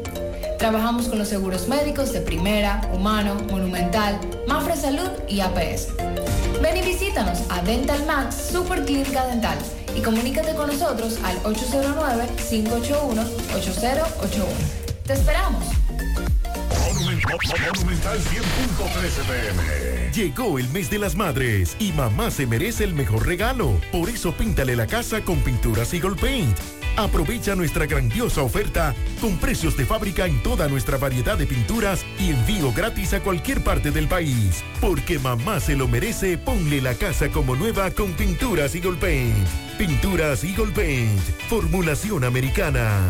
Trabajamos con los seguros médicos de Primera, Humano, Monumental, Mafre Salud y APS. Ven y visítanos a Dental Max Super Clínica Dental y comunícate con nosotros al 809-581-8081. ¡Te esperamos! Monumental 100.13 pm. Llegó el mes de las madres y mamá se merece el mejor regalo. Por eso píntale la casa con pinturas Eagle Paint. Aprovecha nuestra grandiosa oferta con precios de fábrica en toda nuestra variedad de pinturas y envío gratis a cualquier parte del país. Porque mamá se lo merece, ponle la casa como nueva con pinturas Eagle Paint. Pinturas Eagle Paint. Formulación americana.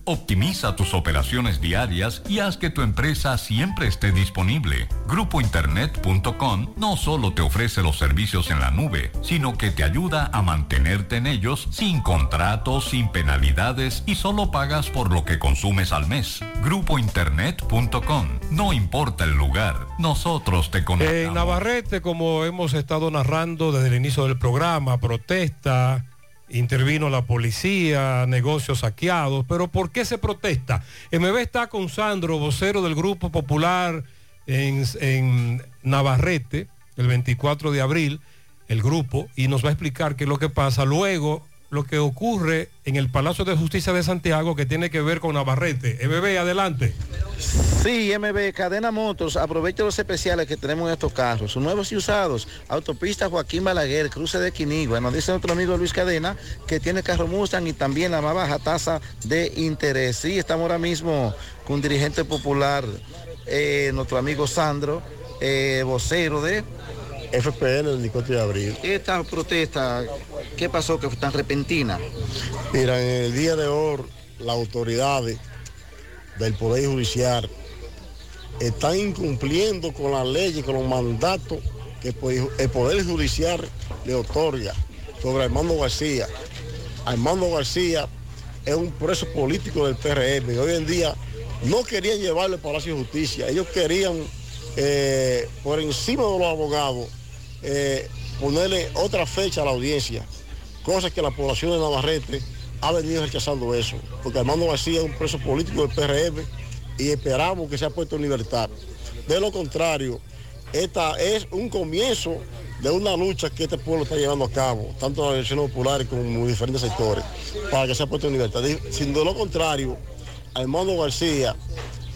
Optimiza tus operaciones diarias y haz que tu empresa siempre esté disponible. Grupointernet.com no solo te ofrece los servicios en la nube, sino que te ayuda a mantenerte en ellos sin contratos, sin penalidades y solo pagas por lo que consumes al mes. Grupointernet.com. No importa el lugar, nosotros te conectamos. En Navarrete, como hemos estado narrando desde el inicio del programa, protesta, intervino la policía, negocios saqueados, pero ¿por qué se protesta? MB está con Sandro, vocero del Grupo Popular en, en Navarrete, el 24 de abril, el grupo, y nos va a explicar qué es lo que pasa. Luego, lo que ocurre en el Palacio de Justicia de Santiago que tiene que ver con Navarrete. MB, adelante. Sí, MB, Cadena Motos, aprovecha los especiales que tenemos en estos carros, nuevos y usados. Autopista Joaquín Balaguer, cruce de Quinigua. Nos dice nuestro amigo Luis Cadena que tiene carro Mustang y también la más baja tasa de interés. Sí, estamos ahora mismo con un dirigente popular, eh, nuestro amigo Sandro, eh, vocero de FPL el 24 de abril. esta protesta. ¿Qué pasó que fue tan repentina? Mira, en el día de hoy las autoridades del Poder Judicial están incumpliendo con las leyes, con los mandatos que el Poder Judicial le otorga sobre Armando García. Armando García es un preso político del PRM y hoy en día no querían llevarlo al Palacio de Justicia. Ellos querían, eh, por encima de los abogados, eh, ponerle otra fecha a la audiencia, cosa que la población de Navarrete ha venido rechazando eso, porque Armando García es un preso político del PRM y esperamos que sea puesto en libertad. De lo contrario, esta es un comienzo de una lucha que este pueblo está llevando a cabo, tanto las elecciones populares como en diferentes sectores, para que sea puesto en libertad. Sin de lo contrario, Armando García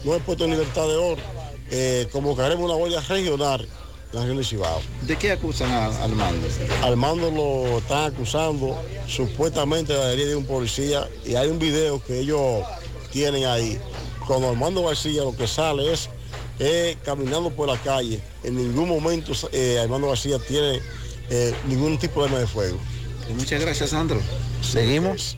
no es puesto en libertad de oro, eh, convocaremos una huelga regional en la región de Cibao. ¿De qué acusan a Armando? Armando lo están acusando supuestamente de la herida de un policía y hay un video que ellos tienen ahí. Cuando Armando García lo que sale es eh, caminando por la calle. En ningún momento eh, Armando García tiene eh, ningún tipo de arma de fuego. Muchas gracias, Sandro. Seguimos.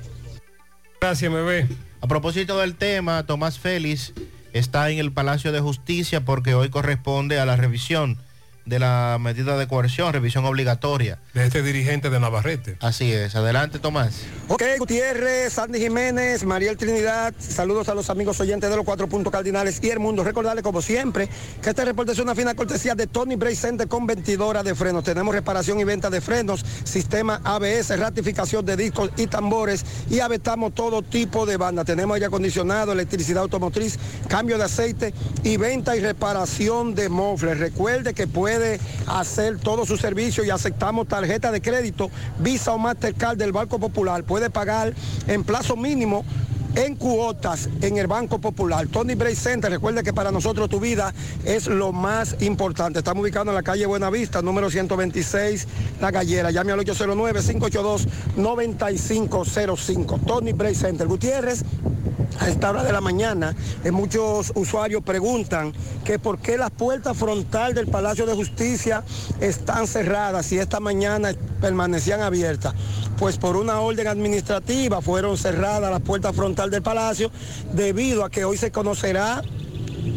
Gracias, bebé. A propósito del tema, Tomás Félix está en el Palacio de Justicia porque hoy corresponde a la revisión de la medida de coerción, revisión obligatoria. De este dirigente de Navarrete. Así es. Adelante, Tomás. Ok, Gutiérrez, Sandy Jiménez, Mariel Trinidad, saludos a los amigos oyentes de los cuatro puntos cardinales y el mundo. Recordarles, como siempre, que este reporte es una fina cortesía de Tony Bray Center con vendidora de frenos. Tenemos reparación y venta de frenos, sistema ABS, ratificación de discos y tambores y abetamos todo tipo de banda. Tenemos aire acondicionado, electricidad automotriz, cambio de aceite y venta y reparación de mofles. Recuerde que puede hacer todo su servicio y aceptamos tarjeta de crédito, Visa o Mastercard del Banco Popular. Puede pagar en plazo mínimo en cuotas en el Banco Popular. Tony Bray Center, recuerde que para nosotros tu vida es lo más importante. Estamos ubicados en la calle Buenavista, número 126, La Gallera. Llame al 809-582-9505. Tony Bray Center. Gutiérrez, a esta hora de la mañana, eh, muchos usuarios preguntan que por qué las puertas frontal del Palacio de Justicia están cerradas y esta mañana permanecían abiertas. Pues por una orden administrativa fueron cerradas las puertas frontal del Palacio debido a que hoy se conocerá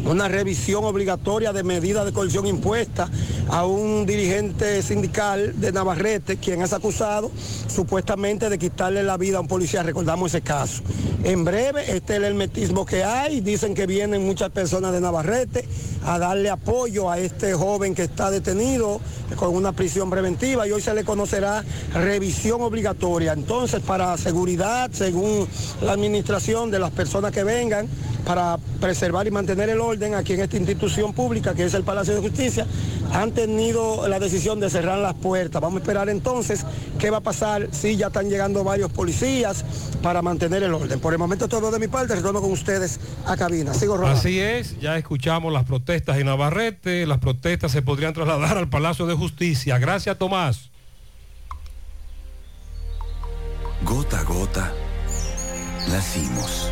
una revisión obligatoria de medidas de coerción impuesta a un dirigente sindical de Navarrete, quien es acusado supuestamente de quitarle la vida a un policía. Recordamos ese caso. En breve, este es el hermetismo que hay. Dicen que vienen muchas personas de Navarrete a darle apoyo a este joven que está detenido con una prisión preventiva y hoy se le conocerá revisión obligatoria. Entonces, para seguridad, según la administración de las personas que vengan, para preservar y mantener el orden aquí en esta institución pública que es el Palacio de Justicia, han tenido la decisión de cerrar las puertas. Vamos a esperar entonces qué va a pasar si ya están llegando varios policías para mantener el orden. Por el momento todo de mi parte, retorno con ustedes a cabina. Sigo rodando. Así es, ya escuchamos las protestas en Navarrete, las protestas se podrían trasladar al Palacio de Justicia. Gracias, Tomás. Gota a gota, nacimos.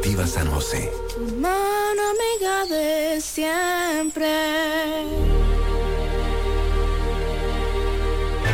Cooperativa San José. Mano amiga de siempre.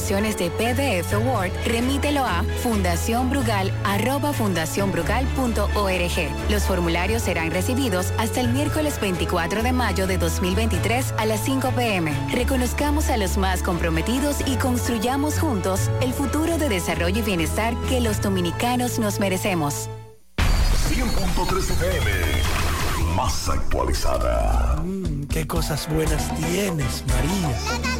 versiones de PDF Award, remítelo a fundacionbrugal.org. Los formularios serán recibidos hasta el miércoles 24 de mayo de 2023 a las 5 pm. Reconozcamos a los más comprometidos y construyamos juntos el futuro de desarrollo y bienestar que los dominicanos nos merecemos. 100.3 FM, más actualizada. Mm, qué cosas buenas tienes, María.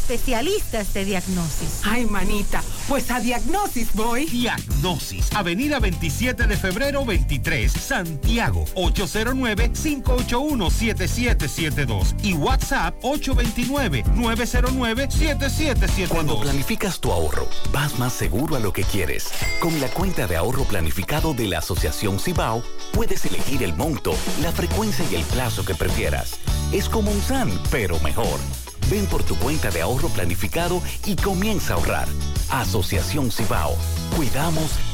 especialistas de diagnosis. Ay, manita, pues a diagnosis voy. Diagnosis, Avenida 27 de febrero 23, Santiago, 809-581-7772 y WhatsApp 829-909-7772. Cuando planificas tu ahorro, vas más seguro a lo que quieres. Con la cuenta de ahorro planificado de la Asociación Cibao, puedes elegir el monto, la frecuencia y el plazo que prefieras. Es como un SAN, pero mejor. Ven por tu cuenta de ahorro planificado y comienza a ahorrar. Asociación Cibao. Cuidamos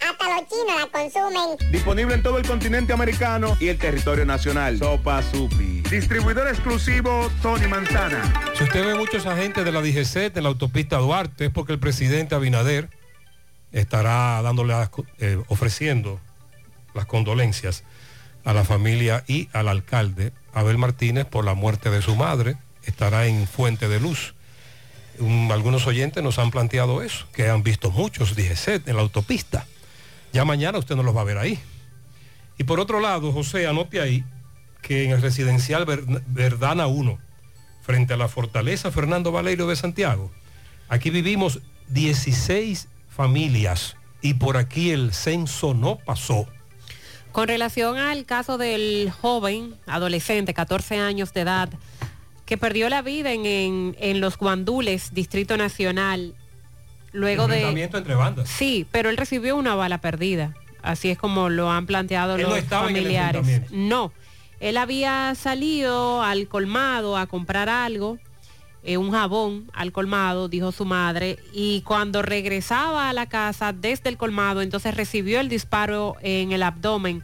Hasta los chinos la consumen. Disponible en todo el continente americano y el territorio nacional. Sopa Supi. Distribuidor exclusivo Tony Manzana. Si usted ve muchos agentes de la DGC en la autopista Duarte, es porque el presidente Abinader estará dándole, eh, ofreciendo las condolencias a la familia y al alcalde Abel Martínez por la muerte de su madre. Estará en Fuente de Luz. Un- algunos oyentes nos han planteado eso, que han visto muchos DGC en la autopista. Ya mañana usted no los va a ver ahí. Y por otro lado, José, anote ahí que en el residencial Ver- Verdana 1, frente a la fortaleza Fernando Valerio de Santiago, aquí vivimos 16 familias y por aquí el censo no pasó. Con relación al caso del joven, adolescente, 14 años de edad, que perdió la vida en, en- en los Guandules, Distrito Nacional, luego de... Entre bandas. Sí, pero él recibió una bala perdida. Así es como lo han planteado Él no los estaba en el familiares. no, él había salido al colmado a comprar algo, eh, un jabón al colmado, dijo su madre, y cuando regresaba a la casa desde el colmado, entonces recibió el disparo en el abdomen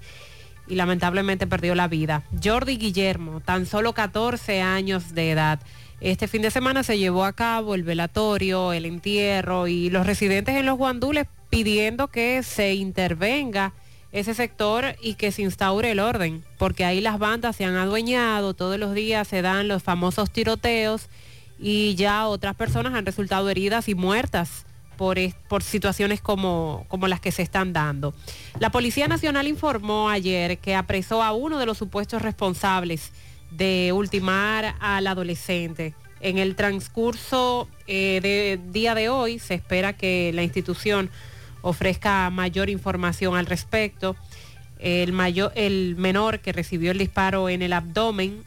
y lamentablemente perdió la vida. Jordi Guillermo, tan solo 14 años de edad. Este fin de semana se llevó a cabo el velatorio, el entierro y los residentes en los guandules pidiendo que se intervenga ese sector y que se instaure el orden, porque ahí las bandas se han adueñado, todos los días se dan los famosos tiroteos y ya otras personas han resultado heridas y muertas por, es- por situaciones como las que se están dando. La Policía Nacional informó ayer que apresó a uno de los supuestos responsables de ultimar al adolescente. En el transcurso eh, de día de hoy se espera que la institución ofrezca mayor información al respecto. El, mayor, el menor que recibió el disparo en el abdomen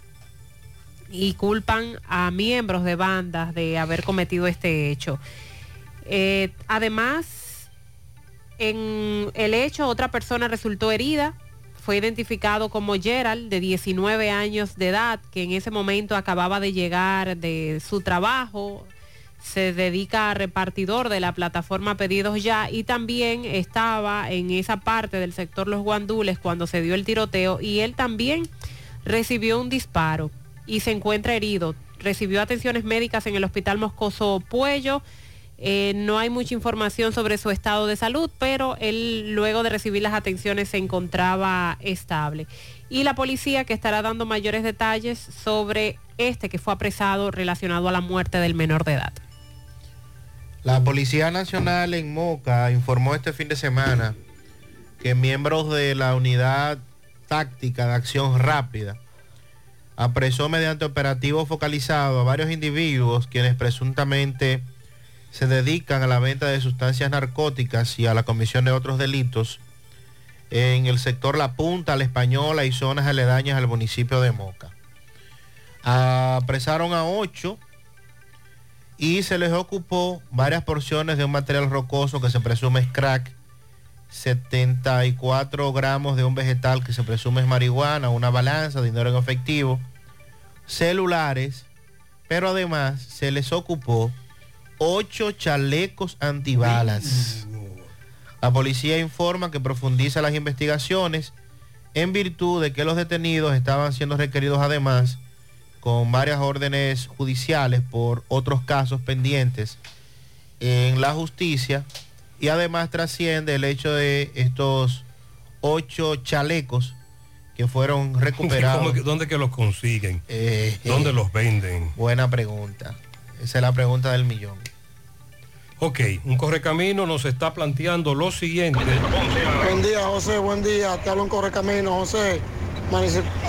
y culpan a miembros de bandas de haber cometido este hecho. Eh, además, en el hecho otra persona resultó herida. Fue identificado como Gerald, de 19 años de edad, que en ese momento acababa de llegar de su trabajo. Se dedica a repartidor de la plataforma Pedidos Ya y también estaba en esa parte del sector Los Guandules cuando se dio el tiroteo y él también recibió un disparo y se encuentra herido. recibió atenciones médicas en el Hospital Moscoso Puello. Eh, no hay mucha información sobre su estado de salud, pero él luego de recibir las atenciones se encontraba estable. Y la policía que estará dando mayores detalles sobre este que fue apresado relacionado a la muerte del menor de edad. La Policía Nacional en Moca informó este fin de semana que miembros de la unidad táctica de acción rápida apresó mediante operativo focalizado a varios individuos quienes presuntamente se dedican a la venta de sustancias narcóticas y a la comisión de otros delitos en el sector La Punta, La Española y zonas aledañas al municipio de Moca. Apresaron a ocho y se les ocupó varias porciones de un material rocoso que se presume es crack, 74 gramos de un vegetal que se presume es marihuana, una balanza, dinero en efectivo, celulares, pero además se les ocupó ocho chalecos antibalas. La policía informa que profundiza las investigaciones en virtud de que los detenidos estaban siendo requeridos además con varias órdenes judiciales por otros casos pendientes en la justicia y además trasciende el hecho de estos ocho chalecos que fueron recuperados. ¿Cómo que- ¿Dónde que los consiguen? Eh, ¿Dónde los venden? Buena pregunta. Esa es la pregunta del millón. Ok, un correcamino nos está planteando lo siguiente. Buen día, José, buen día. Te hablo en Correcamino, José.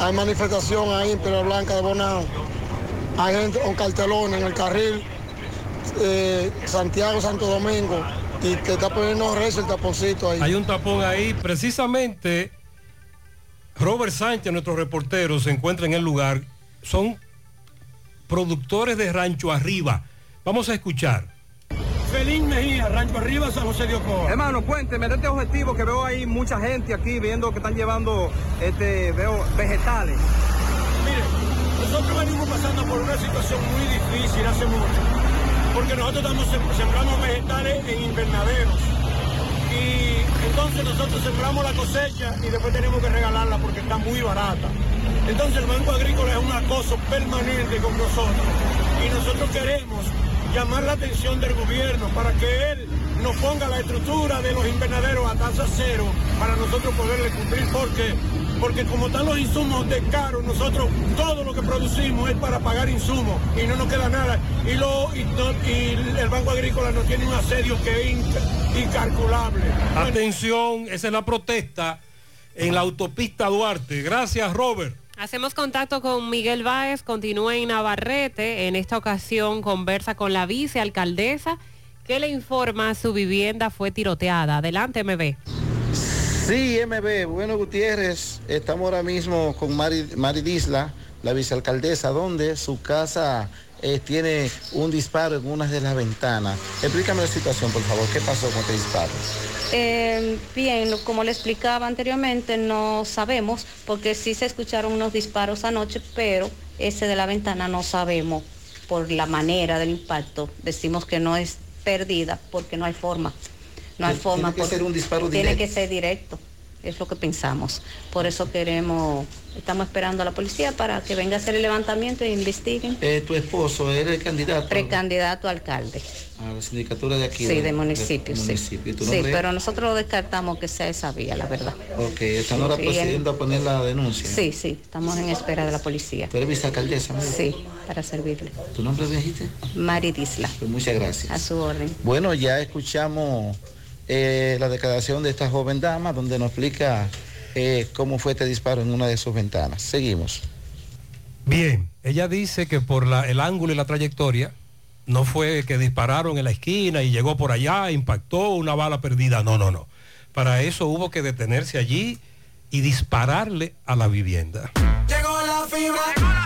Hay manifestación ahí en Piedra Blanca de Bonao. Hay gente con cartelones en el carril eh, Santiago-Santo Domingo y que está poniendo rezo el taponcito ahí. Hay un tapón ahí. Precisamente, Robert Sánchez, nuestro reportero, se encuentra en el lugar. Son productores de Rancho Arriba. Vamos a escuchar. Felín Mejía, Rancho Arriba, San José de Ocoa. Hermano, cuénteme de este objetivo que veo ahí mucha gente aquí viendo que están llevando, este, veo vegetales. Mire, nosotros venimos pasando por una situación muy difícil hace mucho, porque nosotros estamos sem- sembramos vegetales en invernaderos. Y entonces nosotros sembramos la cosecha y después tenemos que regalarla porque está muy barata. Entonces el Banco Agrícola es un acoso permanente con nosotros. Y nosotros queremos llamar la atención del gobierno para que él nos ponga la estructura de los invernaderos a tasa cero para nosotros poderle cumplir. porque Porque como están los insumos de caro, nosotros todo lo que producimos es para pagar insumos y no nos queda nada. Y, lo, y, y el Banco Agrícola nos tiene un asedio que es inca- incalculable. Atención, esa es la protesta en la autopista Duarte. Gracias, Robert. Hacemos contacto con Miguel Báez, continúa en Navarrete. En esta ocasión conversa con la vicealcaldesa que le informa su vivienda fue tiroteada. Adelante, MB. Sí, MB, bueno Gutiérrez, estamos ahora mismo con Mari, Disla, la vicealcaldesa, donde su casa eh, tiene un disparo en una de las ventanas. Explícame la situación, por favor, ¿qué pasó con este disparo? Eh, bien, como le explicaba anteriormente, no sabemos porque sí se escucharon unos disparos anoche, pero ese de la ventana no sabemos por la manera del impacto. Decimos que no es perdida porque no hay forma. No hay Tiene forma. que por- ser un disparo Tiene directo. que ser directo. Es lo que pensamos. Por eso queremos, estamos esperando a la policía para que venga a hacer el levantamiento e investiguen. Eh, tu esposo era el candidato Precandidato a alcalde. a la sindicatura de aquí. Sí, de municipio, sí. municipio. ¿Y tu Sí, nombre? pero nosotros descartamos que sea esa vía, la verdad. Ok, están ahora Sí, procediendo a poner la denuncia. Sí, sí, estamos en espera de la policía. ¿Tú eres vicealcaldesa? ¿no? Sí, para servirle. ¿Tu nombre dijiste? Mari Disla. Pues muchas gracias. A su orden. Bueno, ya escuchamos eh, la declaración de esta joven dama donde nos explica eh, cómo fue este disparo en una de sus ventanas. Seguimos. Bien, ella dice que por la- el ángulo y la trayectoria no fue que dispararon en la esquina y llegó por allá, impactó una bala perdida. No, no, no. Para eso hubo que detenerse allí y dispararle a la vivienda. Llegó la fibra,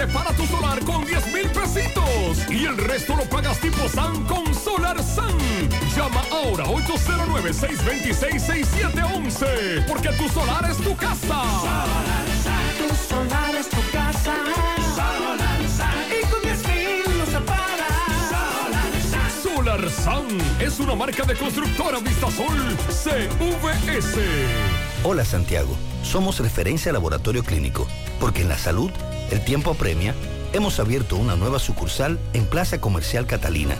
Separa tu solar con 10 mil pesitos y el resto lo pagas tipo SAN con Solar SAN. Llama ahora 809-626-6711 porque tu solar es tu casa. Tu solar es tu casa. Solar Y con 10 mil lo separas. Solar SAN es una marca de constructora Vistasol CVS. Hola Santiago, somos referencia laboratorio clínico, porque en la salud el tiempo apremia. Hemos abierto una nueva sucursal en Plaza Comercial Catalina,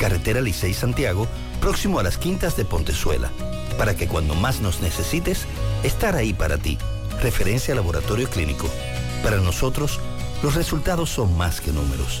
Carretera Licey Santiago, próximo a las Quintas de Pontezuela, para que cuando más nos necesites, estar ahí para ti. Referencia laboratorio clínico. Para nosotros, los resultados son más que números.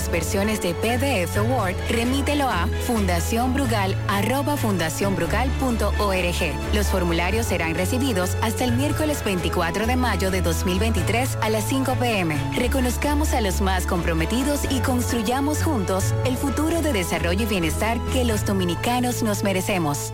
las versiones de PDF Word, remítelo a fundacionbrugal.org. Los formularios serán recibidos hasta el miércoles 24 de mayo de 2023 a las 5 pm. Reconozcamos a los más comprometidos y construyamos juntos el futuro de desarrollo y bienestar que los dominicanos nos merecemos.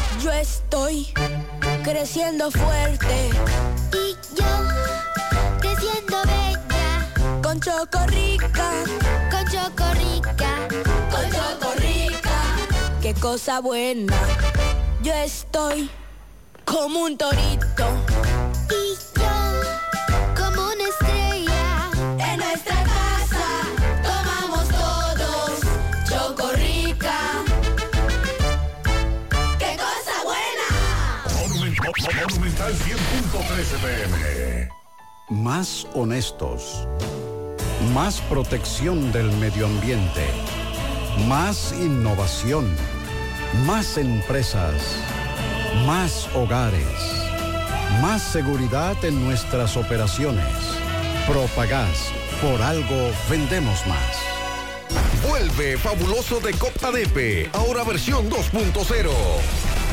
Yo estoy creciendo fuerte. Y yo, creciendo bella. Con Chocorrica. Con Chocorrica. Con Chocorrica. Qué cosa buena. Yo estoy como un torito. Y yo, Monumental 100.13 pm. Más honestos. Más protección del medio ambiente. Más innovación. Más empresas. Más hogares. Más seguridad en nuestras operaciones. Propagás. Por algo vendemos más. Vuelve fabuloso de Copa Depe, ahora versión 2.0.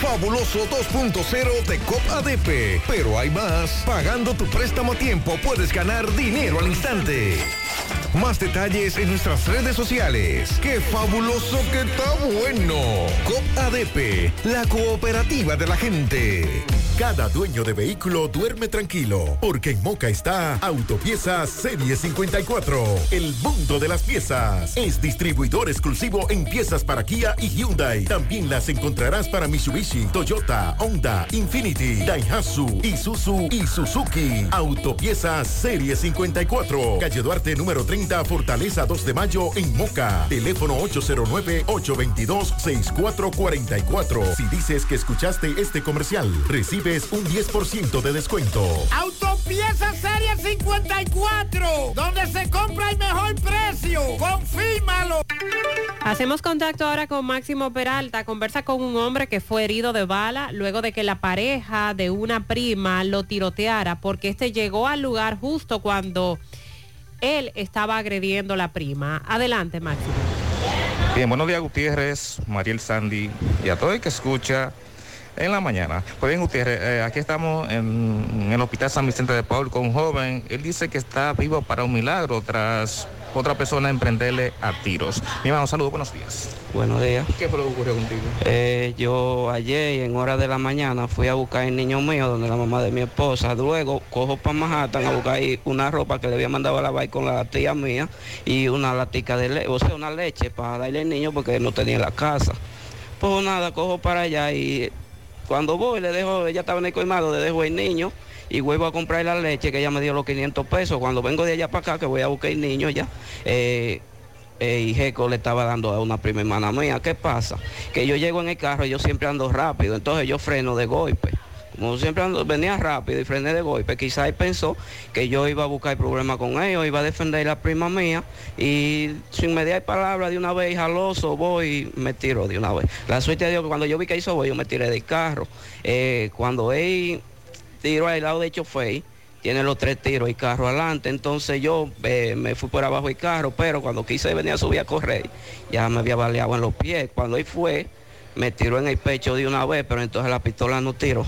Fabuloso 2.0 de COP ADP. Pero hay más. Pagando tu préstamo a tiempo puedes ganar dinero al instante. Más detalles en nuestras redes sociales. ¡Qué fabuloso que está bueno! COP ADP, la cooperativa de la gente. Cada dueño de vehículo duerme tranquilo, porque en Moca está Autopiezas Serie 54, el mundo de las piezas. Es distribuidor exclusivo en piezas para Kia y Hyundai. También las encontrarás para Mitsubishi, Toyota, Honda, Infinity, Daihatsu, Isuzu y Suzuki. Autopiezas Serie 54, calle Duarte número 30, Fortaleza 2 de Mayo en Moca. Teléfono 809-822-6444. Si dices que escuchaste este comercial, recibe un 10% de descuento. Autopieza Serie 54, donde se compra el mejor precio. Confírmalo. Hacemos contacto ahora con Máximo Peralta. Conversa con un hombre que fue herido de bala luego de que la pareja de una prima lo tiroteara porque este llegó al lugar justo cuando él estaba agrediendo a la prima. Adelante, Máximo. Bien, buenos días Gutiérrez, Mariel Sandy y a todo el que escucha en la mañana. Pues bien Gutiérrez, eh, aquí estamos en, el Hospital San Vicente de Paul con un joven. Él dice que está vivo para un milagro tras otra persona emprenderle a tiros. Mi hermano, saludos, buenos días. Buenos días. ¿Qué fue lo que ocurrió contigo? Eh, yo ayer en hora de la mañana fui a buscar el niño mío donde la mamá de mi esposa. Luego cojo para Manhattan a buscar ahí una ropa que le había mandado a lavar con la tía mía y una latica de leche, o sea, una leche para darle al niño porque no tenía en la casa. Pues nada, cojo para allá y cuando voy le dejo, ella estaba en el colmado, le dejo el niño y vuelvo a comprar la leche que ella me dio los 500 pesos. Cuando vengo de allá para acá, que voy a buscar el niño ya, eh, eh, y Jeco le estaba dando a una prima hermana mía. ¿Qué pasa? Que yo llego en el carro y yo siempre ando rápido, entonces yo freno de golpe. Como siempre ando, venía rápido y frené de golpe, quizás él pensó que yo iba a buscar problema con ellos, iba a defender la prima mía y sin mediar palabra de una vez, jaloso, voy y me tiro de una vez. La suerte de Dios que cuando yo vi que hizo voy, yo me tiré del carro. Eh, cuando él tiró al lado de chofer, tiene los tres tiros y carro adelante, entonces yo eh, me fui por abajo del carro, pero cuando quise venir a subir a correr, ya me había baleado en los pies. Cuando él fue, me tiró en el pecho de una vez, pero entonces la pistola no tiró.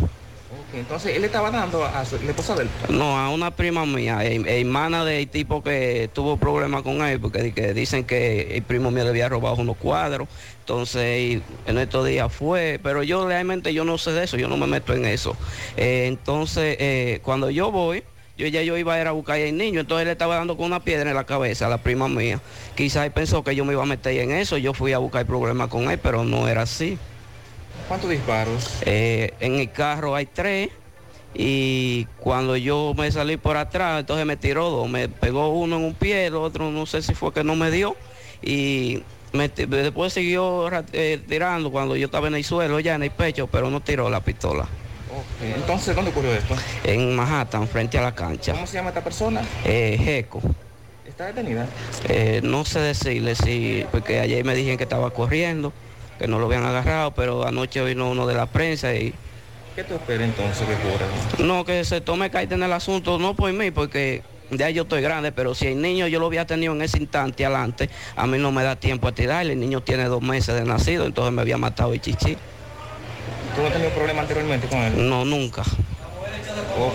Entonces él le estaba dando a su la esposa de él. No, a una prima mía, eh, hermana del tipo que tuvo problemas con él, porque di- que dicen que el primo mío le había robado unos cuadros. Entonces, en estos días fue, pero yo realmente yo no sé de eso, yo no me meto en eso. Eh, entonces, eh, cuando yo voy, yo ya yo iba a ir a buscar al niño, entonces le estaba dando con una piedra en la cabeza a la prima mía. Quizás él pensó que yo me iba a meter en eso, yo fui a buscar problemas con él, pero no era así. ¿Cuántos disparos? Eh, en el carro hay tres y cuando yo me salí por atrás, entonces me tiró dos, me pegó uno en un pie, el otro no sé si fue que no me dio y me después siguió eh, tirando cuando yo estaba en el suelo ya en el pecho, pero no tiró la pistola. Ok, Entonces, ¿dónde ocurrió esto? En Manhattan, frente a la cancha. ¿Cómo se llama esta persona? Eh, Jeco. ¿Está detenida? Eh, no sé decirle si, porque ayer me dijeron que estaba corriendo, que no lo habían agarrado, pero anoche vino uno de la prensa y ¿Qué tú esperas entonces que ocurra? No, que se tome carta en el asunto, no por mí, porque ya yo estoy grande, pero si el niño yo lo había tenido en ese instante adelante, a mí no me da tiempo a tirarle. El niño tiene dos meses de nacido, entonces me había matado el chichi. ¿Tú no has tenido problema anteriormente con él? No, nunca. Ok.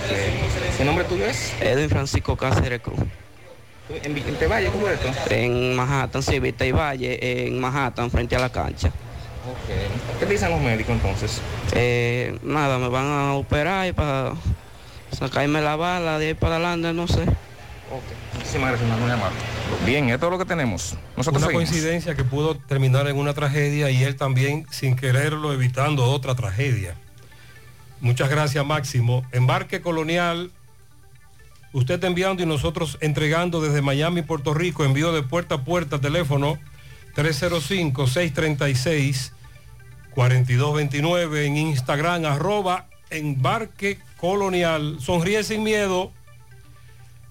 ¿El nombre tuyo es? Edwin Francisco Cáceres Cruz. ¿En, en Tevalle ocurrió esto? En Manhattan, sí, Vista y Valle, en Manhattan, frente a la cancha. Ok. ¿Qué te dicen los médicos entonces? Eh, nada, me van a operar y para sacarme la bala de ahí para adelante, no sé. Muchísimas gracias, hermano, muy amable. Bien, esto es lo que tenemos. Nosotros una seguimos. coincidencia que pudo terminar en una tragedia y él también sin quererlo evitando otra tragedia. Muchas gracias Máximo. Embarque colonial, usted está enviando y nosotros entregando desde Miami, Puerto Rico, envío de puerta a puerta, teléfono 305-636-4229 en Instagram, arroba embarque colonial. Sonríe sin miedo.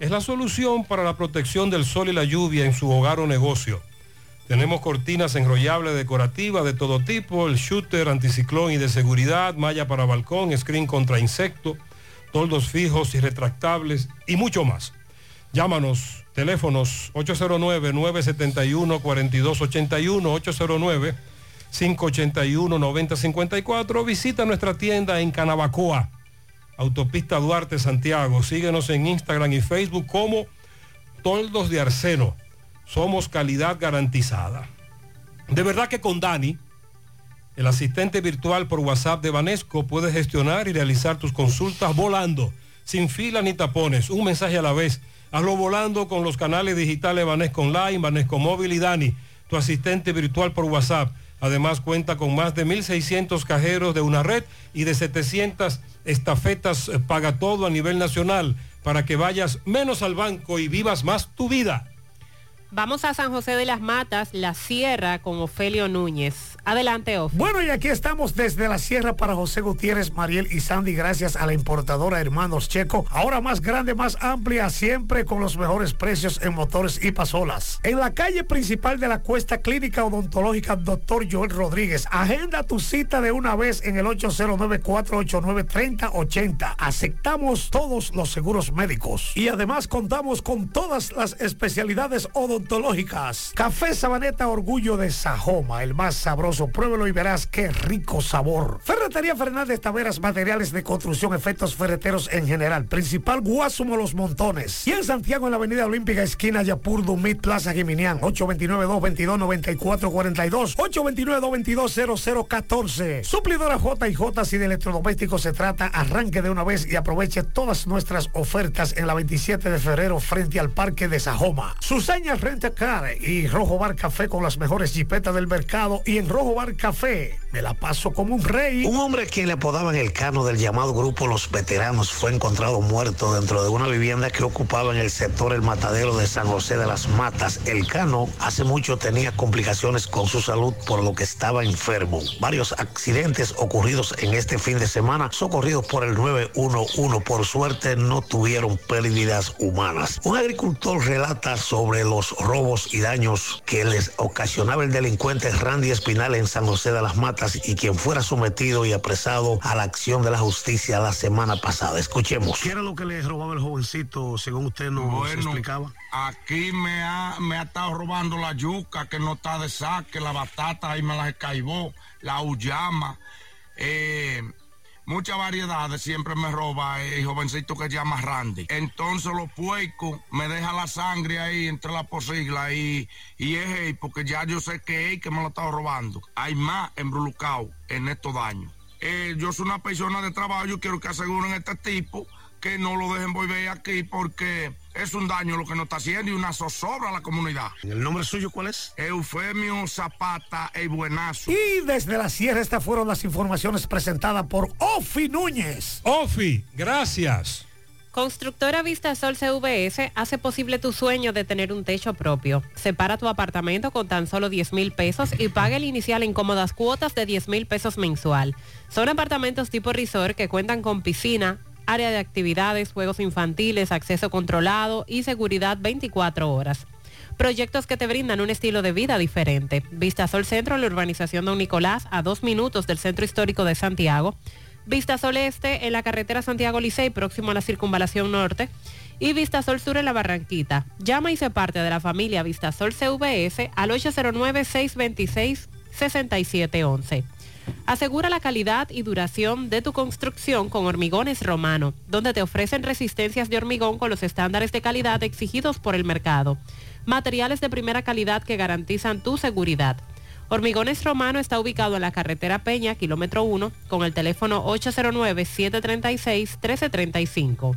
es la solución para la protección del sol y la lluvia en su hogar o negocio. Tenemos cortinas enrollables decorativas de todo tipo, el shooter anticiclón y de seguridad, malla para balcón, screen contra insecto, toldos fijos y retractables y mucho más. Llámanos, teléfonos 809-971-4281, 809-581-9054. Visita nuestra tienda en Canabacoa, Autopista Duarte, Santiago. Síguenos en Instagram y Facebook como Toldos de Arseno. Somos calidad garantizada. De verdad que con Dani, el asistente virtual por WhatsApp de Banesco, puedes gestionar y realizar tus consultas volando sin fila ni tapones, un mensaje a la vez. Hazlo volando con los canales digitales Banesco Online, Banesco Móvil y Dani, tu asistente virtual por WhatsApp. Además cuenta con más de 1.600 cajeros de una red y de 700 estafetas eh, paga todo a nivel nacional para que vayas menos al banco y vivas más tu vida. Vamos a San José de las Matas, la Sierra, con Ofelio Núñez. Adelante, Ofelio. Bueno, y aquí estamos desde la Sierra para José Gutiérrez, Mariel y Sandy, gracias a la importadora Hermanos Checo. Ahora más grande, más amplia, siempre con los mejores precios en motores y pasolas. En la calle principal de la Cuesta Clínica Odontológica, doctor Joel Rodríguez. Agenda tu cita de una vez en el 809-489-3080. Aceptamos todos los seguros médicos. Y además contamos con todas las especialidades odontológicas Café Sabaneta Orgullo de Sajoma, el más sabroso. Pruébelo y verás qué rico sabor. Ferretería Fernández Taveras, materiales de construcción, efectos ferreteros en general. Principal Guasumo Los Montones. Y en Santiago, en la Avenida Olímpica, esquina Yapur Dumit, Plaza Jiminián. 829-222-9442. 829-222-0014. Suplidora J y J si de electrodomésticos se trata, arranque de una vez y aproveche todas nuestras ofertas en la 27 de febrero frente al Parque de Sajoma. Sus Renta Car y Rojo Bar Café con las mejores jipetas del mercado y en Rojo Bar Café me la paso como un rey. Un hombre a quien le apodaban el cano del llamado grupo Los Veteranos fue encontrado muerto dentro de una vivienda que ocupaba en el sector El Matadero de San José de las Matas. El cano hace mucho tenía complicaciones con su salud por lo que estaba enfermo. Varios accidentes ocurridos en este fin de semana socorridos por el 911 por suerte no tuvieron pérdidas humanas. Un agricultor relata sobre los robos y daños que les ocasionaba el delincuente Randy Espinal en San José de las Matas y quien fuera sometido y apresado a la acción de la justicia la semana pasada. Escuchemos. ¿Qué era lo que le robaba el jovencito, según usted nos Bueno, explicaba? Aquí me ha, me ha estado robando la yuca que no está de saque, la batata ahí me la escaibó, la uyama, eh, muchas variedades siempre me roba el jovencito que llama Randy. Entonces los puercos me deja la sangre ahí entre la posigla y, y es él, porque ya yo sé que es que me lo ha estado robando. Hay más embrulucado en estos daños. Eh, yo soy una persona de trabajo, yo quiero que aseguren a este tipo que no lo dejen volver aquí porque es un daño lo que nos está haciendo y una zozobra a la comunidad. ¿El nombre suyo cuál es? Eufemio Zapata, el buenazo. Y desde la Sierra estas fueron las informaciones presentadas por Ofi Núñez. Ofi, gracias. Constructora Vistasol CVS hace posible tu sueño de tener un techo propio. Separa tu apartamento con tan solo 10 mil pesos y paga el inicial en cómodas cuotas de 10 mil pesos mensual. Son apartamentos tipo resort que cuentan con piscina, área de actividades, juegos infantiles, acceso controlado y seguridad 24 horas. Proyectos que te brindan un estilo de vida diferente. Vistasol Centro en la urbanización Don Nicolás, a dos minutos del Centro Histórico de Santiago. Vistasol Este en la carretera Santiago Licey, próximo a la Circunvalación Norte. Y Vistasol Sur en la Barranquita. Llama y se parte de la familia Vistasol CVS al 809-626-6711. Asegura la calidad y duración de tu construcción con Hormigones Romano, donde te ofrecen resistencias de hormigón con los estándares de calidad exigidos por el mercado. Materiales de primera calidad que garantizan tu seguridad. Hormigones Romano está ubicado en la carretera Peña, kilómetro 1, con el teléfono 809-736-1335.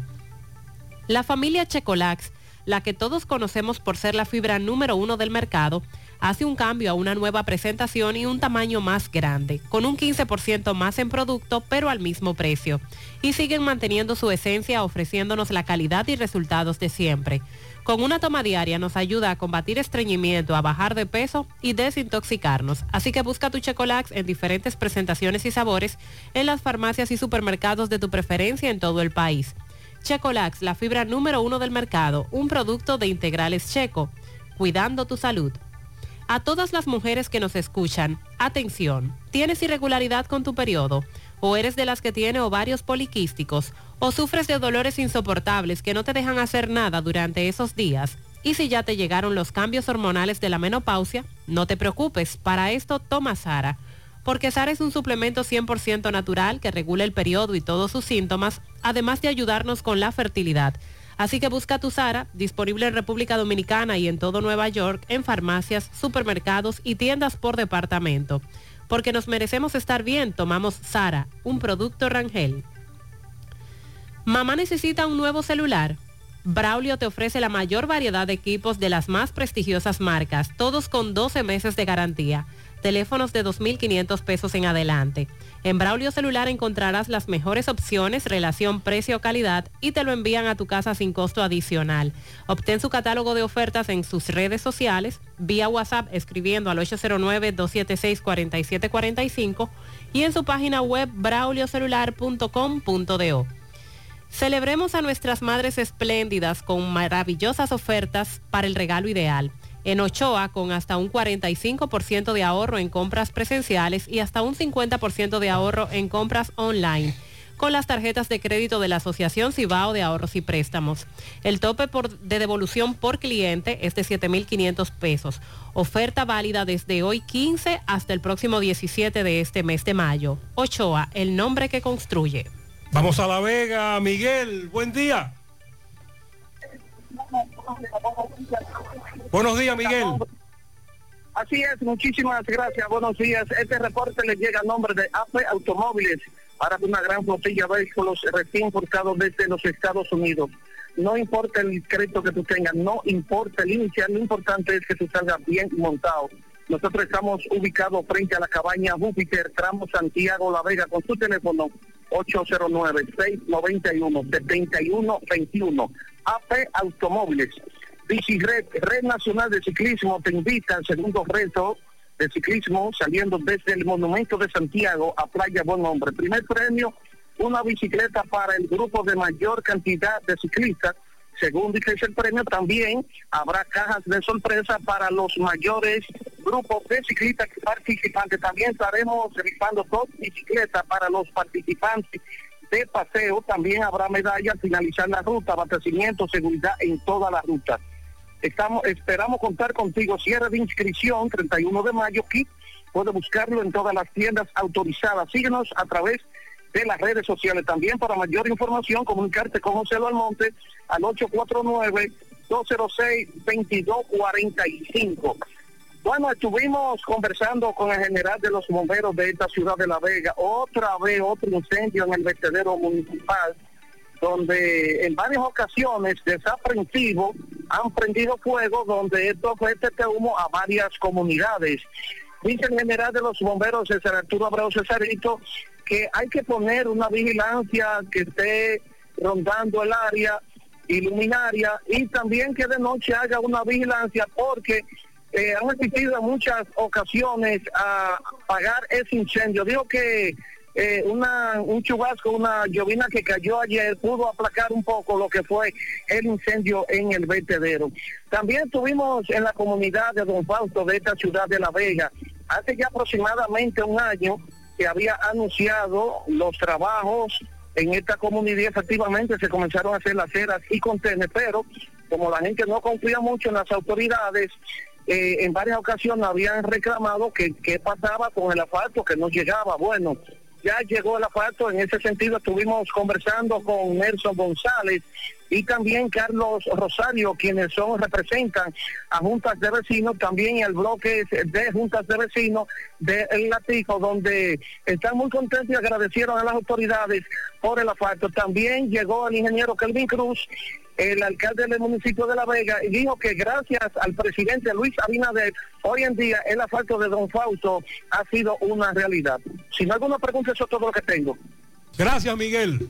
La familia Checolax, la que todos conocemos por ser la fibra número uno del mercado, hace un cambio a una nueva presentación y un tamaño más grande, con un 15% más en producto, pero al mismo precio. Y siguen manteniendo su esencia ofreciéndonos la calidad y resultados de siempre. Con una toma diaria nos ayuda a combatir estreñimiento, a bajar de peso y desintoxicarnos. Así que busca tu Checolax en diferentes presentaciones y sabores en las farmacias y supermercados de tu preferencia en todo el país. Checolax, la fibra número uno del mercado, un producto de integrales checo, cuidando tu salud. A todas las mujeres que nos escuchan, atención, ¿tienes irregularidad con tu periodo? ¿O eres de las que tiene ovarios poliquísticos? ¿O sufres de dolores insoportables que no te dejan hacer nada durante esos días? Y si ya te llegaron los cambios hormonales de la menopausia, no te preocupes, para esto toma Sara. Porque Sara es un suplemento 100% natural que regula el periodo y todos sus síntomas, además de ayudarnos con la fertilidad. Así que busca tu Sara, disponible en República Dominicana y en todo Nueva York, en farmacias, supermercados y tiendas por departamento. Porque nos merecemos estar bien, tomamos Sara, un producto Rangel. ¿Mamá necesita un nuevo celular? Braulio te ofrece la mayor variedad de equipos de las más prestigiosas marcas, todos con 12 meses de garantía. Teléfonos de 2.500 pesos en adelante. En Braulio Celular encontrarás las mejores opciones, relación precio-calidad y te lo envían a tu casa sin costo adicional. Obtén su catálogo de ofertas en sus redes sociales, vía WhatsApp escribiendo al 809-276-4745 y en su página web brauliocelular.com.do. Celebremos a nuestras madres espléndidas con maravillosas ofertas para el regalo ideal. En Ochoa, con hasta un 45% de ahorro en compras presenciales y hasta un 50% de ahorro en compras online con las tarjetas de crédito de la Asociación Cibao de Ahorros y Préstamos. El tope de devolución por cliente es de 7.500 pesos. Oferta válida desde hoy 15 hasta el próximo 17 de este mes de mayo. Ochoa, el nombre que construye. Vamos a La Vega, Miguel, buen día. Buenos días, Miguel. Así es, muchísimas gracias, buenos días. Este reporte le llega a nombre de AP Automóviles para una gran flotilla de vehículos recién importados desde los Estados Unidos. No importa el crédito que tú tengas, no importa el inicial, lo importante es que tú salgas bien montado. Nosotros estamos ubicados frente a la cabaña Júpiter, tramo Santiago La Vega, con su teléfono 809-691-7121. AP Automóviles. Bicicred, Red Nacional de Ciclismo te invita al segundo reto de ciclismo saliendo desde el Monumento de Santiago a Playa Buen Hombre. Primer premio, una bicicleta para el grupo de mayor cantidad de ciclistas. Segundo y tercer premio también habrá cajas de sorpresa para los mayores grupos de ciclistas participantes. También estaremos rifando dos bicicletas para los participantes de paseo. También habrá medallas al finalizar la ruta, abastecimiento, seguridad en toda la ruta. Estamos, esperamos contar contigo. Cierre de inscripción, 31 de mayo. Kit puede buscarlo en todas las tiendas autorizadas. Síguenos a través de las redes sociales. También para mayor información, comunicarte con José Almonte al 849-206-2245. Bueno, estuvimos conversando con el general de los bomberos de esta ciudad de La Vega. Otra vez otro incendio en el vertedero municipal donde en varias ocasiones desaprensivos han prendido fuego donde esto fue este humo a varias comunidades. Dice el general de los bomberos, César Arturo Abreu Cesarito, que hay que poner una vigilancia que esté rondando el área iluminaria y también que de noche haga una vigilancia porque eh, han existido en muchas ocasiones a apagar ese incendio. Digo que eh, una, un chubasco, una llovina que cayó ayer pudo aplacar un poco lo que fue el incendio en el vertedero. También estuvimos en la comunidad de Don Fausto de esta ciudad de La Vega, hace ya aproximadamente un año que había anunciado los trabajos en esta comunidad efectivamente se comenzaron a hacer las ceras y contenes, pero como la gente no confía mucho en las autoridades, eh, en varias ocasiones habían reclamado que qué pasaba con el asfalto que no llegaba. Bueno, ya llegó el asfalto, en ese sentido estuvimos conversando con Nelson González y también Carlos Rosario, quienes son representan a juntas de vecinos, también el bloque de juntas de vecinos de El Latijo, donde están muy contentos y agradecieron a las autoridades por el asfalto. También llegó el ingeniero Kelvin Cruz, el alcalde del municipio de La Vega, y dijo que gracias al presidente Luis Abinader, hoy en día el asfalto de Don Fausto ha sido una realidad. Si no alguna pregunta, eso es todo lo que tengo. Gracias, Miguel.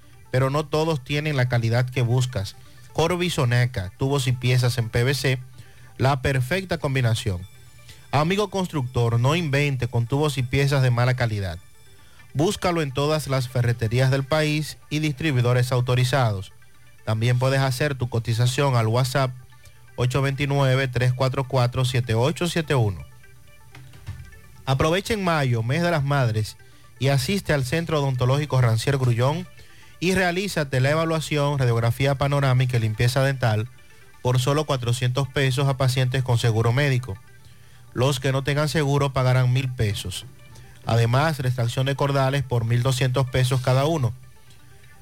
pero no todos tienen la calidad que buscas. Corby Soneca, tubos y piezas en PVC, la perfecta combinación. Amigo constructor, no invente con tubos y piezas de mala calidad. Búscalo en todas las ferreterías del país y distribuidores autorizados. También puedes hacer tu cotización al WhatsApp 829-344-7871. Aprovecha en mayo, mes de las madres, y asiste al Centro Odontológico Rancier Grullón y realízate la evaluación, radiografía panorámica y limpieza dental por solo 400 pesos a pacientes con seguro médico. Los que no tengan seguro pagarán mil pesos. Además, extracción de cordales por 1.200 pesos cada uno.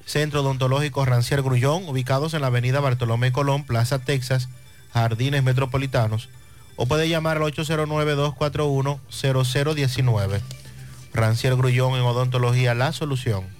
Centro Odontológico Rancier Grullón, ubicados en la avenida Bartolomé Colón, Plaza Texas, Jardines Metropolitanos, o puede llamar al 809-241-0019. Rancier Grullón en Odontología La Solución.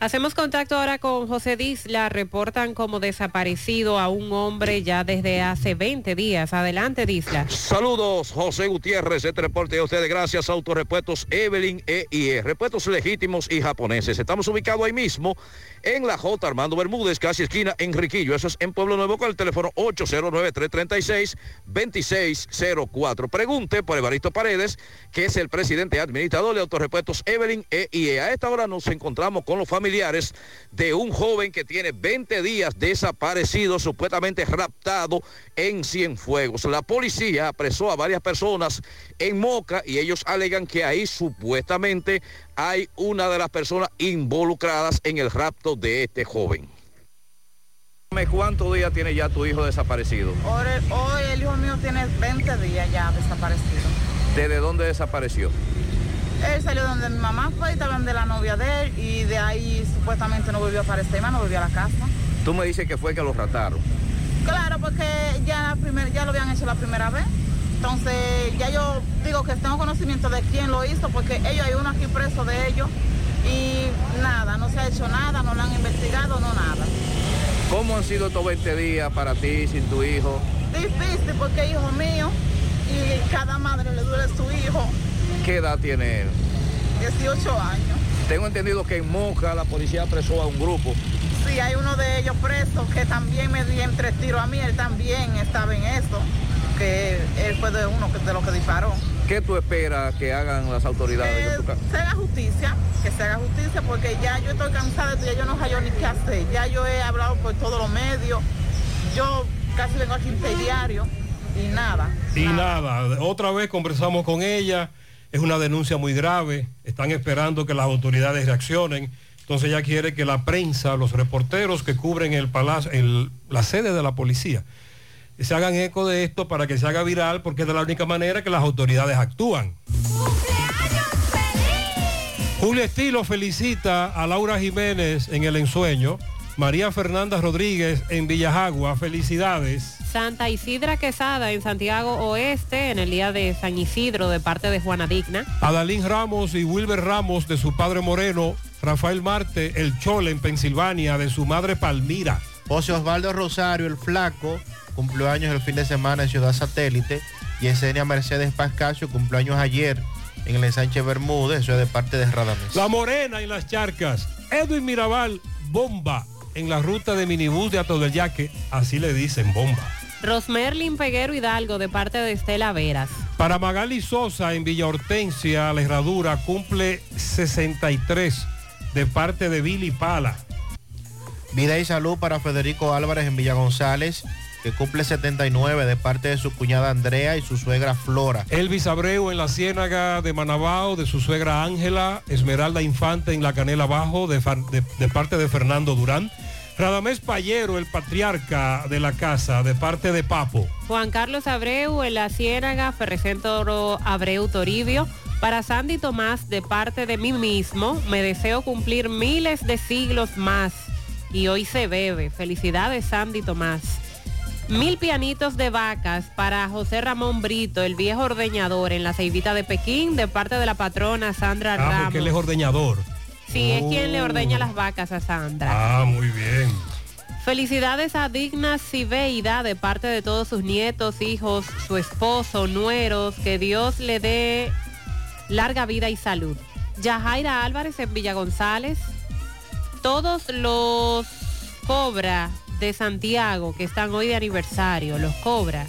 Hacemos contacto ahora con José Disla. Reportan como desaparecido a un hombre ya desde hace 20 días. Adelante, Disla. Saludos, José Gutiérrez. Este reporte a ustedes gracias a Autorepuestos Evelyn EIE. Repuestos legítimos y japoneses. Estamos ubicados ahí mismo en la J. Armando Bermúdez, casi esquina Enriquillo. Eso es en Pueblo Nuevo con el teléfono 809-336-2604. Pregunte por Evaristo Paredes, que es el presidente administrador de Autorepuestos Evelyn EIE. A esta hora nos encontramos con los familiares de un joven que tiene 20 días desaparecido, supuestamente raptado en Cienfuegos. La policía apresó a varias personas en Moca y ellos alegan que ahí supuestamente hay una de las personas involucradas en el rapto de este joven. ¿Cuántos días tiene ya tu hijo desaparecido? Hoy, hoy el hijo mío tiene 20 días ya desaparecido. ¿Desde dónde desapareció? Él salió donde mi mamá fue y estaba de la novia de él y de ahí supuestamente no volvió a aparecer más, no volvió a la casa. Tú me dices que fue que lo rataron. Claro, porque ya, la primer, ya lo habían hecho la primera vez. Entonces ya yo digo que tengo conocimiento de quién lo hizo porque ellos hay uno aquí preso de ellos y nada, no se ha hecho nada, no lo han investigado, no nada. ¿Cómo han sido estos 20 días para ti sin tu hijo? Difícil porque hijo mío y cada madre le duele su hijo. ¿Qué edad tiene él? 18 años. Tengo entendido que en Moca la policía apresó a un grupo. Sí, hay uno de ellos preso que también me dio en tres tiros a mí, él también estaba en eso, que él fue de uno que- de los que disparó. ¿Qué tú esperas que hagan las autoridades Que se haga justicia, que se haga justicia, porque ya yo estoy cansada de esto, ya yo no hallo ni qué hacer. Ya yo he hablado por todos los medios, yo casi vengo aquí en diario y nada. Y nada, otra vez conversamos con ella, es una denuncia muy grave, están esperando que las autoridades reaccionen, entonces ella quiere que la prensa, los reporteros que cubren el palacio, el- la sede de la policía, se hagan eco de esto para que se haga viral, porque es de la única manera que las autoridades actúan. Julio Estilo felicita a Laura Jiménez en el ensueño, María Fernanda Rodríguez en Villajagua, felicidades. Santa Isidra Quesada en Santiago Oeste en el día de San Isidro de parte de Juana Digna. Adalín Ramos y Wilber Ramos de su padre Moreno, Rafael Marte, el Chole en Pensilvania de su madre Palmira. José Osvaldo Rosario, el flaco, cumplió años el fin de semana en Ciudad Satélite. Yesenia Mercedes Pascasio cumplió años ayer en el ensanche Bermúdez, eso es de parte de Radames. La Morena en las Charcas. Edwin Mirabal, bomba en la ruta de minibús de Ato del Yaque, así le dicen bomba. Rosmerlin Peguero Hidalgo de parte de Estela Veras. Para Magali Sosa en Villa Hortensia, la herradura cumple 63 de parte de Billy Pala. Vida y salud para Federico Álvarez en Villa González, que cumple 79 de parte de su cuñada Andrea y su suegra Flora. Elvis Abreu en la Ciénaga de Manabao, de su suegra Ángela, Esmeralda Infante en la Canela Bajo, de, de parte de Fernando Durán. Radamés Payero, el patriarca de la casa, de parte de Papo. Juan Carlos Abreu en la Ciénaga, Ferrecentro Abreu Toribio. Para Sandy Tomás, de parte de mí mismo, me deseo cumplir miles de siglos más. Y hoy se bebe. Felicidades, Sandy Tomás. Mil pianitos de vacas para José Ramón Brito, el viejo ordeñador en la ceibita de Pekín, de parte de la patrona Sandra Ah, Ramos. porque él es ordeñador. Sí, es quien le Oh. ordeña las vacas a Sandra. Ah, muy bien. Felicidades a Digna Cibeida de parte de todos sus nietos, hijos, su esposo, nueros. Que Dios le dé larga vida y salud. Yajaira Álvarez en Villa González. Todos los cobra de Santiago que están hoy de aniversario, los Cobra.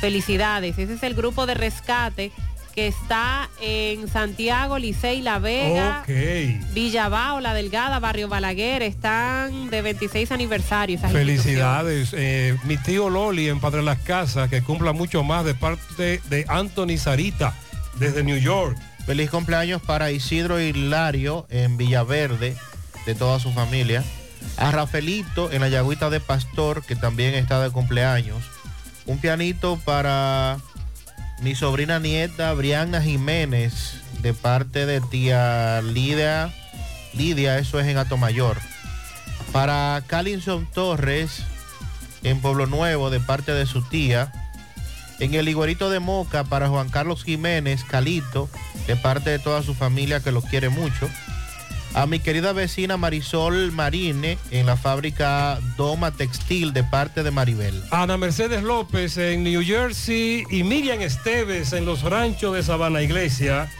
Felicidades, ese es el grupo de rescate que está en Santiago, Licey, La Vega, Ok. Villabao, La Delgada, Barrio Balaguer, están de 26 aniversario. esas Felicidades. Eh, mi tío Loli en Padre Las Casas, que cumpla mucho más de parte de Anthony Sarita, desde New York. Feliz cumpleaños para Isidro Hilario en Villaverde, de toda su familia. A Rafaelito en la Yagüita de Pastor, que también está de cumpleaños. Un pianito para mi sobrina nieta Brianna Jiménez, de parte de tía Lidia. Lidia, eso es en Atomayor. Para Calinson Torres, en Pueblo Nuevo, de parte de su tía. En el Iguerito de Moca para Juan Carlos Jiménez, Calito, de parte de toda su familia que lo quiere mucho. A mi querida vecina Marisol Marine en la fábrica Doma Textil de parte de Maribel. Ana Mercedes López en New Jersey y Miriam Esteves en los ranchos de Sabana Iglesia.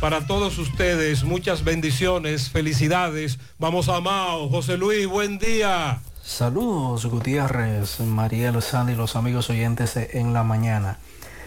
Para todos ustedes, muchas bendiciones, felicidades. Vamos a Mao. José Luis, buen día. Saludos Gutiérrez, Mariel, Sandy y los amigos oyentes de En la Mañana.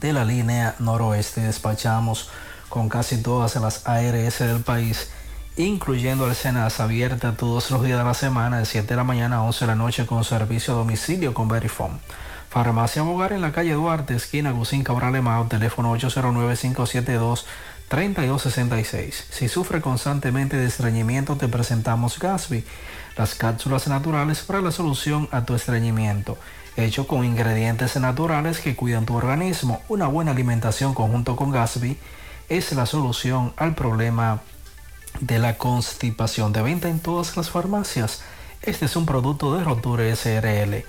de la línea noroeste. Despachamos con casi todas las ARS del país, incluyendo el Senas abierta todos los días de la semana, de 7 de la mañana a 11 de la noche con servicio a domicilio con Verifone. Farmacia Bogar en la calle Duarte, esquina Gusín Cabral Emao, teléfono 809-572-3266. Si sufre constantemente de estreñimiento, te presentamos Gasby, las cápsulas naturales para la solución a tu estreñimiento. Hecho con ingredientes naturales que cuidan tu organismo. Una buena alimentación conjunto con Gasby es la solución al problema de la constipación. De venta en todas las farmacias. Este es un producto de Roture SRL.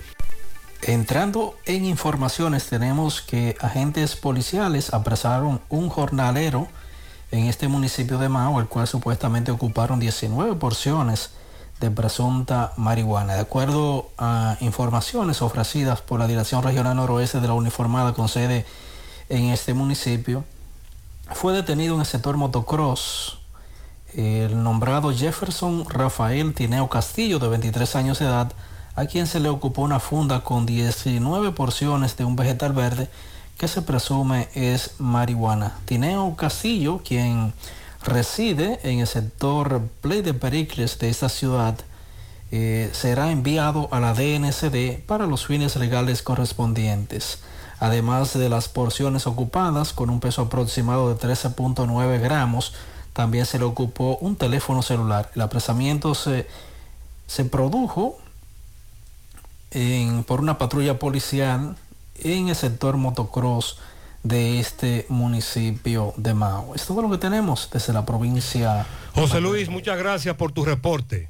Entrando en informaciones, tenemos que agentes policiales apresaron un jornalero en este municipio de Mao, el cual supuestamente ocuparon 19 porciones de presunta marihuana. De acuerdo a informaciones ofrecidas por la Dirección Regional Noroeste de la Uniformada con sede en este municipio, fue detenido en el sector motocross el nombrado Jefferson Rafael Tineo Castillo, de 23 años de edad, a quien se le ocupó una funda con 19 porciones de un vegetal verde que se presume es marihuana. Tineo Castillo, quien reside en el sector Play de Pericles de esta ciudad, eh, será enviado a la DNCD para los fines legales correspondientes. Además de las porciones ocupadas con un peso aproximado de 13.9 gramos, también se le ocupó un teléfono celular. El apresamiento se, se produjo por una patrulla policial en el sector motocross de este municipio de Mao. Es todo lo que tenemos desde la provincia. José Luis, muchas gracias por tu reporte.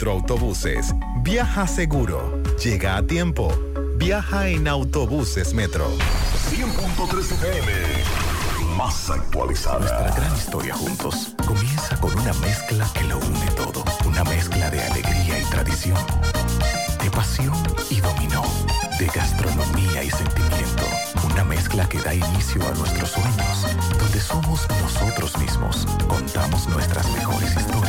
Metroautobuses. Viaja seguro. Llega a tiempo. Viaja en autobuses Metro. 100.3 FM. Más actualizada. Nuestra gran historia juntos comienza con una mezcla que lo une todo. Una mezcla de alegría y tradición. de pasión y dominó, de gastronomía y sentimiento. Una mezcla que da inicio a nuestros sueños, donde somos nosotros mismos, contamos nuestras mejores historias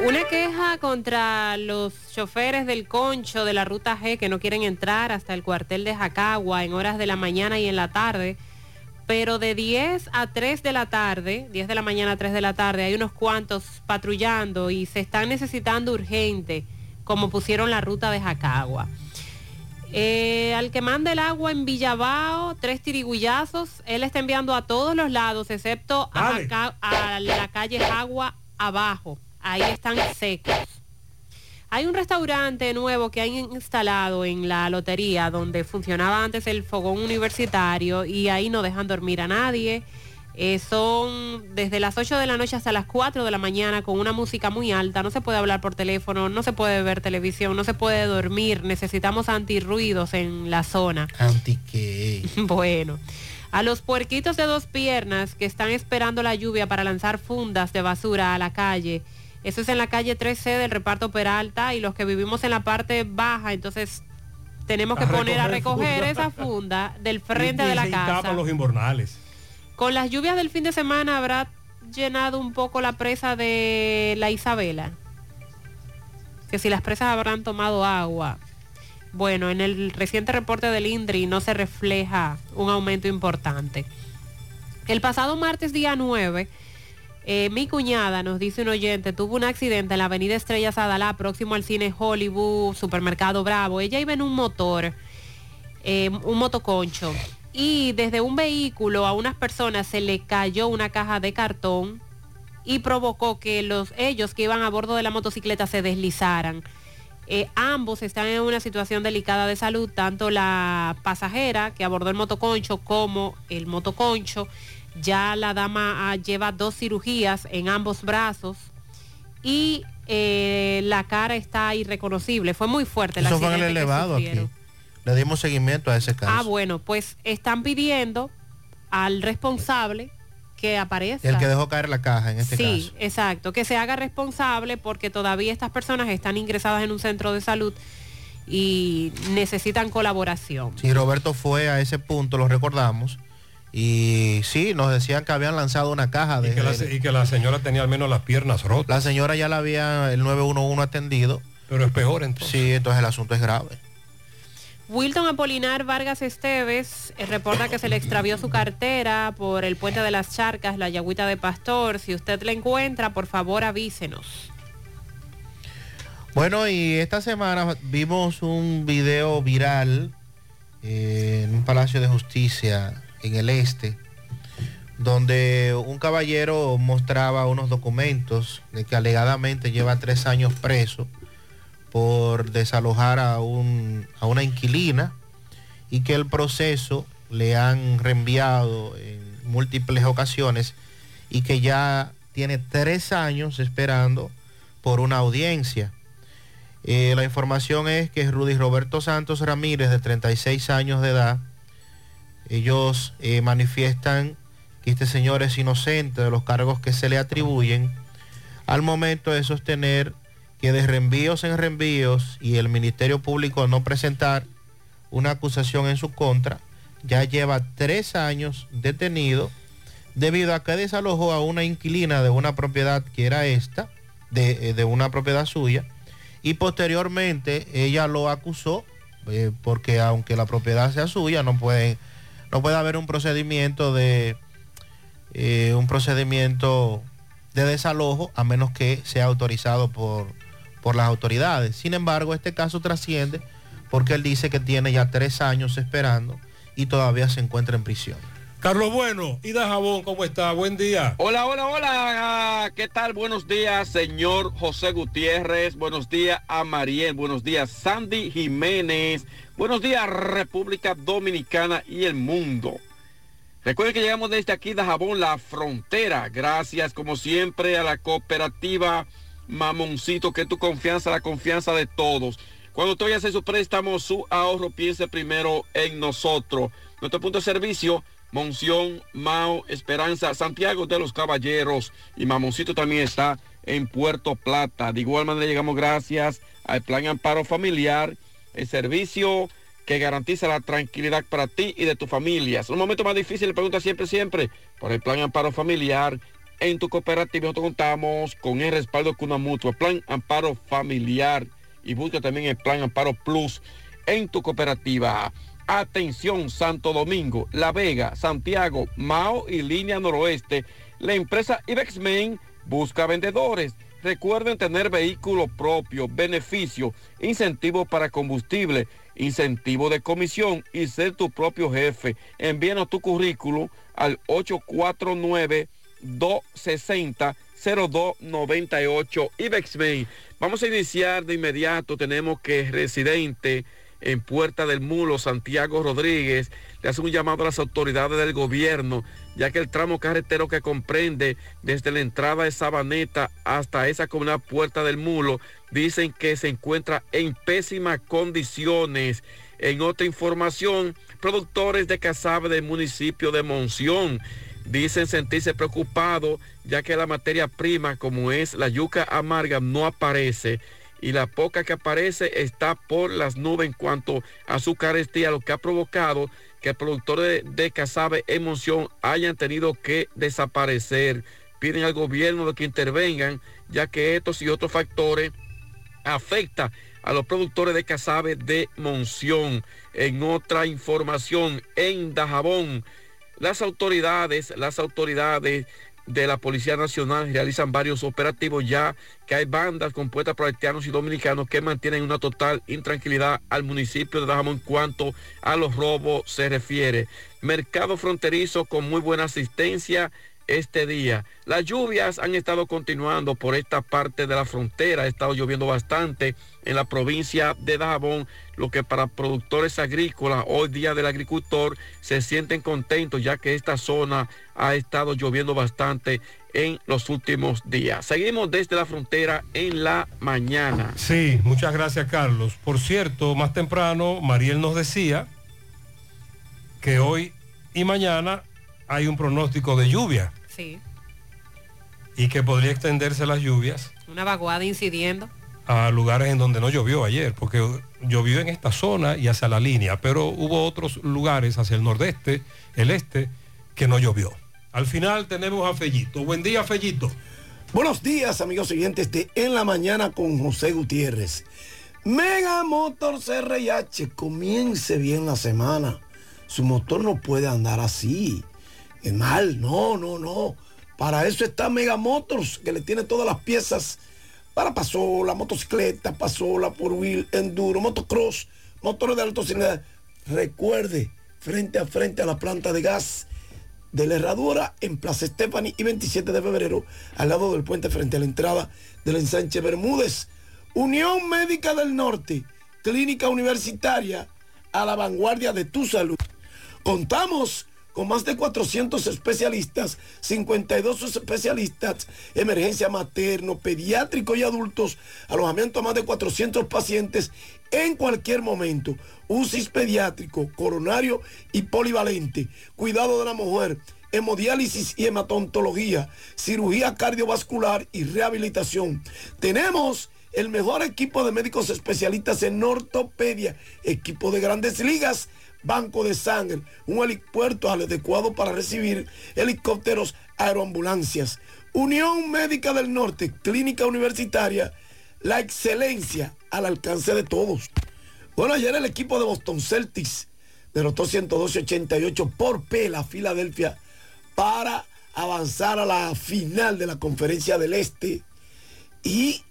Una queja contra los choferes del concho de la ruta G que no quieren entrar hasta el cuartel de Jacagua en horas de la mañana y en la tarde, pero de 10 a 3 de la tarde, 10 de la mañana a 3 de la tarde, hay unos cuantos patrullando y se están necesitando urgente, como pusieron la ruta de Jacagua. Eh, al que manda el agua en Villabao, tres tirigullazos, él está enviando a todos los lados, excepto a, Jaca- a la calle Jagua abajo ahí están secos. Hay un restaurante nuevo que han instalado en la lotería donde funcionaba antes el fogón universitario y ahí no dejan dormir a nadie. Eh, son desde las 8 de la noche hasta las 4 de la mañana con una música muy alta. No se puede hablar por teléfono, no se puede ver televisión, no se puede dormir. Necesitamos antirruidos en la zona. ¿Anti qué? Bueno, a los puerquitos de dos piernas que están esperando la lluvia para lanzar fundas de basura a la calle. Eso es en la calle 13 del reparto Peralta y los que vivimos en la parte baja, entonces tenemos que A poner a recoger funda. esa funda del frente Y- y de la casa. los invernales. Con las lluvias del fin de semana habrá llenado un poco la presa de la Isabela. Que si las presas habrán tomado agua. Bueno, en el reciente reporte del INDRI no se refleja un aumento importante. El pasado martes día 9, eh, mi cuñada, nos dice un oyente, tuvo un accidente en la avenida Estrellas Adalá, próximo al cine Hollywood, supermercado Bravo. Ella iba en un motor, eh, un motoconcho, y desde un vehículo a unas personas se le cayó una caja de cartón y provocó que los, ellos que iban a bordo de la motocicleta se deslizaran. Eh, ambos están en una situación delicada de salud, tanto la pasajera que abordó el motoconcho como el motoconcho. Ya la dama ah, lleva dos cirugías en ambos brazos y eh, la cara está irreconocible. Fue muy fuerte Eso fue en el que elevado aquí. Le dimos seguimiento a ese caso. Ah, bueno, pues están pidiendo al responsable que aparezca. el que dejó caer la caja en este sí, caso. exacto, que se haga responsable porque todavía estas personas están ingresadas en un centro de salud y necesitan colaboración. Sí, Roberto fue a ese punto, lo recordamos. Y sí, nos decían que habían lanzado una caja de... Y que, la, y que la señora tenía al menos las piernas rotas. La señora ya la había el 911 atendido. Pero es peor entonces. Sí, entonces el asunto es grave. Wilton Apolinar Vargas Esteves eh, reporta que se le extravió su cartera por el puente de las Charcas, la Yagüita de Pastor. Si usted la encuentra, por favor avísenos. Bueno, y esta semana vimos un video viral eh, en un palacio de justicia en el este, donde un caballero mostraba unos documentos de que alegadamente lleva tres años preso por desalojar a, un, a una inquilina y que el proceso le han reenviado en múltiples ocasiones y que ya tiene tres años esperando por una audiencia. Eh, la información es que Rudy Roberto Santos Ramírez, de 36 años de edad, ellos eh, manifiestan que este señor es inocente de los cargos que se le atribuyen al momento de sostener que de reenvíos en reenvíos y el Ministerio Público no presentar una acusación en su contra, ya lleva tres años detenido debido a que desalojó a una inquilina de una propiedad que era esta, de, eh, de una propiedad suya, y posteriormente ella lo acusó, eh, porque aunque la propiedad sea suya, no puede, no puede haber un procedimiento de eh, un procedimiento de desalojo a menos que sea autorizado por, por las autoridades. Sin embargo, este caso trasciende porque él dice que tiene ya tres años esperando y todavía se encuentra en prisión. Carlos Bueno, Ida Jabón, ¿cómo está? Buen día. Hola, hola, hola. ¿Qué tal? Buenos días, señor José Gutiérrez. Buenos días a Mariel. Buenos días, Sandy Jiménez. Buenos días, República Dominicana y el mundo. Recuerden que llegamos desde aquí, Dajabón, la frontera. Gracias, como siempre, a la cooperativa Mamoncito, que es tu confianza, la confianza de todos. Cuando usted su préstamo, su ahorro, piense primero en nosotros. Nuestro punto de servicio, Monción, Mao, Esperanza, Santiago de los Caballeros y Mamoncito también está en Puerto Plata. De igual manera llegamos gracias al Plan Amparo Familiar, el servicio que garantiza la tranquilidad para ti y de tu familia. Es un momento más difícil, le pregunta siempre, siempre, por el Plan Amparo Familiar. En tu cooperativa nosotros contamos con el respaldo de una mutua, Plan Amparo Familiar. Y busca también el Plan Amparo Plus en tu cooperativa. Atención Santo Domingo, La Vega, Santiago, Mao y Línea Noroeste. La empresa Ibexmen busca vendedores. Recuerden tener vehículo propio, beneficio, incentivo para combustible, incentivo de comisión y ser tu propio jefe. Envíanos tu currículum al 849-260-0298 Ibexmen. Vamos a iniciar de inmediato. Tenemos que residente en Puerta del Mulo, Santiago Rodríguez, le hace un llamado a las autoridades del gobierno, ya que el tramo carretero que comprende desde la entrada de Sabaneta hasta esa comunidad Puerta del Mulo, dicen que se encuentra en pésimas condiciones. En otra información, productores de cazabe del municipio de Monción dicen sentirse preocupados ya que la materia prima como es la yuca amarga no aparece y la poca que aparece está por las nubes en cuanto a su carestía, lo que ha provocado que productores de, de cazabe en Monción hayan tenido que desaparecer. Piden al gobierno de que intervengan, ya que estos y otros factores afectan a los productores de cazabe de Monción. En otra información, en Dajabón, las autoridades, las autoridades de la Policía Nacional realizan varios operativos ya que hay bandas compuestas por haitianos y dominicanos que mantienen una total intranquilidad al municipio de Dajabón en cuanto a los robos se refiere. Mercado fronterizo con muy buena asistencia este día. Las lluvias han estado continuando por esta parte de la frontera, ha estado lloviendo bastante en la provincia de Dajabón, lo que para productores agrícolas, hoy día del agricultor, se sienten contentos ya que esta zona ha estado lloviendo bastante en los últimos días. Seguimos desde la frontera en la mañana. Sí, muchas gracias Carlos. Por cierto, más temprano Mariel nos decía que hoy y mañana hay un pronóstico de lluvia. Sí. Y que podría extenderse las lluvias Una vaguada incidiendo. a lugares en donde no llovió ayer, porque llovió en esta zona y hacia la línea, pero hubo otros lugares hacia el nordeste, el este, que no llovió. Al final tenemos a Fellito. Buen día, Fellito. Buenos días, amigos siguientes de En la Mañana con José Gutiérrez. Mega Motors RIH, comience bien la semana. Su motor no puede andar así. Es mal, no, no, no. Para eso está Mega Motors, que le tiene todas las piezas para pasola, motocicleta, pasola, por enduro, motocross, motores de cilindrada. Recuerde, frente a frente a la planta de gas de la Herradura en Plaza Stephanie y 27 de febrero, al lado del puente frente a la entrada del ensanche Bermúdez. Unión Médica del Norte, clínica universitaria a la vanguardia de tu salud. Contamos con más de 400 especialistas, 52 especialistas, emergencia materno, pediátrico y adultos, alojamiento a más de 400 pacientes en cualquier momento, UCIS pediátrico, coronario y polivalente, cuidado de la mujer, hemodiálisis y hematontología, cirugía cardiovascular y rehabilitación. Tenemos el mejor equipo de médicos especialistas en ortopedia, equipo de grandes ligas, banco de sangre, un helipuerto adecuado para recibir helicópteros, aeroambulancias. Unión Médica del Norte, clínica universitaria, la excelencia al alcance de todos. Bueno, ayer el equipo de Boston Celtics derrotó 112-88 por P la Filadelfia para avanzar a la final de la conferencia del Este. Y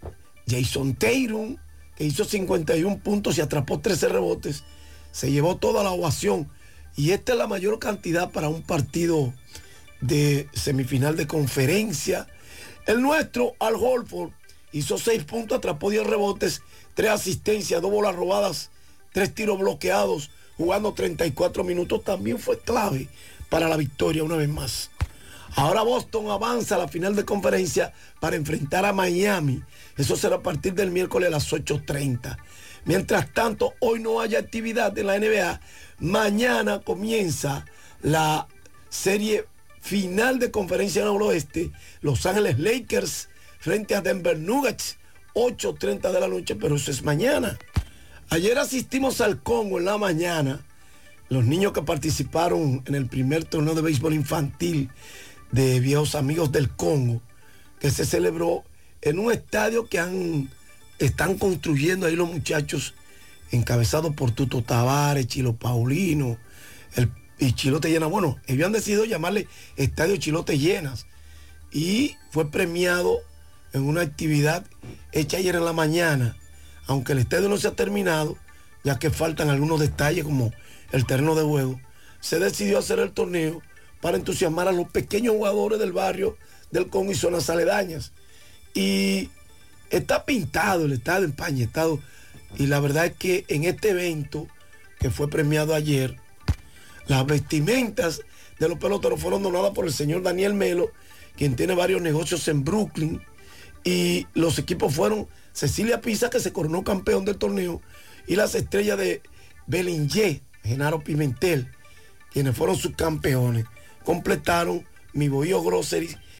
Jason Tatum, que hizo 51 puntos y atrapó 13 rebotes, se llevó toda la ovación. Y esta es la mayor cantidad para un partido de semifinal de conferencia. El nuestro, Al Holford, hizo 6 puntos, atrapó 10 rebotes, 3 asistencias, 2 bolas robadas, 3 tiros bloqueados, jugando 34 minutos. También fue clave para la victoria una vez más. Ahora Boston avanza a la final de conferencia para enfrentar a Miami. Eso será a partir del miércoles a las 8.30. Mientras tanto, hoy no haya actividad en la NBA. Mañana comienza la serie final de conferencia en el oeste. Los Ángeles Lakers frente a Denver Nuggets. 8.30 de la noche, pero eso es mañana. Ayer asistimos al Congo en la mañana. Los niños que participaron en el primer torneo de béisbol infantil de viejos amigos del Congo, que se celebró en un estadio que han, están construyendo ahí los muchachos, encabezados por Tuto Tavares, Chilo Paulino, el, y Chilote Llena. Bueno, ellos han decidido llamarle Estadio Chilote Llenas y fue premiado en una actividad hecha ayer en la mañana, aunque el estadio no se ha terminado, ya que faltan algunos detalles como el terreno de juego, se decidió hacer el torneo para entusiasmar a los pequeños jugadores del barrio del Congo y zonas aledañas. Y está pintado el estadio empañetado. Y la verdad es que en este evento que fue premiado ayer, las vestimentas de los peloteros fueron donadas por el señor Daniel Melo, quien tiene varios negocios en Brooklyn. Y los equipos fueron Cecilia Pisa, que se coronó campeón del torneo, y las estrellas de Belinger, Genaro Pimentel, quienes fueron sus campeones completaron mi Bohío Grocery